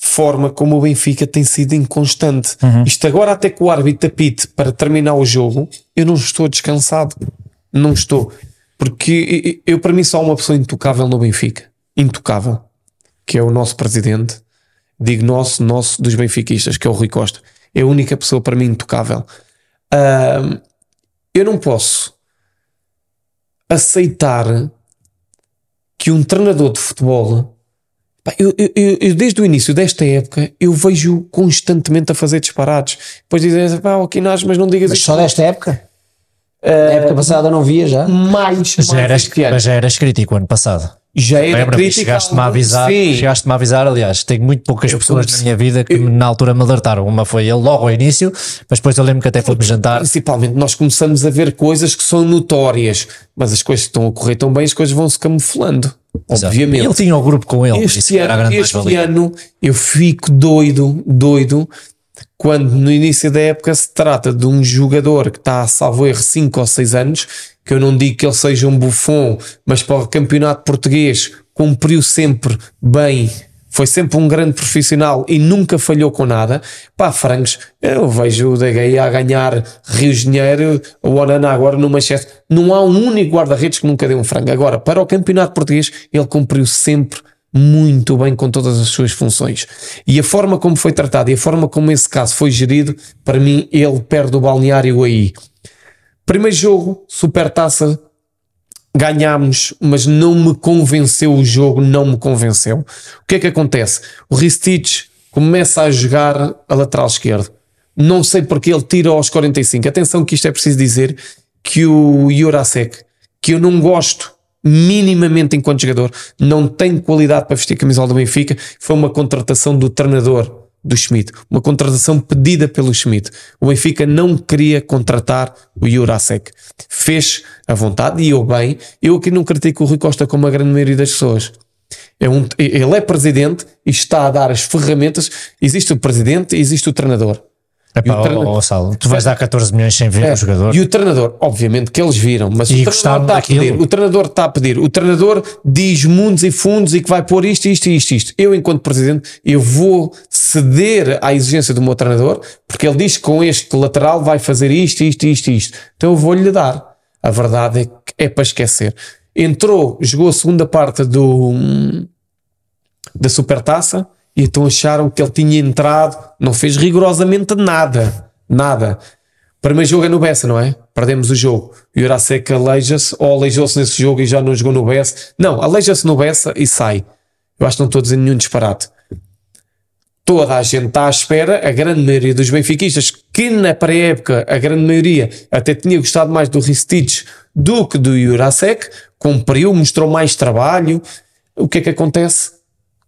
forma como o Benfica tem sido inconstante. Isto agora, até que o árbitro apite para terminar o jogo, eu não estou descansado. Não estou. Porque eu, para mim, só há uma pessoa intocável no Benfica. Intocável. Que é o nosso presidente. Digo nosso, nosso dos benfiquistas, que é o Rui Costa. É a única pessoa para mim intocável. Ahm, eu não posso aceitar que um treinador de futebol eu, eu- eu- eu desde o início desta época eu vejo constantemente a fazer disparados depois dizem pá, o Quinás, mas não digas Mas só desta época? Na época passada não via já. mais, Já mais eras, mas já eras crítico ano passado. já era Lembra-me, crítica chegaste-me a avisar, chegaste-me a avisar, aliás, tenho muito poucas Eu pessoas na minha vida que na altura me alertaram. Uma foi ele logo ao início, mas depois eu lembro que até fomos jantar. principalmente nós começamos a ver coisas que são notórias mas as coisas que estão a correr tão bem as coisas vão se camuflando. Obviamente Ele tinha o grupo com ele, este ano, este ano eu fico doido, doido, quando no início da época se trata de um jogador que está a salvo erro 5 ou 6 anos, que eu não digo que ele seja um bufão, mas para o campeonato português cumpriu sempre bem. Foi sempre um grande profissional e nunca falhou com nada. Pá, frangos, eu vejo o DGI a ganhar Rio de Janeiro, o Onaná agora no Manchester. Não há um único guarda-redes que nunca deu um frango. Agora, para o campeonato português, ele cumpriu sempre muito bem com todas as suas funções. E a forma como foi tratado e a forma como esse caso foi gerido, para mim, ele perde o balneário aí. Primeiro jogo, supertaça, ganhámos, mas não me convenceu o jogo, não me convenceu. O que é que acontece? O Ristich começa a jogar a lateral esquerdo. Não sei porque ele tira aos 45. Atenção que isto é preciso dizer que o Jurasek, que eu não gosto minimamente enquanto jogador, não tem qualidade para vestir a camisola do Benfica, foi uma contratação do treinador do Schmidt, uma contratação pedida pelo Schmidt. O Benfica não queria contratar o Jurasek. Fez a vontade e eu bem. Eu aqui não critico o Rui Costa como a grande maioria das pessoas. É um, ele é presidente e está a dar as ferramentas. Existe o presidente e existe o treinador. Epá, E o ó, Salo, tu vais dar 14 milhões sem ver É, o jogador. E o treinador, obviamente que eles viram, mas E o treinador está a pedir. O treinador está a pedir. O treinador diz mundos e fundos e que vai pôr isto, isto, isto, isto. Eu, enquanto presidente, eu vou ceder à exigência do meu treinador, porque ele diz que com este lateral vai fazer isto, isto, isto, isto. Então eu vou-lhe dar. A verdade é que é para esquecer. Entrou, jogou a segunda parte do da supertaça e então acharam que ele tinha entrado, não fez rigorosamente nada, nada. Primeiro jogo é no Bessa, não é? Perdemos o jogo. E o Jurasek aleija-se, ou aleijou-se nesse jogo e já não jogou no Bessa. Não, aleija-se no Bessa e sai. Eu acho que não estou a dizer nenhum disparate. Toda a gente está à espera, a grande maioria dos benfiquistas, que na pré-época, a grande maioria até tinha gostado mais do Ristich do que do Jurasek, cumpriu, mostrou mais trabalho. O que é que acontece?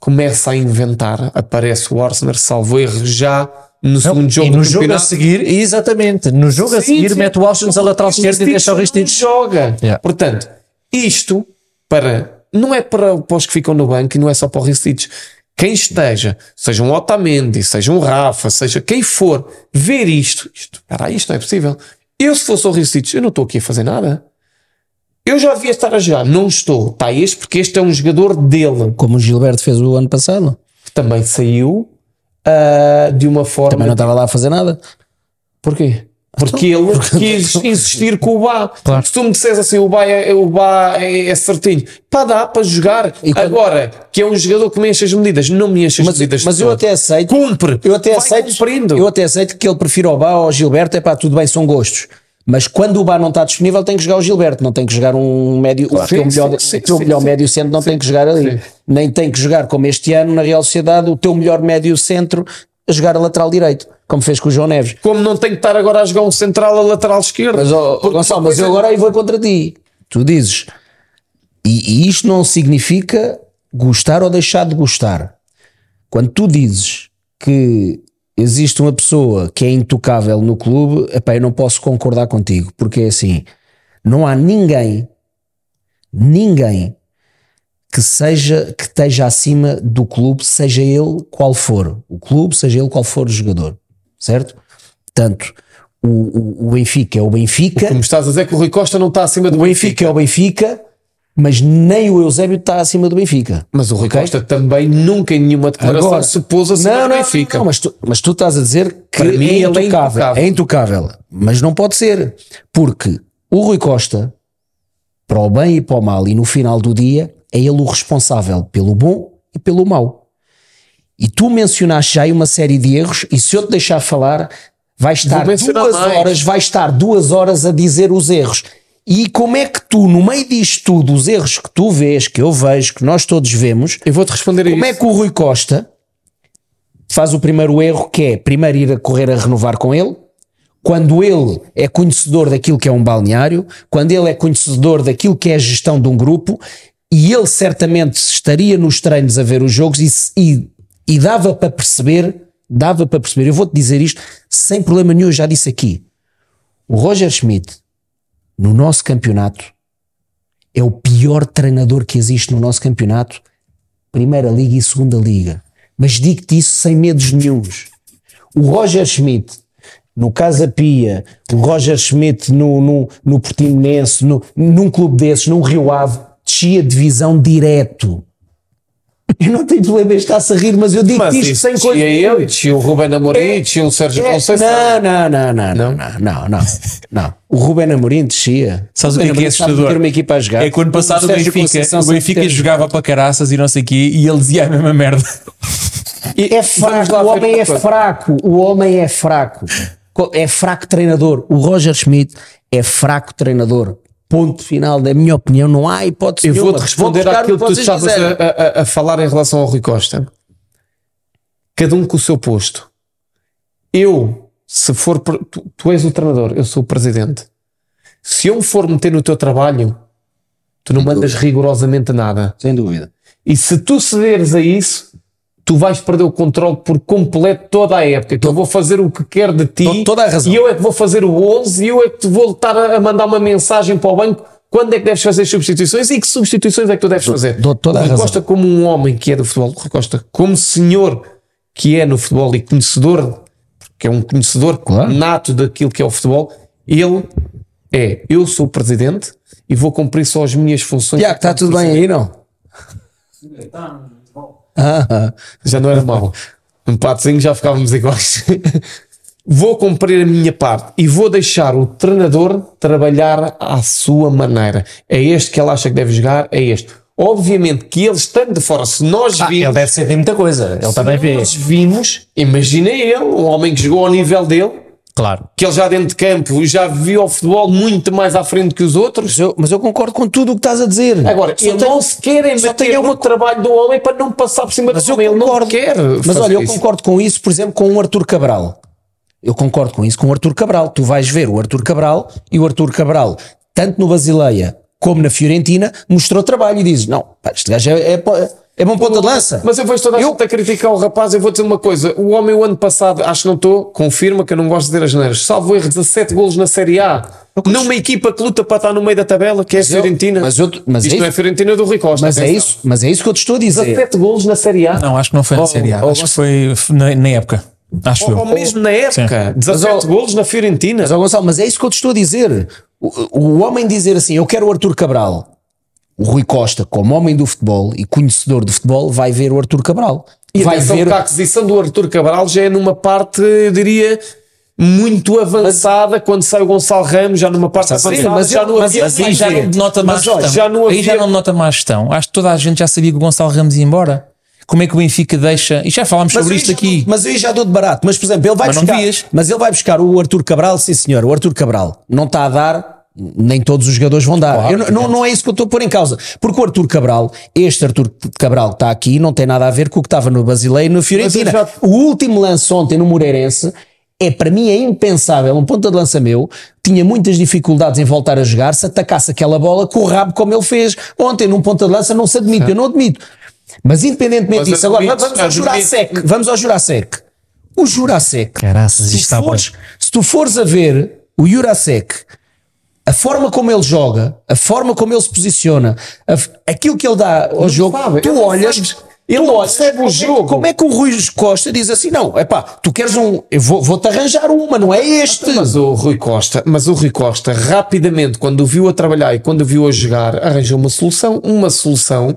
Começa a inventar. Aparece o Arsenal, salvo erro, já no segundo jogo e no jogo a seguir, exatamente, no jogo a Sim, seguir sim. mete o Austin a lateral esquerda e deixa o Ristich. joga. Yeah. Portanto, isto para não é para, para os que ficam no banco e não é só para o Ristich. Quem esteja, seja um Otamendi, seja um Rafa, seja quem for, ver isto, isto, isto não é possível. Eu, se fosse o Ristich, eu não estou aqui a fazer nada. Eu já devia estar a jogar, não estou. Está este porque este é um jogador dele, Como o Gilberto fez o ano passado. que também saiu ah, de uma forma. Também não estava lá a fazer nada. Porquê? Porque ele quis insistir com o Bá. Se tu me disseres assim, o Bá é, o Bá é, é certinho, pá, dá para jogar. Quando- Agora, que é um jogador que me enche as medidas, não me enche as Mas, medidas. mas eu todo. até aceito. Cumpre. Eu até Vai aceito. cumprindo. Eu até aceito que ele prefira o Bá ao Gilberto. É pá, tudo bem, são gostos. Mas quando o Bá não está disponível, tem que jogar o Gilberto, não tem que jogar um médio. o teu melhor, sim, o teu sim, melhor sim. médio centro não tem que jogar ali. Nem tem que jogar como este ano na Real Sociedade. O teu melhor médio centro a jogar a lateral direito, como fez com o João Neves. Como não tem que estar agora a jogar um central a lateral esquerdo. Mas, Porque Gonçalo, mas eu coisa- agora aí vou contra ti. Tu dizes, e, e isto não significa gostar ou deixar de gostar. Quando tu dizes que existe uma pessoa que é intocável no clube, epá, eu não posso concordar contigo, porque é assim, não há ninguém, ninguém que seja que esteja acima do clube, seja ele qual for o clube, seja ele qual for o jogador, certo? Portanto, o, o, o Benfica é o Benfica, Como estás a dizer que o Rui Costa não está acima do o Benfica. é o Benfica, mas nem o Eusébio está acima do Benfica. Mas o Rui Ok? Costa também nunca em nenhuma declaração Agora, se pôs acima não, do não, Benfica. não, mas tu, mas tu estás a dizer que Para mim é, é intocável, intocável. é intocável. Mas não pode ser, porque o Rui Costa, para o bem e para o mal, e no final do dia, é ele o responsável pelo bom e pelo mau. E tu mencionaste já aí uma série de erros, e se eu te deixar falar, vai estar duas mais. horas, vai estar duas horas a dizer os erros. E como é que tu, no meio disto tudo, os erros que tu vês, que eu vejo, que nós todos vemos, Eu vou-te responder como é que o Rui Costa faz o primeiro erro, que é primeiro ir a correr a renovar com ele, quando ele é conhecedor daquilo que é um balneário, quando ele é conhecedor daquilo que é a gestão de um grupo, e ele certamente estaria nos treinos a ver os jogos e, e, e dava para perceber, dava para perceber, eu vou-te dizer isto sem problema nenhum, eu já disse aqui, o Roger Schmidt, no nosso campeonato, é o pior treinador que existe no nosso campeonato, Primeira Liga e Segunda Liga. Mas digo-te isso sem medos nenhuns. O Roger Schmidt, no Casa Pia, o Roger Schmidt no, no, no Portimonense, no, num clube desses, num Rio Ave, descia divisão direto. Eu não tenho problema em estar-se a rir, mas eu digo mas isto sem coisa. E eu, e o Ruben Amorim, é, o Sérgio é, Conceição. Não, não, não, não, não, não, não, O Ruben Amorim descia. Sabes o que é que é assustador? uma equipa a jogar. É quando passado o Benfica, o Benfica jogava para caraças e não sei o quê, e ele dizia a mesma merda. É, é fraco, o homem é fraco, o homem é fraco. É fraco treinador. O Roger Schmidt é fraco treinador. Ponto final, da minha opinião, não há hipótese Eu nenhuma. vou-te responder Vou àquilo que tu estavas a, a- a- falar em relação ao Rui Costa. Cada um com o seu posto. Eu, se for. Tu, tu és o treinador, eu sou o presidente. Se eu me for meter no teu trabalho, tu não mandas rigorosamente nada. Sem dúvida. E se tu cederes a isso, tu vais perder o controle por completo toda a época. Que eu vou fazer o que quero de ti. To- toda a razão. E eu é que vou fazer o 11 e eu é que te vou estar a mandar uma mensagem para o banco. Quando é que deves fazer as substituições e que substituições é que tu deves fazer? dou toda o a Rui razão. Costa, como um homem que é do futebol, o Rui Costa, como senhor que é no futebol e conhecedor, que é um conhecedor Claro. nato daquilo que é o futebol, ele é, eu sou o presidente e vou cumprir só as minhas funções. Tiago, está tudo bem aí, não? Ah, ah. Já não era mau. Um patozinho já ficávamos iguais. vou cumprir a minha parte e vou deixar o treinador trabalhar à sua maneira. É este que ele acha que deve jogar, é este. Obviamente que ele estando de fora, se nós Ah, vimos, ele deve sentir muita coisa. Ele também vê. nós vimos, imagina ele, um homem que jogou ao nível dele, Claro. que ele já dentro de campo já viu o futebol muito mais à frente que os outros. Mas, eu, mas eu concordo com tudo o que estás a dizer. Agora, Só ele tenho- não se querem só meter no trabalho do homem para não passar por cima Mas do eu homem. Ele não concordo. quer. Mas olha, eu isso. concordo com isso, por exemplo, com o Arthur Cabral. Eu concordo com isso com o Arthur Cabral. Tu vais ver o Arthur Cabral e o Arthur Cabral, tanto no Basileia como na Fiorentina, mostrou trabalho e dizes: Não, pá, este gajo é, é, é bom ponta de lança. Mas eu vejo toda a gente a criticar o rapaz. Eu vou dizer uma coisa: o homem, o ano passado, acho que não estou, confirma que eu não gosto de dizer as neiras. Salvo erro, 17 golos na Série A. Numa equipa que luta para estar no meio da tabela, que é a eu- Fiorentina. mas eu- mas Isto é não é Fiorentina do Rui Costa. Mas é, atenção. isso, mas é isso que eu te estou a dizer. 17 golos na Série A. Não, acho que não foi na Oh, Série A. oh, acho que foi na, na época. Acho Ou, eu. ou mesmo na época, 17 Mas, ó, golos na Fiorentina. Mas, Gonçalo, mas é isso que eu te estou a dizer. O, o homem dizer assim, eu quero o Arthur Cabral. O Rui Costa, como homem do futebol e conhecedor do futebol, vai ver o Arthur Cabral. E vai atenção ver. que a aquisição do Arthur Cabral já é numa parte, eu diria, muito avançada. quando sai o Gonçalo Ramos, já numa parte Sim, avançada, mas já eu- não mas havia. Mas aí já não denota má Mas, gestão. já não Aí já havia- não denota má gestão. Acho que toda a gente já sabia que o Gonçalo Ramos ia embora. Como é que o Benfica deixa. E já falámos sobre isto aqui. mas aí já dou de barato. Mas, por exemplo, ele vai Mas buscar. Mas ele vai buscar o Arthur Cabral, sim senhor. O Arthur Cabral não está a dar nem todos os jogadores vão dar. Eu não- não, é isso que eu estou a pôr em causa. Porque o Arthur Cabral, este Arthur Cabral que está aqui, não tem nada a ver com o que estava no Basileiro e no Fiorentina. já- O último lance ontem no Moreirense é para mim é impensável. Um ponta de lança meu tinha muitas dificuldades em voltar a jogar se atacasse aquela bola com o rabo como ele fez ontem num ponta de lança. Não se admite, eu não admito. Mas independentemente Mas disso, agora vamos ao admito. Jurasek. Vamos ao Jurasek. O Jurasek Caraças, se bom. fores, se tu fores a ver o Jurasek, a forma como ele joga, a forma como ele se posiciona, a aquilo que ele dá ao jogo, sabe, tu não olhas, sabe. ele olha, percebe o é jogo. Como é que o Rui Costa diz assim: não, é pá, tu queres um, eu vou- vou-te arranjar uma, não é este. Mas o Rui Costa, mas o Rui Costa rapidamente, quando o viu a trabalhar e quando o viu a jogar, arranjou uma solução, uma solução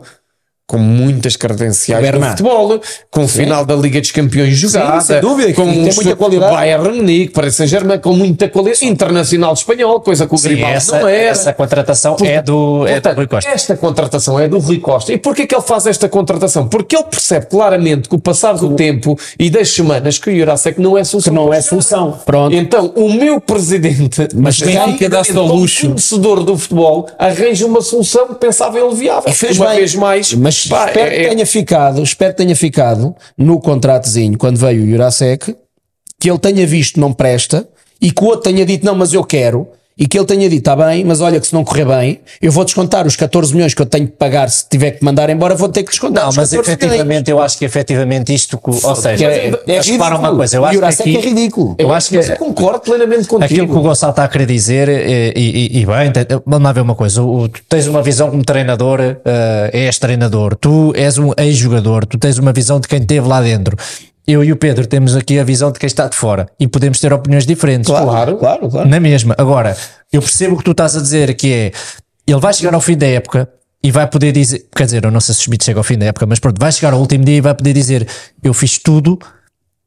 com muitas credenciais no Bernardo. futebol, com o final da Liga dos Campeões jogada, sem dúvida, que com tem muita qualidade. Bayern Munique, Paris Saint-Germain, com muita qualidade, internacional espanhol, coisa que o Sim, Grimaldo não era. essa contratação é do, é do Portanto, Rui Costa. Esta contratação é do Rui Costa. E porquê que ele faz esta contratação? Porque ele percebe claramente que o passar do tempo e das semanas que o Jurasek não é solução. Que não é solução. Pronto. Então, o meu presidente, Mas Benfica dá-se ao como luxo. conhecedor do futebol, arranja uma solução que pensava ele viável. E fez uma bem. vez mais, mas pá, espero, é- que tenha ficado, espero que tenha ficado no contratozinho quando veio o Jurasek que ele tenha visto não presta e que o outro tenha dito não, mas eu quero. E que ele tenha dito, está bem, mas olha que se não correr bem, eu vou descontar os 14 milhões que eu tenho que pagar se tiver que mandar embora, vou ter que descontar. Não, mas 14 milhões. efetivamente, eu acho que efetivamente isto, ou seja, é- é mas repara uma ridículo. coisa, eu O acho que Jurasek aqui, é ridículo. Eu acho que eu concordo plenamente contigo. aquilo que o Gonçalo está a querer dizer, e, e- e bem, vamos lá ver uma coisa: o- tu tens uma visão como treinador, eh, és treinador, tu és um ex-jogador, tu tens uma visão de quem esteve lá dentro. Eu e o Pedro temos aqui a visão de quem está de fora e podemos ter opiniões diferentes. Claro, claro, claro. Na mesma. Agora, eu percebo o que tu estás a dizer, que é ele vai chegar ao fim da época e vai poder dizer, quer dizer, eu não sei se o Schmidt chega ao fim da época, mas pronto, vai chegar ao último dia e vai poder dizer: Eu fiz tudo,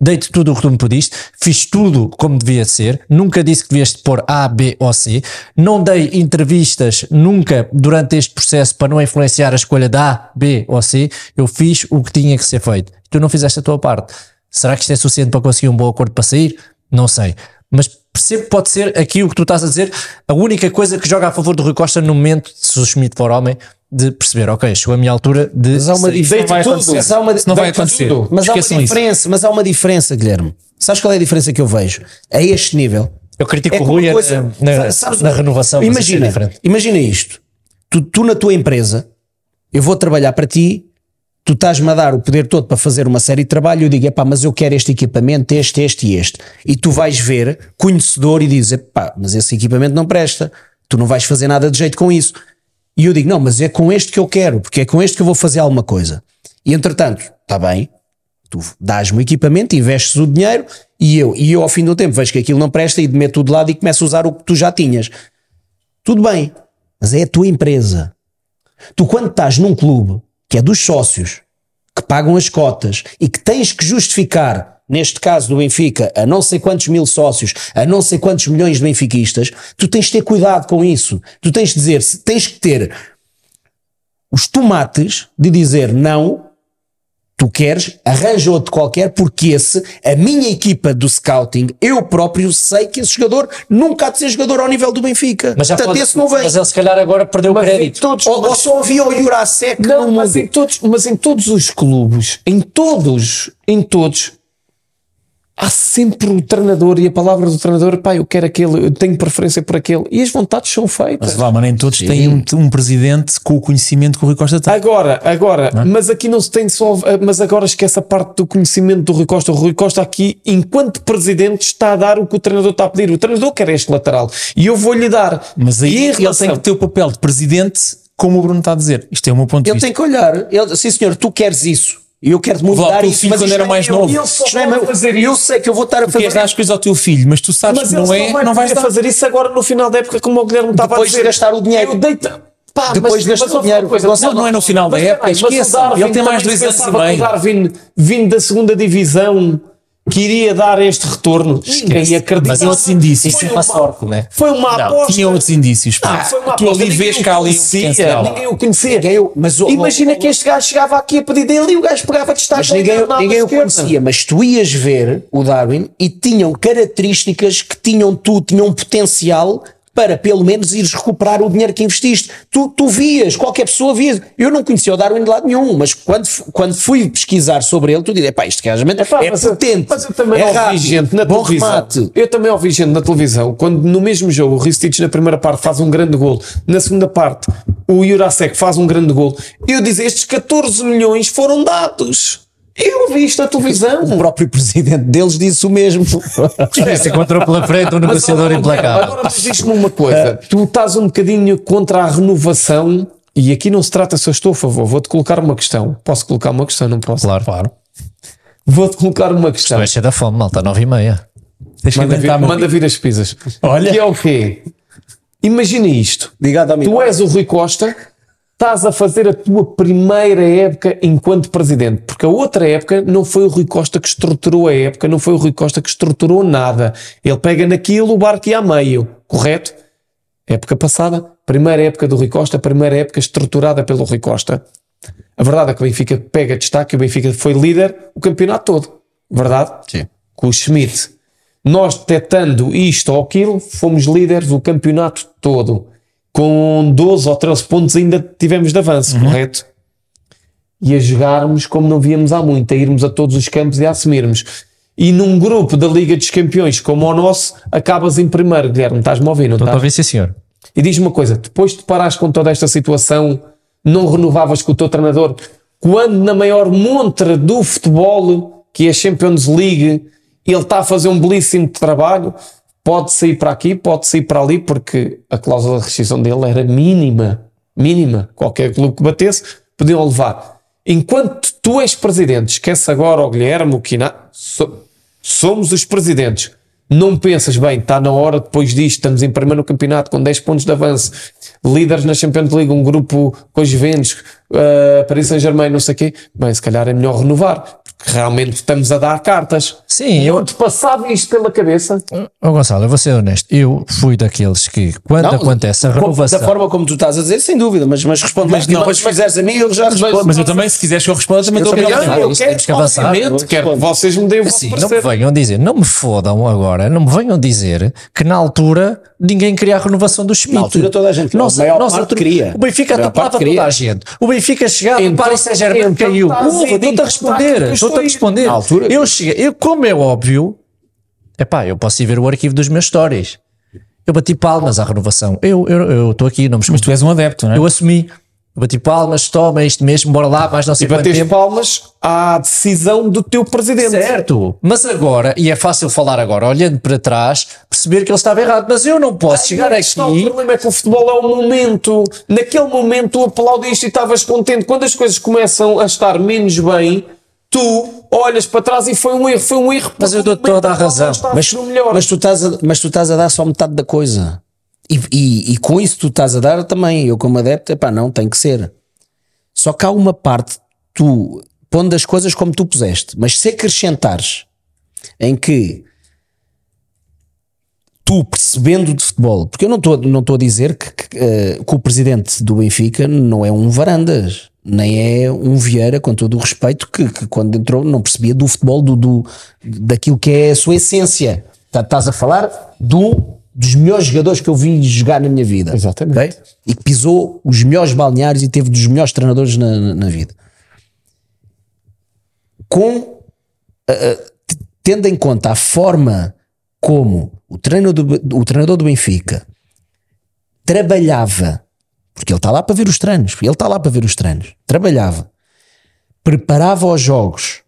dei-te tudo o que tu me pediste, fiz tudo como devia ser, nunca disse que devias pôr A, B ou C, não dei entrevistas nunca durante este processo para não influenciar a escolha de A, B ou C, eu fiz o que tinha que ser feito. Tu não fizeste a tua parte. Será que isto é suficiente para conseguir um bom acordo para sair? Não sei. Mas que pode ser aqui o que tu estás a dizer, a única coisa que joga a favor do Rui Costa no momento, se o Schmidt for homem, de perceber, ok, chegou a minha altura de. Mas há uma diferença. vai tudo. acontecer. Mas há uma, Isso não vai acontecer. tudo. Mas há uma Esqueçam isso. diferença, mas há uma diferença, Guilherme. Sabes qual é a diferença que eu vejo? A este nível. Eu critico É o Rui uma na- coisa- na, sabes- na renovação. é Imagina, diferente. imagina isto. Tu, tu na tua empresa, eu vou trabalhar para ti, tu estás-me a dar o poder todo para fazer uma série de trabalho, eu digo, epá, mas eu quero este equipamento, este, este e este. E tu vais ver, conhecedor, e dizes, epá, mas esse equipamento não presta, tu não vais fazer nada de jeito com isso. E eu digo, não, mas é com este que eu quero, porque é com este que eu vou fazer alguma coisa. E entretanto, está bem, tu dás-me o equipamento, investes o dinheiro e eu, e eu ao fim do tempo vejo que aquilo não presta e meto de lado e começo a usar o que tu já tinhas. Tudo bem, mas é a tua empresa. Tu, quando estás num clube que é dos sócios, que pagam as cotas e que tens que justificar, neste caso do Benfica, a não sei quantos mil sócios, a não sei quantos milhões de benfiquistas, tu tens de ter cuidado com isso. Tu tens de dizer, tens que ter os tomates de dizer não, tu queres, arranja outro qualquer, porque esse, a minha equipa do scouting, eu próprio sei que esse jogador nunca há de ser jogador ao nível do Benfica. Mas, já Portanto, pode- esse não vem. mas ele se calhar agora perdeu o Mas em crédito. todos, Ou, ou só havia o Jurasek Não, mas em todos, mas em todos os clubes, em todos, em todos, há sempre o treinador e a palavra do treinador, pá, eu quero aquele, eu tenho preferência por aquele. E as vontades são feitas. Mas vá, mas nem todos têm um, um presidente com o conhecimento que o Rui Costa tem. Agora, agora, mas aqui não se tem só, mas agora esquece a parte do conhecimento do Rui Costa. O Rui Costa aqui, enquanto presidente, está a dar o que o treinador está a pedir. O treinador quer este lateral e eu vou-lhe dar. Mas aí e em ele relação- tem que ter o papel de presidente, como o Bruno está a dizer. Isto é o meu ponto de Ele vista. tem que olhar. Ele, sim, senhor, tu queres isso. E eu quero-te muito Vá, isso. filho mas quando era não é mais novo. Eu, não é meu. fazer. Eu sei que eu vou estar a fazer queres dar as coisas ao teu filho, mas tu sabes Mas que não é, vai não vais dar. fazer isso agora no final da época, como o Guilherme estava Depois a de dizer. gastar o dinheiro. Eu deito. Pá, Depois de gastar mas o dinheiro. coisa, Não, não é no final da mas época, mas esqueça. Ele tem mais dois anos e pensava que meio. O Darwin, vindo da segunda divisão, que iria dar este retorno. Ninguém acredita. Mas outros indícios. Isso é uma sorte, né? Foi uma Não, aposta. tinha outros indícios. pá. Ah, foi uma tu aposta. ali vês o ali um. Ninguém o conhecia. Ninguém o- mas o- Imagina que este gajo chegava aqui a pedir dele e o gajo pegava de estar ninguém, ninguém o conhecia, mas tu ias ver o Darwin e tinham características que tinham tu, tinham um potencial para pelo menos ires recuperar o dinheiro que investiste. Tu, tu vias, qualquer pessoa via. Eu não conhecia o Darwin de lado nenhum, mas quando, quando fui pesquisar sobre ele, tu dizes, pá, isto gajo Epá, é mas potente. Mas eu também é ouvi rápido, gente na bom televisão. remate. Eu também ouvi gente na televisão quando no mesmo jogo o Ristich na primeira parte faz um grande gol, na segunda parte o Jurasek faz um grande gol. Eu dizer estes 14 milhões foram dados. Eu vi isto na televisão. O próprio presidente deles disse o mesmo. Se encontrou pela frente um negociador Mas, implacável. Agora mas diz-me uma coisa: tu estás um bocadinho contra a renovação. E aqui não se trata se eu estou a favor, vou-te colocar uma questão. Posso colocar uma questão? Não posso? Claro, claro. Vou-te colocar uma questão. Vai ser da fome, malta, nove e meia. Deixa Manda vir, manda vir as pizzas. Olha. Que é o quê? Imagina isto. Diga a Domingo. Tu és o Rui Costa, estás a fazer a tua primeira época enquanto presidente, porque a outra época não foi o Rui Costa que estruturou a época, não foi o Rui Costa que estruturou nada. Ele pega naquilo, o barco ia a meio, correto? Época passada, primeira época do Rui Costa, primeira época estruturada pelo Rui Costa. A verdade é que o Benfica pega destaque, o Benfica foi líder o campeonato todo. Verdade? Sim. Com o Schmidt. Nós detectando isto ou aquilo, fomos líderes o campeonato todo. Com 12 ou 13 pontos ainda tivemos de avanço, correto? E a jogarmos como não víamos há muito, a irmos a todos os campos e a assumirmos. E num grupo da Liga dos Campeões como o nosso, acabas em primeiro, Guilherme. Estás-me a ouvir, não Estou a estás? ouvir, sim, senhor. E diz-me uma coisa: depois de parares com toda esta situação, não renovavas com o teu treinador? Quando na maior montra do futebol, que é a Champions League, ele está a fazer um belíssimo trabalho, pode sair para aqui, pode sair para ali, porque a cláusula de rescisão dele era mínima. Mínima. Qualquer clube que batesse, podiam levar. Enquanto tu és presidente, esquece agora o Guilherme, o Quina, so- somos os presidentes. Não pensas, bem, está na hora, depois disto, estamos em primeiro no campeonato com 10 pontos de avanço, líderes na Champions League, um grupo com os Juventus, uh, Paris Saint-Germain, não sei o quê. Bem, se calhar é melhor renovar, porque realmente estamos a dar cartas. Sim, eu, te passava isto pela cabeça? Ó Gonçalo, eu vou ser honesto. Eu fui daqueles que, quando Não, acontece a renovação. Da forma como tu estás a dizer, sem dúvida, mas, mas responde Mas mas não, depois mas- fizeres a mim, eu já respondo. Mas eu também, se quiseres que eu responda, também estou a quero. ouvir. Eu temos que avançar. obviamente, Eu quero que vocês me deem o Sim, não me venham dizer, não me fodam agora, não me venham dizer que na altura ninguém queria a renovação do Schmidt. Na altura toda a gente queria, Nossa, nossa queria. O Benfica atropelava toda a gente. O Benfica chegava, Então- o Paris Saint-Germain então caiu. estás a Ouve, dizer Estou-te a que responder, eu estou-te a responder. Altura- Eu cheguei, eu, como é óbvio, epá, eu posso ir ver o arquivo dos meus stories. Eu bati palmas à renovação. Eu estou eu, estou aqui, não me Mas tu és um adepto, não é? Eu assumi. Eu bati palmas, toma isto mesmo, bora lá, mais não sei E quanto tempo. palmas à decisão do teu presidente. Certo, mas agora, e é fácil falar agora, olhando para trás, perceber que ele estava errado, mas eu não posso chegar Aí é que está, O aqui. problema é que o futebol é o momento. Naquele momento tu aplaudiste e estavas contente. Quando as coisas começam a estar menos bem, tu olhas para trás e foi um erro, foi um erro. Mas eu dou toda a razão. não Mas, mas, tu estás a, mas tu estás a dar só metade da coisa. E, e, e com isso tu estás a dar também. Eu, como adepto, epá, não, tem que ser. Só que há uma parte, tu pondo as coisas como tu puseste, mas se acrescentares em que tu percebendo de futebol, porque eu não estou não a dizer que, que, eh, que o presidente do Benfica não é um Varandas, nem é um Vieira, com todo o respeito, que, que quando entrou não percebia do futebol, do, do, daquilo que é a sua essência. Tá- Estás a falar do, dos melhores jogadores que eu vi jogar na minha vida. Exatamente. ok? E que pisou os melhores balneários e teve dos melhores treinadores na, na- na vida. Com t- tendo em conta a forma como o treinador do, o treinador do Benfica trabalhava, porque ele está lá para ver os treinos, ele está lá para ver os treinos, trabalhava, preparava os jogos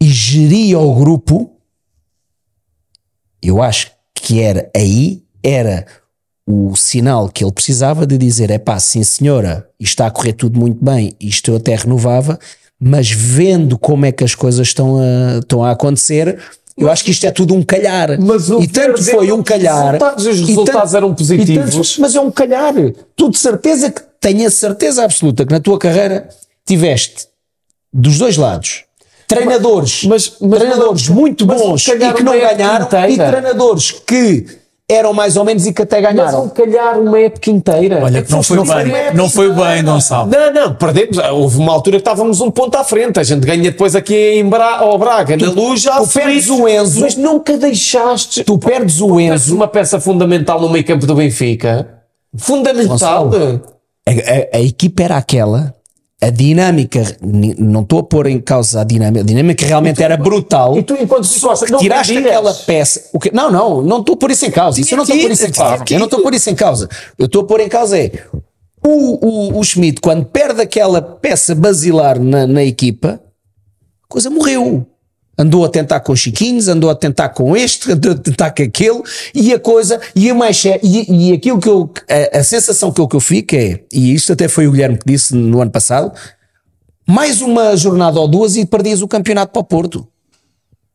e geria o grupo, eu acho que era aí, era o sinal que ele precisava de dizer: é pá, sim senhora, isto está a correr tudo muito bem, isto eu até renovava, mas vendo como é que as coisas estão a, estão a acontecer, eu acho que isto é tudo um calhar. Mas o e tanto foi um calhar. resultados, os resultados eram e positivos. tanto- mas é um calhar. Tu de certeza que tenho a certeza absoluta que na tua carreira tiveste dos dois lados. Treinadores, Mas- mas- treinadores mas- muito mas bons e que não ganharam, e inteira. treinadores que eram mais ou menos e que até Mas ganharam. vão calhar uma época inteira. Olha que não foi uma bem, época não foi bem, Gonçalo. Não, não, perdemos. Houve uma altura que estávamos um ponto à frente. A gente ganha depois aqui em Bra ao Braga, na luz, já tu perdes o Enzo. Mas nunca deixaste. Tu perdes o Enzo. uma peça fundamental no meio campo do Benfica. Fundamental. Gonçalo. A, a- a equipa era aquela, a dinâmica, não estou a pôr em causa a dinâmica, a dinâmica realmente era brutal. E tu, enquanto Só que tiraste aquela peça. O que, não, não, não estou a pôr isso em causa. Isso eu não estou a pôr isso em causa. Eu não estou a pôr isso em causa. Eu estou a pôr em causa é o, o, o Schmidt, quando perde aquela peça basilar na, na equipa, a coisa morreu. Andou a tentar com Chiquinhos, andou a tentar com este, andou a tentar com aquele, e a coisa, e, a mais, e, e aquilo que eu, a, a sensação que eu, que eu fico é, e isto até foi o Guilherme que disse no ano passado, mais uma jornada ou duas e perdias o campeonato para o Porto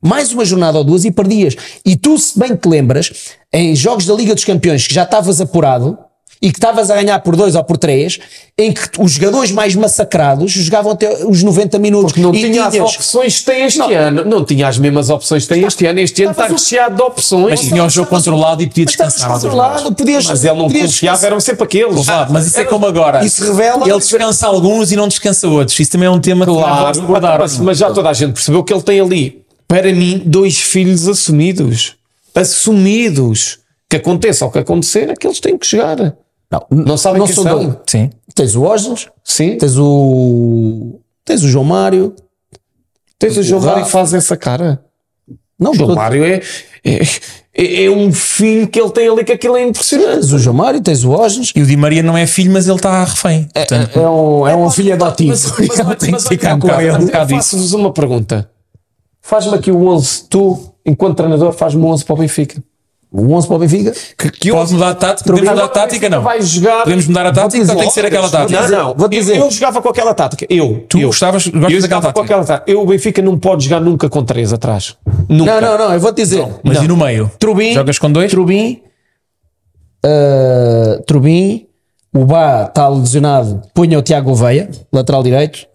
mais uma jornada ou duas e perdias. E tu, se bem te lembras, em jogos da Liga dos Campeões que já estavas apurado e que estavas a ganhar por dois ou por três, em que os jogadores mais massacrados jogavam até os 90 minutos. Porque não e tinha as tinhas- opções que tem este ano. Não tinha as mesmas opções que tem este ano. Este ano está recheado de opções. Mas tinha o jogo controlado e podia Mas descansar. controlado, podias, Mas ele não podias confiava, eram sempre aqueles. Claro, mas isso é como agora. Isso revela- Ele descansa alguns e não descansa outros. Isso também é um tema que Claro, vamos abordar. mas, mas já toda a gente percebeu que ele tem ali, para mim, dois filhos assumidos. Assumidos. Que aconteça o que acontecer, é que eles têm que chegar. Não, Não sabem não quem são. Sim. Tens o Osnes, Sim. tens o. Tens o João Mário. Tens o João Mário Rafa. faz essa cara. Não, O João todo- Mário é, é, é, é um filho que ele tem ali que aquilo é impressionante. tens o João Mário, tens o Osnes. E o Di Maria não é filho, mas ele está refém. Portanto, É um, é um filho adotivo. Mas, mas, Ele tem que ficar com ele. um. Faço-vos uma pergunta. Faz-me aqui o 11, tu, enquanto treinador, faz-me o 11 para o Benfica. O 11 para o Benfica. Que, que pode mudar a tática? Podemos mudar a tática? Não. Vai jogar. Podemos mudar a tática ou tem que ser aquela tática? Não, não. Vou dizer. Eu, eu jogava com aquela tática. Eu. Tu eu. gostavas- gostas eu daquela jogava com tática? aquela tática. Eu, o Benfica, não pode jogar nunca com três atrás. Nunca. Não, não, não, eu vou te dizer. Mas e no meio? Trubin. Jogas com dois? Trubin. uh, Trubin. O Bá está lesionado. Punha o Tiago Gouveia, lateral direito.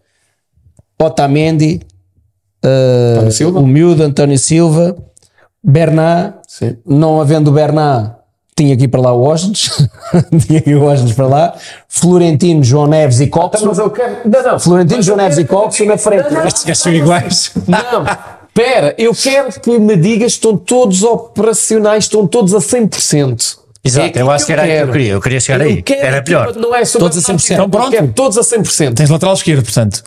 Otamendi. uh, o miúdo António Silva. Bernat. Sim. Não havendo o Bernat, tinha aqui para lá o Osnes. tinha aqui o Osnes para lá. Florentino, João Neves e Cox. Mas eu quero. Não, não. Florentino, João Neves e Cox na frente. Estes gajos são iguais. Não. Espera, eu quero que me digas estão todos operacionais, estão todos a 100%. Exato, É eu acho que era aí que eu queria. Eu queria chegar Eu aí. quero Era melhor. Não é sobre Todos a 100%. Então pronto. pronto. Todos a 100%. Tens lateral esquerdo, portanto.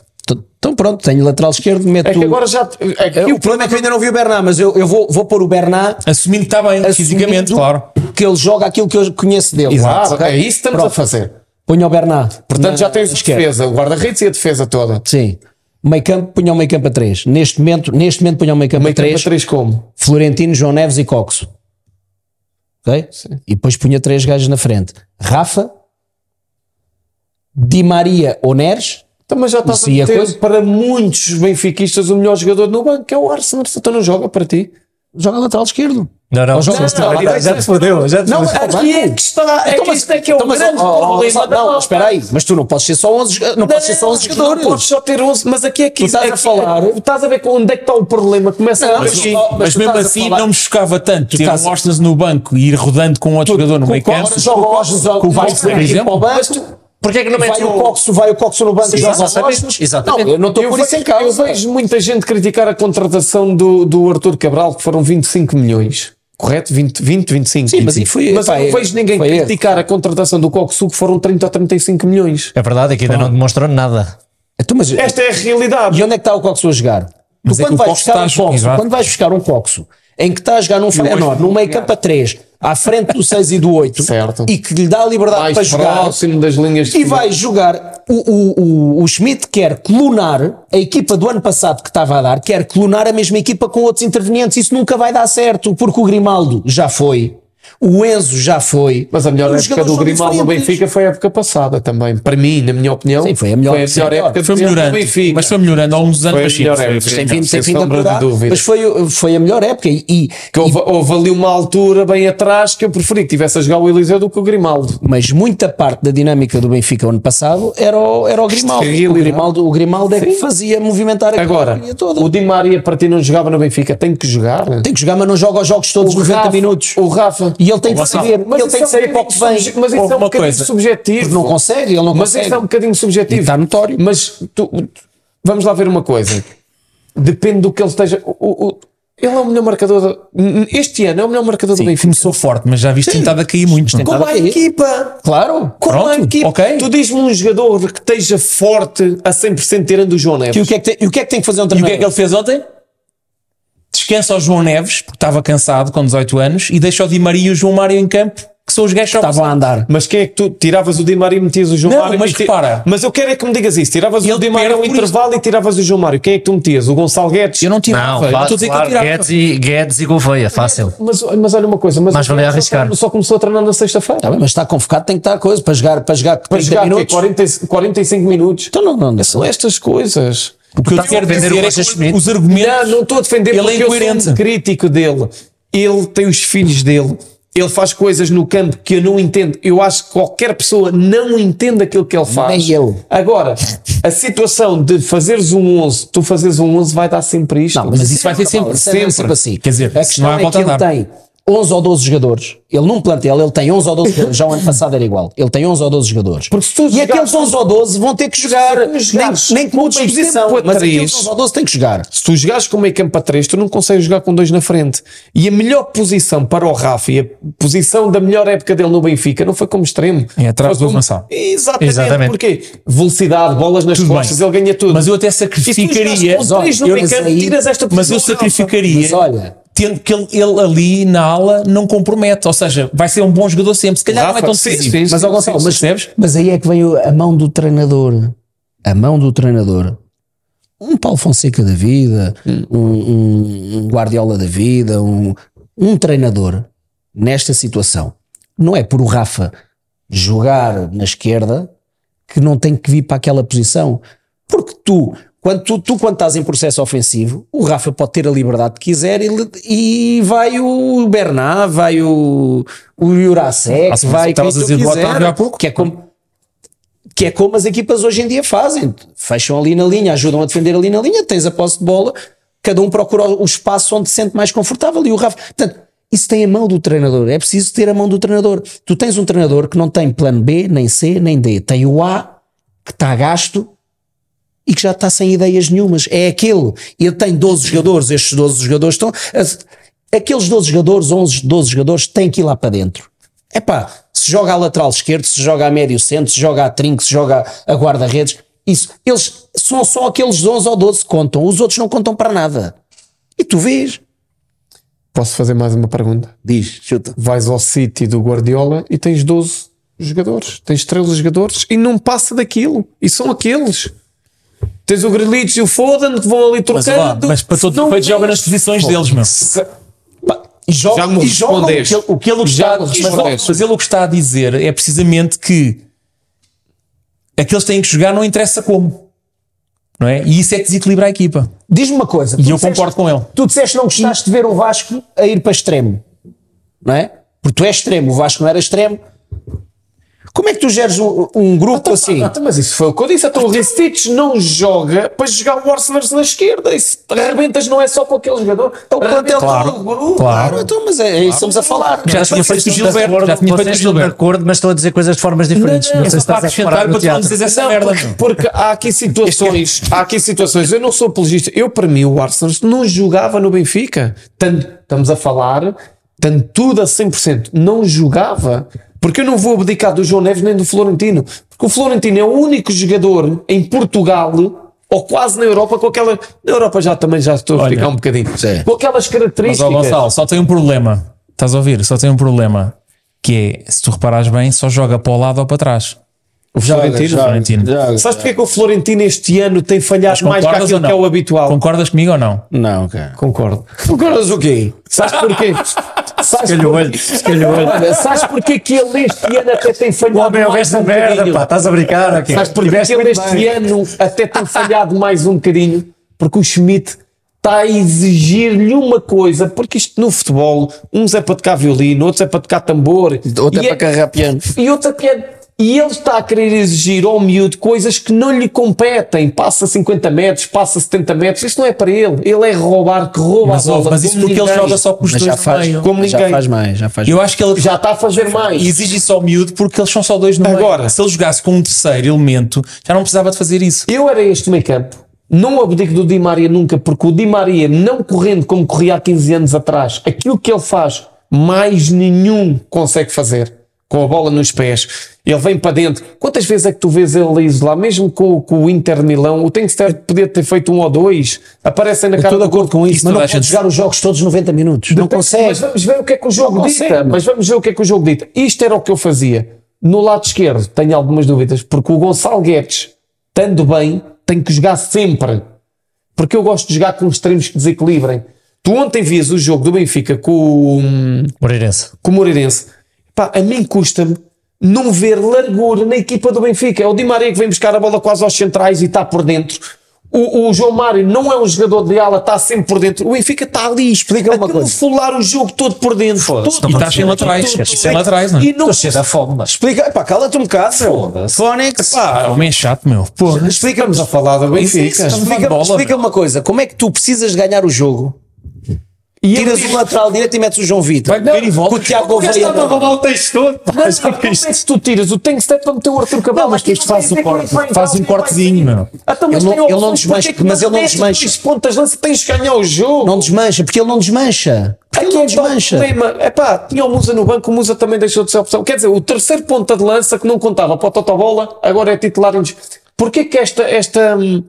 Então pronto, tenho lateral esquerdo, meto É que agora já. É que o problema é que eu ainda não vi o Bernat, mas eu, eu vou, vou pôr o Bernat Assumindo que está bem, fisicamente, claro. que ele joga aquilo que eu conheço dele. Exato, Ok? é isso que estamos Pronto. a fazer. Punha o Bernat. Portanto, na já tens a defesa, o guarda-redes e a defesa toda. Sim. Meio campo, punha o meio campo a 3. Neste momento, neste momento punha o meio campo a Meio campo 3. a três como? Florentino, João Neves e Coxo. Ok? E depois punha três gajos na frente. Rafa, Di Maria ou Neres. Então, mas já estás Isso a a meter coisa- para muitos benfiquistas o melhor jogador no banco, que é o Arsenal. Então não joga para ti. Joga lateral esquerdo. Não, não, joga não, lateral não, direito. já te fodeu. Já te Não, mas- Aqui é que está, é Então, que mas- isto é que é o então, mas, grande ó, problema Não, espera aí. Mas tu não podes ser só 11, joga- não podes ser só 11 Não jogadores. podes só ter 11, mas aqui é que estás é a que- falar- Estás a ver com onde é que está o problema? Começa Não, a mas- Mas, tu mesmo assim não me chocava tanto ter Ostens no banco e ir rodando com outro jogador no meio campo. Joga o Osnes, joga o por exemplo. O. Porquê é que não Vai mete o Coxo, vai o Coxo no banco e o exatamente, exatamente. Não, eu não estou por isso em vejo, causa. eu vejo muita gente criticar a contratação do, do Arthur Cabral, que foram 25 milhões. Correto? 20, 20 25. Sim, mas aí foi- Mas pá, não vejo ninguém criticar a contratação do Coxu, que foram 30 ou 35 milhões. É verdade, é que ainda não demonstrou nada. Então, mas- Esta é a realidade. E onde é que está o Coxo a jogar? Mas tu é quando que o vais Coxo buscar um Coxo, quando vais buscar um Coxo em que está a jogar num Feyenoord, no meio campo a 3, à frente do 6 e do 8, Certo. e que lhe dá a liberdade Mais para jogar, próximo das linhas e fundo. vai jogar. O, o, o, o Schmidt quer clonar a equipa do ano passado que estava a dar, quer clonar a mesma equipa com outros intervenientes. Isso nunca vai dar certo, porque o Grimaldo já foi, o Enzo já foi. Mas a melhor e os época do Grimaldo no. Benfica foi a época passada também. Para mim, na minha opinião, Sim, foi a melhor- sim, melhor. época Foi do melhorando, Benfica. mas foi melhorando longo dos anos. Foi a mas sim, melhor foi- época. foi- Sem a sombra de dúvida. mas foi, foi a melhor época. E, e- Que houve, houve ali uma altura bem atrás que eu preferi que tivesse a jogar o Eliseu do que o Grimaldo. mas muita parte da dinâmica do Benfica ano passado era o, era o Grimaldo. Realidade. O Grimaldo, o Grimaldo é que fazia movimentar aquela Agora, toda. o Di Maria para ti não jogava no Benfica, tem que jogar. Tem que jogar, mas não joga os jogos todos O 90 Rafa- minutos. O Rafa. E ele tem que saber, ele tem que saber para o que vem. Mas isso é um Uma bocadinho coisa. subjetivo. Não consegue, ele não Mas consegue. isso é um bocadinho subjetivo. E está notório. Mas tu- vamos lá ver uma coisa. Depende do que ele esteja. o- o- ele é o melhor marcador. de- Este ano é o melhor marcador do Sim, Benfica. começou forte, mas já viste tentado a cair muito. Como a a cair. equipa. Claro. Como a Pronto, equipa. ok. Tu dizes-me um jogador que esteja forte a 100% tirando o João Neves. E o que é que tem, e o que, é que, tem que fazer um E o que é que ele fez ontem? Descansa o João Neves, porque estava cansado com 18 anos, e deixa o Di Maria e o João Mário em campo, que são os gajos que Estavam a andar. Mas quem é que tu tiravas o Di Maria e metias o João Não, Mário? mas e ti- repara. Mas eu quero é que me digas isso. Tiravas o Di Maria por intervalo e tiravas o João Mário. Quem é que tu metias? O Gonçalo Guedes? Eu não tirava. Não, claro, a claro, tirava. Guedes, e, Guedes e Gouveia, fácil. Mas, mas olha uma coisa, mas valia Guedes só- arriscar. Só começou a treinar na sexta-feira. Tá bem, mas está convocado, tem que estar coisa para jogar, para jogar, Para 30 jogar minutos. 40, 45 minutos. Então não, não, não. São estas coisas. O que eu a quero defender dizer é que os argumentos. Não, não estou a defender Ele é porque eu incoerente. sou um crítico dele. Ele tem os filhos dele. Ele faz coisas no campo que eu não entendo. Eu acho que qualquer pessoa não entende aquilo que ele faz. Nem eu. Agora, a situação de fazeres um 11, tu fazeres um 11 vai dar sempre isto. Não, Mas isso vai ser sempre. É sempre assim. Quer dizer, a se questão não há é volta que ele tem 11 ou 12 jogadores. Ele num plantel, ele tem 11 ou 12 jogadores. Já o ano passado era igual. Ele tem 11 ou 12 jogadores. Porque se tu e jogares- aqueles 11 ou 12 vão ter que jogar. Nem, com meio posição. tempo Mas aqueles 11 ou 12 têm que jogar. Se tu jogares com meio campo a 3, tu não consegues jogar com dois na frente. E a melhor posição para o Rafa e a posição da melhor época dele no Benfica não foi como extremo. É atrás do como- avançado. Exatamente. Exatamente. Porquê? Velocidade, bolas nas Tudo costas, bem. ele ganha tudo. Mas eu até sacrificaria. eu tiras esta Mas eu sacrificaria. Mas olha- Que ele, ele ali na ala não compromete, ou seja, vai ser um bom jogador sempre. Se calhar não é Rafa, tão decisivo. sim, Mas, sim, Gonçalo, mas, percebes? mas aí é que vem o- a mão do treinador. A mão do treinador. Um Paulo Fonseca da vida, um, um- um Guardiola da vida, um, um treinador nesta situação. Não é por o Rafa jogar na esquerda que não tem que vir para aquela posição. Porque tu, quando, tu, tu, quando estás em processo ofensivo, o Rafa pode ter a liberdade que quiser e, e vai o Bernat, vai o, o Jurasek, Ah, vai quem tu quiser, há pouco. que é como que é como as equipas hoje em dia fazem. Fecham ali na linha, ajudam a defender ali na linha, tens a posse de bola, cada um procura o espaço onde se sente mais confortável e o Rafa. Portanto, isso tem a mão do treinador. É preciso ter a mão do treinador. Tu tens um treinador que não tem plano B, nem C, nem D. Tem o A, que está a gasto e que já está sem ideias nenhumas. É aquele. Ele tem 12 jogadores, estes 12 jogadores estão. Aqueles 12 jogadores, 11, 12 jogadores, têm que ir lá para dentro. É pá, se joga a lateral esquerdo, se joga a médio centro, se joga a trinco, se joga a guarda-redes, isso. Eles são só aqueles 11 ou 12 que contam, os outros não contam para nada. E tu vês. Posso fazer mais uma pergunta? Diz, chuta. Vais ao City do Guardiola e tens 12 jogadores, tens 13 jogadores e não passa daquilo. E são aqueles. Tens o Grealish e o Foden que vão ali Mas, ó, trocando. mas para todo Não efeito joga nas posições deles, meu. Se- Pá, E jogam, Já me e respondeste. O que ele- o que ele Já está, mas, mas ele o que está a dizer é precisamente que aqueles têm que jogar não interessa como. Não é? E isso é que desequilibra a equipa. Diz-me uma coisa. E eu disseste- concordo com ele. Tu disseste que não gostaste de ver o Vasco a ir para extremo, não é? Porque tu és extremo, o Vasco não era extremo. Como é que tu geres um, um grupo assim? Ah, então, mas isso foi o que eu disse. Então, o Ristich não joga para jogar o Arsenal na esquerda. Isso arrebentas não é só com aquele jogador. É o plantel Claro, todo, grupo. claro. Então, mas é, é isso que estamos a falar. Já tinha feito o Gilberto, de já tinha acordo, feito o estão de Gilberto. acordo, mas estão a dizer coisas de formas diferentes. Não, sei se estás a reparar no não teatro. dizeres essa Não, merda. porque, porque há aqui situações, há aqui situações. Eu não sou apologista. Eu, para mim, o Arsenal não jogava no Benfica. Tanto, estamos a falar, tanto tudo a 100%. Não jogava. Porque eu não vou abdicar do João Neves nem do Florentino. Porque o Florentino é o único jogador em Portugal, ou quase na Europa, com aquela. Na Europa já também já estou a ficar um bocadinho. sim. Com aquelas Mas, ó características. Gonçalo, só tem um problema. Estás a ouvir? Só tem um problema. Que é, se tu reparares bem, só joga para o lado ou para trás. O Florentino. joga, Florentino. joga. Sabes porque é que o Florentino este ano tem falhado mais que aquilo que é o habitual? Concordas comigo ou não? Não, cara. Concordo. Concordas o quê? Sabes porquê? Sabes o o. Olha, sabes porquê que ele este ano até tem falhado O homem é o mais um merda, bocadinho? pá, estás a brincar aqui. Sabes porquê que ele este ano até tem falhado mais um bocadinho? Porque o Schmidt está a exigir-lhe uma coisa, porque isto no futebol, uns é para tocar violino, outros é para tocar tambor, Outro e é para carregar piano. e outro é piano. E ele está a querer exigir ao miúdo coisas que não lhe competem. Passa 50 metros, passa 70 metros. Isto não é para ele. Ele é roubar, que rouba Mas, a bola. mas isso porque ele ninguém. joga só com os Mas dois já faz, meio. como já ninguém. faz mais, já faz Eu acho que ele Já está a fazer mais. E exige isso ao miúdo porque eles são só dois no Agora- meio. Se ele jogasse com um terceiro elemento, já não precisava de fazer isso. Eu era este meio campo. Não abdico do Di Maria nunca, porque o Di Maria, não correndo como corria há 15 anos atrás, aquilo que ele faz, mais nenhum consegue fazer. Com a bola nos pés. Ele vem para dentro. Quantas vezes é que tu vês ele isolar? Mesmo com, com o Inter Milão, o Tenkster podia ter feito um ou dois. Aparecem na cara Estou de do acordo com isso, mas não pode jogar os jogos todos 90 minutos. Não Mas consegue. vamos ver o que é que o jogo Não dita. Mas vamos ver o que é que o jogo dita. Isto era o que eu fazia. No lado esquerdo, tenho algumas dúvidas, porque o Gonçalo Guedes, estando bem, tem que jogar sempre. Porque eu gosto de jogar com extremos que desequilibrem. Tu ontem vias o jogo do Benfica com o, Moreirense. com o Moreirense. Pá, a mim custa-me não ver largura na equipa do Benfica. É o Di Maria que vem buscar a bola quase aos centrais e está por dentro. O, o João Mário não é um jogador de ala, está sempre por dentro. O Benfica está ali, explica uma coisa. fular o jogo todo por dentro. Todo, E está sem laterais. Sem laterais, não é? E não Estou cheio da fome, mas. Explica, pá, cala-te um bocado, meu. Fónix. Ah, homem é chato, meu. Estamos a falar do Benfica. Isso, isso, Explica- bola, Explica uma coisa, como é que tu precisas de ganhar o jogo? E Tiras o lateral direito e metes o João Vitor. Vai ver e volta. Com o Tiago Gouveia. o texto todo. Mas como é que tu tiras o Tenkster para meter o Arthur Cabral? Não, mas tu isto faz o corte, faz um cortezinho, meu. Então, mas Ele não- não desmancha, é mas ele não desmancha. pontas de lança, tens que ganhar o jogo. Não desmancha, porque ele não desmancha. Porque ele não Aqui é que está o desmancha. problema. Epá, tinha o Musa no banco, o Musa também deixou de ser opção. Quer dizer, o terceiro ponta de lança que não contava para o Totobola, agora é titular. em- Porquê que esta, esta, hum,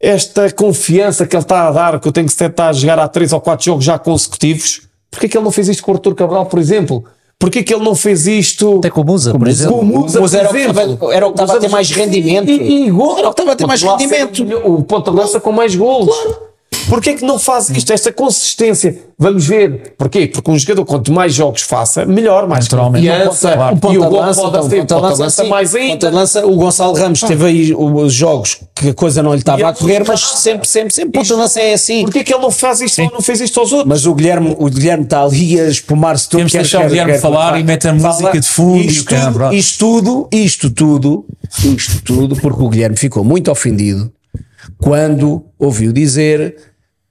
esta confiança que ele está a dar, que eu tenho que estar a jogar há três ou quatro jogos já consecutivos, porquê que ele não fez isto com o Arthur Cabral, por exemplo? Porquê que ele não fez isto Até com o Musa, por exemplo. com o Musa, Mas por era o estava- era o que estava a ter mais rendimento. E, e gol. Era o que estava a ter mais rendimento. o melhor- O ponta de lança com mais golos. Porquê que não faz isto, esta consistência? Vamos ver. Porquê? Porque um jogador, quanto mais jogos faça, melhor, mais Naturalmente. confiança. Claro. Um ponta e o gol lança, pode então, de lança, sim. mais ainda. lança, o Gonçalo Ramos teve aí os jogos que a coisa não lhe estava a correr, mas sempre, sempre, sempre. Ponta lança é assim. Porquê que ele não faz isto ou não fez isto aos outros? Mas o Guilherme, o Guilherme está ali a espumar-se todo. Temos de quer- deixar o Guilherme quer- falar quer- e meter a fala. música de fundo e o Isto caramba. tudo, isto tudo, isto tudo, isto tudo, porque o Guilherme ficou muito ofendido quando ouviu dizer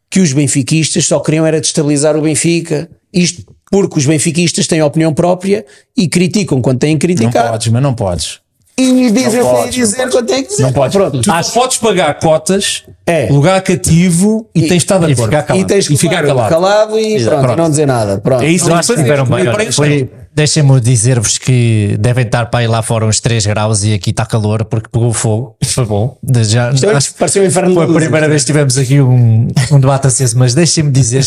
que os benfiquistas só queriam era destabilizar o Benfica. Isto porque os benfiquistas têm opinião própria e criticam quando têm que Não criticar. podes, mas não podes. E dizem Não o que a dizer quando têm que dizer. Não podes. Pronto. Tu só podes pagar cotas, É. lugar cativo e, tens de estar de e acordo. ficar calado. E tens que E ficar calado. calado, e pronto, Pronto. e não dizer nada. Pronto. É isso que acho que tiveram bem. Foi Deixem-me dizer-vos que devem estar para aí lá fora uns 3 graus e aqui está calor porque pegou fogo. Foi bom. Já, Isto é- acho- pareceu um inferno Foi a primeira vez que tivemos aqui um, um debate aceso, mas deixem-me dizer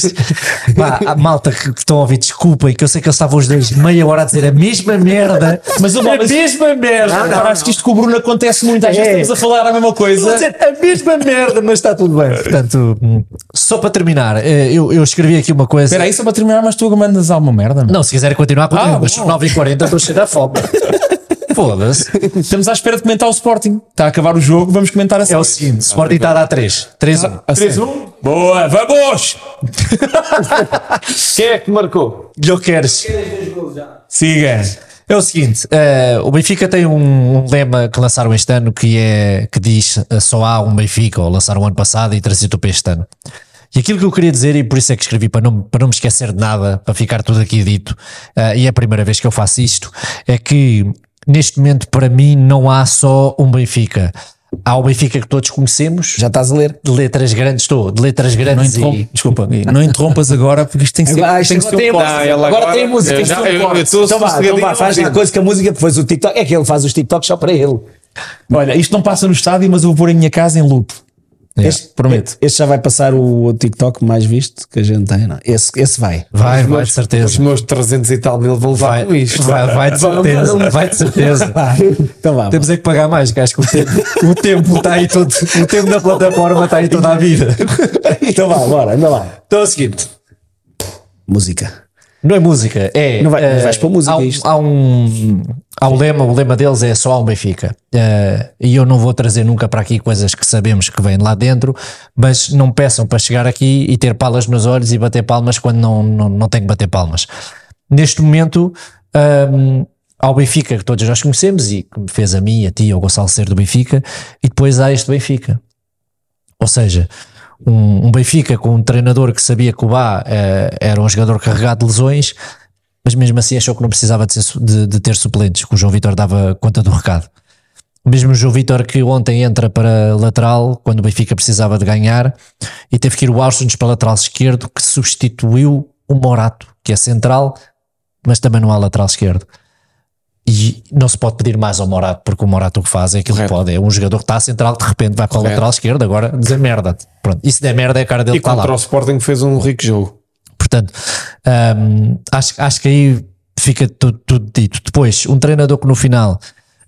pá, a malta que estão a ouvir, desculpem, que eu sei que eles estavam os dois meia hora a dizer a mesma merda, Mas, a mas- mesma merda. Agora acho que isto com o Bruno acontece muito. Às vezes É. estamos a falar a mesma coisa. dizer a mesma merda, mas está tudo bem. Portanto, só para terminar, eh, eu, eu escrevi aqui uma coisa. Espera aí, só para terminar, mas tu mandas alguma merda. Não, se quiserem continuar, continuem, Ah, mas bom. 9h40 estou cheio da fome. Foda-se. Estamos à espera de comentar o Sporting. Está a acabar o jogo, vamos comentar a É o seguinte: Sporting está a dar 3. 3 1. 3-1. Boa, vamos! Quem é que marcou? Eu queres. Siga. É o seguinte: eh, o Benfica tem um, um lema que lançaram este ano que, é, que diz eh, só há um Benfica, ou lançaram o ano passado e transitou para este ano. E aquilo que eu queria dizer, e por isso é que escrevi para não, para não me esquecer de nada, para ficar tudo aqui dito, eh, e é a primeira vez que eu faço isto, é que neste momento para mim não há só um Benfica. Há o Benfica que todos conhecemos, Já estás a ler? de letras grandes, estou, de letras Não grandes interrompa, e. desculpa, não interrompas agora porque isto tem que ser. Agora, tem que ser um tem música. ela agora, agora- tem música. eu isto já- é um eu- eu estou então vá, então vá, faz a coisa que a música, depois o TikTok. É que ele faz os TikToks só para ele. Olha, isto não passa no estádio, mas eu vou pôr em minha casa em loop. Este, prometo. Este já vai passar o, TikTok mais visto que a gente tem. Não? Esse, esse vai. Vai, vai de Os certeza. meus 300 e tal mil vão levar Vai, com isto. vai, vai de certeza. Vai de certeza. Então vá. Temos é que pagar mais, que acho que o tempo, o tempo está aí todo, o tempo na plataforma está aí toda a vida. Então vá, bora, anda lá. Então é o seguinte: Música. Não é música, é. Não vai- eh, vais para música, há um, isto. há um, há um lema, o lema deles é só há um Benfica. Eh, e eu não vou trazer nunca para aqui coisas que sabemos que vêm lá dentro, mas não peçam para chegar aqui e ter palas nos olhos e bater palmas quando não, não, não tenho que bater palmas. Neste momento, ahm, ao Benfica, que todos nós conhecemos e que me fez a mim, a ti, ao Gonçalo ser do Benfica, e depois há este Benfica. Ou seja, um, um Benfica com um treinador que sabia que o Bá eh, era um jogador carregado de lesões, mas mesmo assim achou que não precisava de, ser de- de ter suplentes, que o João Vitor dava conta do recado. O mesmo João Vitor que ontem entra para lateral, quando o Benfica precisava de ganhar, e teve que ir o Austin para lateral esquerdo, que substituiu o Morato, que é central, mas também não há lateral esquerdo. E não se pode pedir mais ao Morato, porque o Morato o que faz é aquilo que pode. É um jogador que está a central, de repente vai para a lateral esquerda, agora dizer merda. Pronto, isso der merda é a cara dele E que está lá. contra o Sporting fez um rico jogo. Portanto, hum, acho, acho que aí fica tudo, tudo dito. Depois, um treinador que no final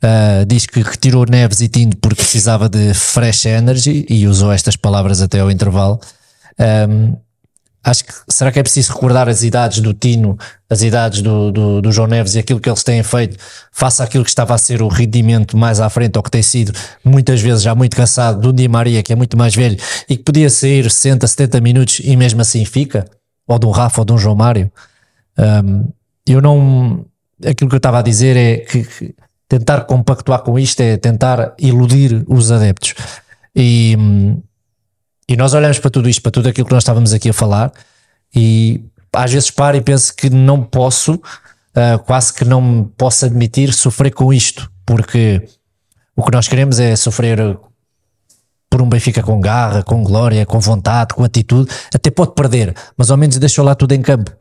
ah, diz que retirou Neves e Tino porque precisava de fresh energy e usou estas palavras até ao intervalo. Hum, acho que será que é preciso recordar as idades do Tino, as idades do, do, do João Neves e aquilo que eles têm feito, face àquilo que estava a ser o rendimento mais à frente, ou que tem sido muitas vezes já muito cansado, do Di Maria, que é muito mais velho e que podia sair 60, 70 minutos e mesmo assim fica, ou de um Rafa ou de um João Mário. Um, eu não. Aquilo que eu estava a dizer é que, que tentar compactuar com isto é tentar iludir os adeptos. E, hum, e nós olhamos para tudo isto, para tudo aquilo que nós estávamos aqui a falar, e às vezes paro e penso que não posso, ah, quase que não posso admitir sofrer com isto, porque o que nós queremos é sofrer por um Benfica com garra, com glória, com vontade, com atitude, até pode perder, mas ao menos deixou lá tudo em campo.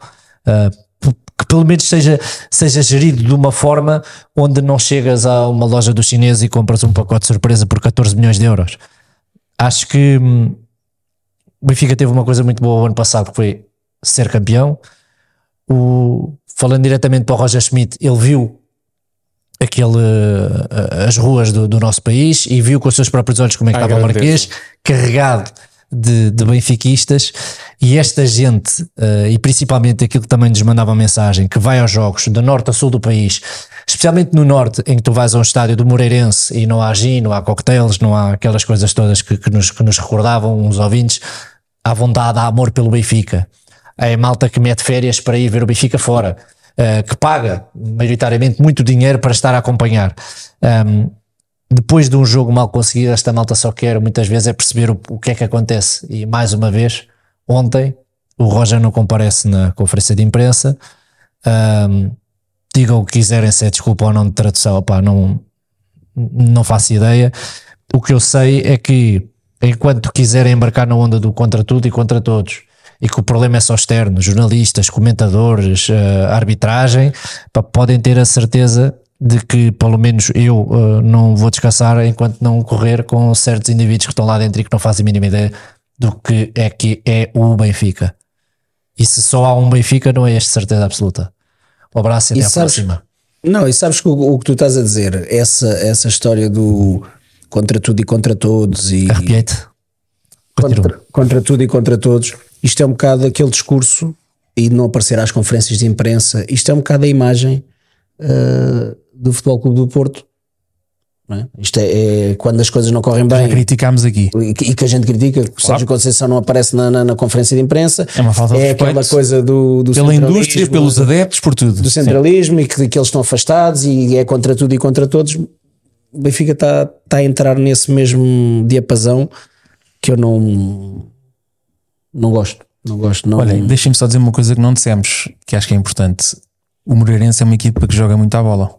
P- que pelo menos seja, seja gerido de uma forma onde não chegas a uma loja dos chineses e compras um pacote de surpresa por 14 milhões de euros. Acho que hum, o Benfica teve uma coisa muito boa o ano passado, que foi ser campeão. O, falando diretamente para o Roger Schmidt, ele viu aquele, eh, as ruas do, do nosso país e viu com os seus próprios olhos como é que Ai, estava o. Marquês, carregado de, de benfiquistas e esta gente, eh, e principalmente aquilo que também nos mandava a mensagem, que vai aos jogos do norte a sul do país, especialmente no norte, em que tu vais a um estádio do Moreirense e não há gin, não há coquetéis, não há aquelas coisas todas que, que nos, que nos recordavam uns ouvintes, há vontade, há amor pelo Benfica. É malta que mete férias para ir ver o Benfica fora, eh, que paga maioritariamente muito dinheiro para estar a acompanhar. Um, depois de um jogo mal conseguido, esta malta só quer muitas vezes é perceber o, o que é que acontece. E mais uma vez, ontem, o Roger não comparece na conferência de imprensa. Um, digam o que quiserem, se é desculpa ou não de tradução, opá, não, não faço ideia. O que eu sei é que enquanto quiserem embarcar na onda do contra tudo e contra todos, e que o problema é só externo, jornalistas, comentadores, eh, arbitragem, podem ter a certeza de que pelo menos eu eh, não vou descansar enquanto não correr com certos indivíduos que estão lá dentro e que não fazem a mínima ideia do que é que é o Benfica. E se só há um Benfica, não é este certeza absoluta. Um abraço e E até à sabes- próxima. Não, e sabes que o, o que tu estás a dizer, essa, essa história do contra tudo e contra todos e contra, contra tudo e contra todos, isto é um bocado aquele discurso e não aparecer às conferências de imprensa, isto é um bocado a imagem ah, do Futebol Clube do Porto. é? Isto é, é quando as coisas não correm Já bem criticámos aqui. e que, e que a gente critica, que o Sérgio Conceição não aparece na, na- na conferência de imprensa. É uma falta de É aquela coisa do, do Pela indústria, pelos adeptos, por tudo. do centralismo e que, que eles estão afastados e é contra tudo e contra todos. O Benfica está tá a entrar nesse mesmo diapasão que eu não não gosto. Não gosto. Não, Olha, deixem-me só dizer uma coisa que não dissemos, que acho que é importante. O Moreirense é uma equipa que joga muito à bola.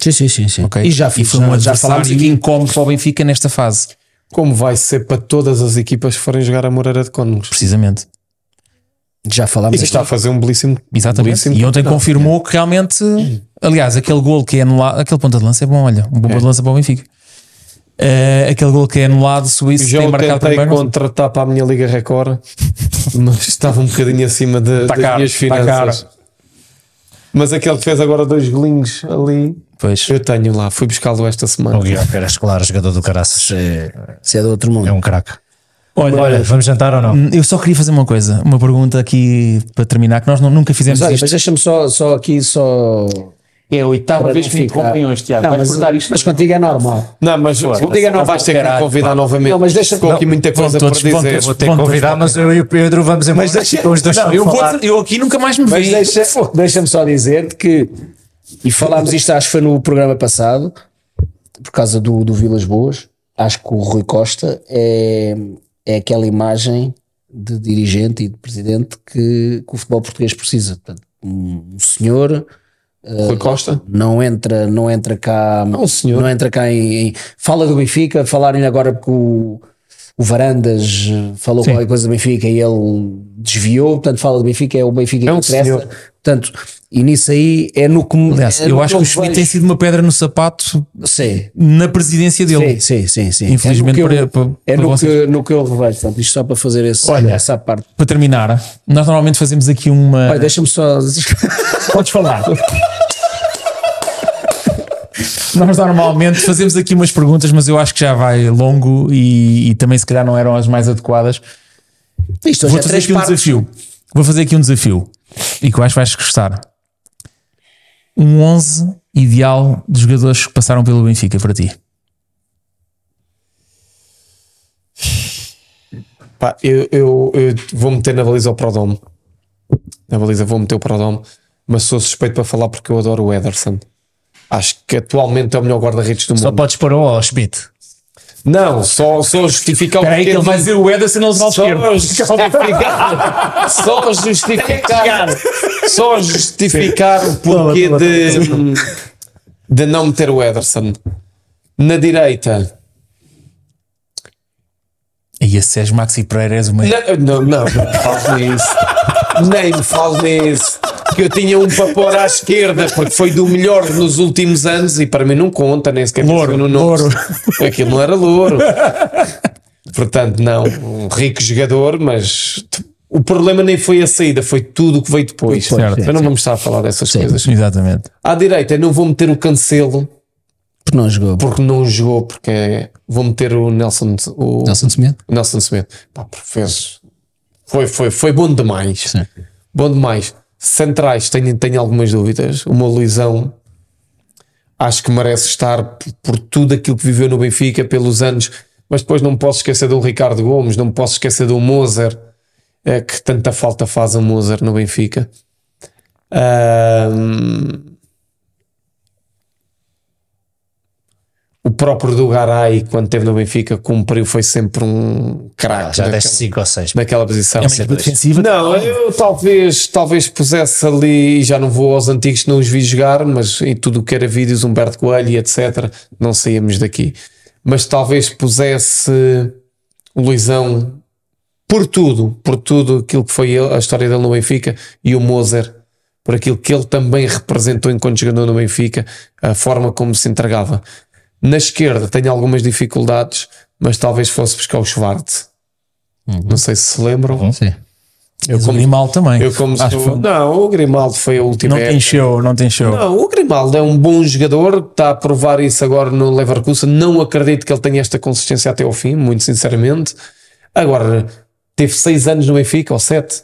sim, sim, sim, sim. ok? E já, foi já, um já falámos aqui. incómodo para o Benfica nesta fase, Como vai ser para todas as equipas que forem jogar a Moreira de Cónegos. precisamente. Já falámos E está a fazer um belíssimo. Exatamente. belíssimo E ontem campeonato. confirmou que realmente, aliás, aquele gol que é anulado, aquele ponta de lança é bom, olha, um bom ponta de lança para o Benfica. Eh, aquele gol que é anulado, se o isso Já tem o marcado primeiro. sei. contratar para a minha Liga Record, mas estava um bocadinho acima de, Tá das caro, minhas tá finanças. Mas aquele que fez agora dois golinhos ali, Pois. eu tenho lá, fui buscá-lo esta semana. O Guilherme era escolar, jogador do Caraças. É, Se é do outro mundo. é um craque. Olha, Olha, vamos jantar ou não? Hum, Eu só queria fazer uma coisa, uma pergunta aqui para terminar, que nós não- nunca fizemos Mas olha, isto. mas deixa-me só, só aqui só É a oitava para vez que me este Tiago. Não, mas, cortar isto. mas contigo é normal. Não, mas diga não vais ter que me convidar novamente. Não, mas deixa- Ficou aqui muita coisa todos- dizer. todos- Vou ter que convidar, mas eu e o Pedro vamos embora. Mas deixa- os dois Não, eu, vou, eu aqui nunca mais me Mas vejo. deixa, deixa-me só dizer que E falámos isto, acho que foi no programa passado, por causa do, do Vilas Boas. Acho que o Rui Costa é, é aquela imagem de dirigente e de presidente que, que o futebol português precisa. Portanto, um senhor Rui Costa. não entra, não entra cá, Não, senhor. não entra cá em, em- fala do Benfica, falarem agora porque o, o Varandas eh, falou qualquer coisa do Benfica e ele desviou, portanto fala do Benfica, é o Benfica É um que interessa. senhor. Portanto, e nisso aí é no que Aliás, é no eu acho que o Schmidt vejo. tem sido uma pedra no sapato Sim, na presidência dele. sim, sim, sim, sim. Infelizmente é no que eu, para- para- é no que, no que eu revejo, portanto, isto só para fazer esse, Olha. essa parte. Para terminar, nós normalmente fazemos aqui uma. Olha, deixa-me só. Podes falar. Nós normalmente fazemos aqui umas perguntas, mas eu acho que já vai longo e, e também se calhar não eram as mais adequadas. Isto hoje Vou é fazer três aqui um partes. desafio. Vou fazer aqui um desafio e que eu acho que vais gostar. Um 11 ideal de jogadores que passaram pelo Benfica para ti. Pá, eu, eu, eu vou meter na baliza o Prodome. Na baliza vou meter o Prodome, mas sou suspeito para falar porque eu adoro o Ederson. Acho que atualmente é o melhor guarda-redes do Só mundo. podes pôr o Schmidt. Não, só, só justificar o Espera aí que ele vai dizer o Ederson na lateral Só esquerda. justificar, só justificar, só justificar o porquê de, de não meter o Ederson. Na direita, E esse Sérgio Maxi Pereira és uma. Não, não, não, não me fales nisso. Nem me fales nisso. Que eu tinha um para pôr à esquerda, porque foi do melhor nos últimos anos e para mim não conta, nem sequer Louro, no nome. Aquilo não era louro. Portanto, não, um rico jogador, mas o problema nem foi a saída, foi tudo o que veio depois. Certo. Mas não vamos estar a falar dessas coisas. Exatamente. À direita, não vou meter o cancelo Porque não jogou. porque não jogou, porque é- vou meter o Nelson, o, Nelson o Nelson Semedo. Pá, fez. Foi, foi, foi bom demais. Sim. Bom demais. Centrais, tenho, tenho algumas dúvidas. Meu Luizão acho que merece estar por, por tudo aquilo que viveu no Benfica, pelos anos. Mas depois não posso esquecer do Ricardo Gomes, não posso esquecer do Moser, é, que tanta falta faz o Moser no Benfica. Ahm, o próprio do Garay, quando esteve no Benfica, cumpriu, foi sempre um craque Já naquela, deste 5 ou 6. naquela posição. É uma defensiva. Não, eu talvez, talvez pusesse ali, e já não vou aos antigos que não os vi jogar, mas em tudo o que era vídeos, Humberto Coelho e etc., não saíamos daqui. Mas talvez pusesse o Luizão por tudo, por tudo aquilo que foi ele- a história dele no Benfica e o Moser, por aquilo que ele também representou enquanto jogador no Benfica, a forma como se entregava. Na esquerda tenho algumas dificuldades, mas talvez fosse buscar o Schwartz. Não sei se se lembram. Sim. Eu como Grimaldo também. Eu como Acho que Não, o Grimaldo foi a última não tem show, não tem show. Não, o Grimaldo é um bom jogador, está a provar isso agora no Leverkusen. Não acredito que ele tenha esta consistência até ao fim, muito sinceramente. Agora, teve seis anos no Benfica, ou sete.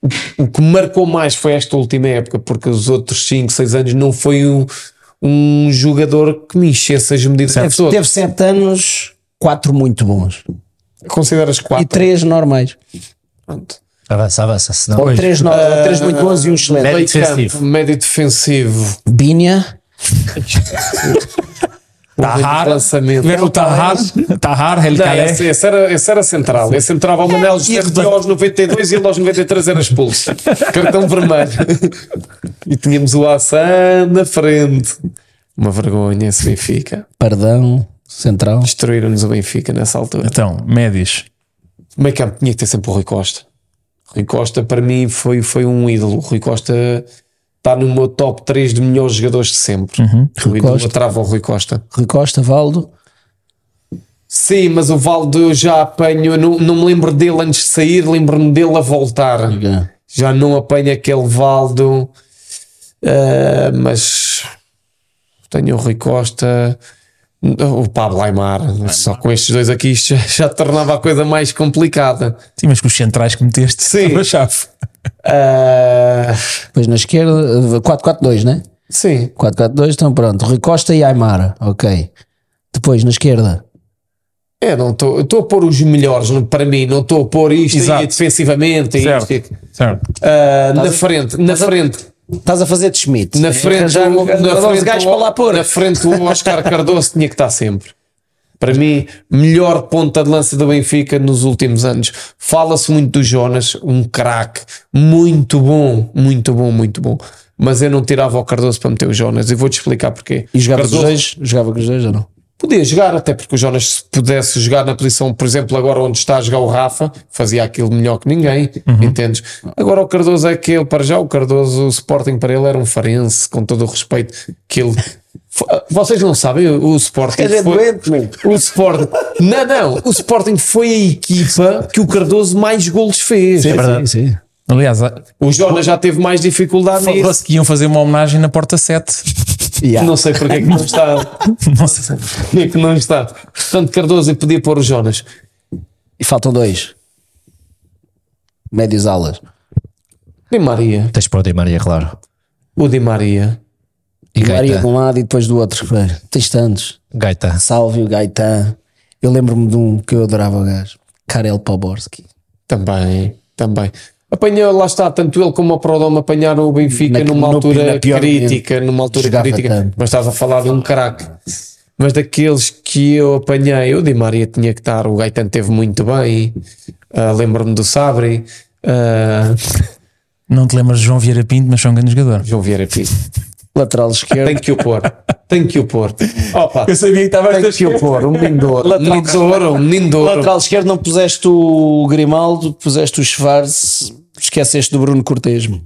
O, o que marcou mais foi esta última época, porque os outros cinco, seis anos não foi um, um jogador que me enchesse as medidas Teve, todas. teve sete anos, quatro muito bons. Consideras E quatro? três normais. Pronto. Avança, avança. Senão... Ou três, no, ou três muito bons e um excelente. Médio defensivo. médio defensivo. Binha, Tahar. o Tahar, Tahar, El Calé. esse, esse era, esse era central. Esse entrava o Manel Rodrigo aos 92 e ele aos 93 era expulso. Cartão vermelho. e tínhamos o Assan na frente. Uma vergonha esse Benfica. Pardão, Central. Destruíram-nos o Benfica nessa altura. Então, médios. Meio campo tinha que ter sempre o Rui Costa. Rui Costa para mim foi, foi um ídolo. O Rui Costa está no meu top 3 de melhores jogadores de sempre. O ídolo Costa. trava o Rui Costa. Rui Costa, Valdo. Sim, mas o Valdo eu já apanho, não, não me lembro dele antes de sair, lembro-me dele a voltar. Já não apanho aquele Valdo, ah, mas tenho o Rui Costa, o Pablo Aymar. Só com estes dois aqui isto já, já tornava a coisa mais complicada. Sim, mas com os centrais que meteste, Sim. estava chave. Ah, Depois na esquerda, 4-4-2, né? sim, 4-4-2, então pronto. Rui Costa e Aymar, ok. Depois na esquerda, é, não estou estou a pôr os melhores para mim, não estou a pôr isto Exato. e defensivamente. e Certo. isto e- Certo. Ah, na frente, na frente, Estás a fazer de Schmidt. Na frente, Arranjar o- na frente, gajos para lá pôr. na frente o Oscar Cardoso tinha que estar sempre. Para mim, melhor ponta de lança do Benfica nos últimos anos. Fala-se muito do Jonas, um craque, muito bom, muito bom, muito bom. Mas eu não tirava o Cardoso para meter o Jonas e vou-te explicar porquê. E jogava com Cardoso os dois? Jogava com os dois ou não? Podia jogar, até porque o Jonas, se pudesse jogar na posição, por exemplo, agora onde está a jogar o Rafa, fazia aquilo melhor que ninguém, entendes? Agora o Cardoso é aquele, para já, o Cardoso, o Sporting para ele era um farense, com todo o respeito que ele. Vocês não sabem, o Sporting. É foi- doente, o Sporting. Não, não, o Sporting foi a equipa que o Cardoso mais golos fez. verdade. Sim, sim. Aliás, a- O Jonas já teve mais dificuldade nisso. falou-se que iam fazer uma homenagem na Porta 7. Yeah. Não sei porque é que não está. Não sei. Porque é que não está. Portanto, Cardoso podia pôr o Jonas. E faltam dois. Médios alas. Di Maria. Tens para o Di Maria, claro. O Di Maria. E Maria de um lado e depois do outro. Tens tantos. Gaeta. Sálvio, Gaetan. Eu lembro-me de um que eu adorava o gajo. Karel Poborski. Também, também. Apanhou, lá está, tanto ele como o Prodome apanharam o Benfica Na- numa no- altura na pior crítica, numa altura Jogava crítica, tanto. mas estás a falar de um craque. Mas daqueles que eu apanhei, o Di Maria tinha que estar, o Gaetan teve muito bem, ah, lembro-me do Sabri, ah, Não te lembras de João Vieira Pinto, mas foi um grande jogador. João Vieira Pinto. Lateral esquerdo. Tem que o pôr, tem que o pôr. Opa, sabia que estava tem que o pôr, um menino de ouro, um menino de ouro, um menino de ouro. Lateral esquerdo não puseste o Grimaldo, puseste o Schwarz, esqueceste do Bruno Cortês.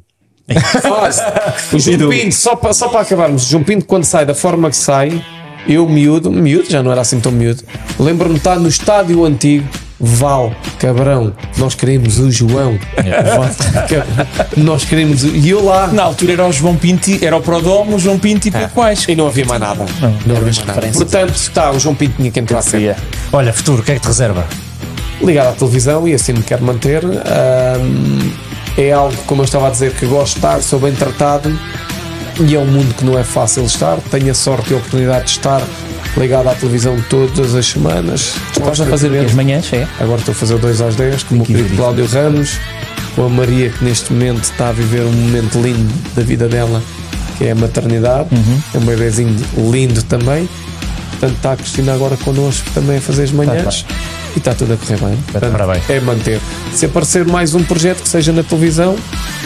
O João Pinto, só para, só para acabarmos, o João Pinto, quando sai da forma que sai, eu miúdo, miúdo, já não era assim tão miúdo, lembro-me de estar no estádio antigo. Val, cabrão, nós queremos o João. Val, cabrão, nós queremos o. E eu lá. Na altura era o João Pinto, era o Prodomo, o João Pinto e pouco mais. E não havia mais nada. Não, havia mais nada. Portanto, está, o João Pinto tinha que entrar sempre. Olha, futuro, o que é que te reserva? Ligado à televisão e assim me quero manter. Ahm, é algo, como eu estava a dizer, que gosto de estar, sou bem tratado e é um mundo que não é fácil estar. Tenho a sorte e a oportunidade de estar ligado à televisão todas as semanas. Estás a fazer as manhãs, é? Agora estou a fazer o 2 às 10 com o meu querido. Cláudio Ramos, com a Maria que neste momento está a viver um momento lindo da vida dela, que é a maternidade. Uhum. É um bebezinho lindo também. Portanto, está a Cristina agora connosco também a fazer as manhãs. E está tudo a correr bem. Portanto, parabéns. é manter. Se aparecer mais um projeto que seja na televisão,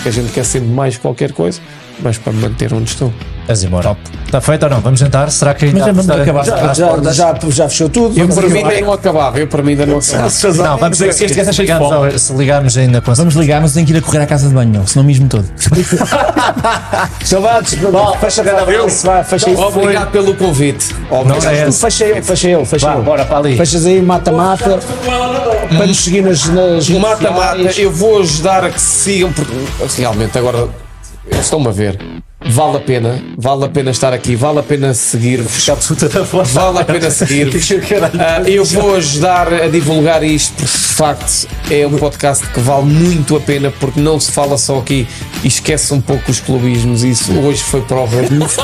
que a gente quer sempre mais qualquer coisa, mas para manter onde estou. És embora. Está feito ou não? Vamos jantar? Será que ainda Mas já vamos acabar. Já, Já, já, já fechou tudo. Eu para mim ainda não acabava, eu para mim ainda não acabava. Não, vamos Se este ligamos Se ligarmos ainda com Vamos ligar, mas tenho que ir a correr à casa de banho, meu, senão mesmo todo. Saudades. Fecha a fecha isso. Obrigado pelo convite. Não Obrigado. é esse. Fecha eu, fecha fecha eu. bora para ali. Fechas aí, mata-mata. Para nos seguir nas, Mata-mata, eu vou ajudar a que se sigam, porque realmente agora estão-me a ver. Vale a pena, vale a pena estar aqui, vale a pena seguir-vos. Vale a pena seguir-vos. Ah, eu vou ajudar a divulgar isto, porque de facto é um podcast que vale muito a pena, porque não se fala só aqui e esquece um pouco os clubismos. Isso hoje foi prova disso.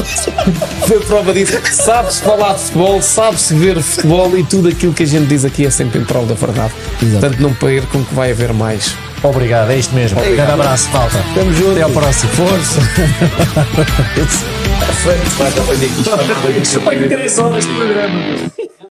foi prova disso. Sabe-se falar de futebol, sabe-se ver futebol e tudo aquilo que a gente diz aqui é sempre em prol da verdade. Portanto, não percam que vai haver mais. Obrigado, é isto mesmo. Um grande abraço, falta. Estamos juntos. Até ao próximo. Força. Foi três horas de programa.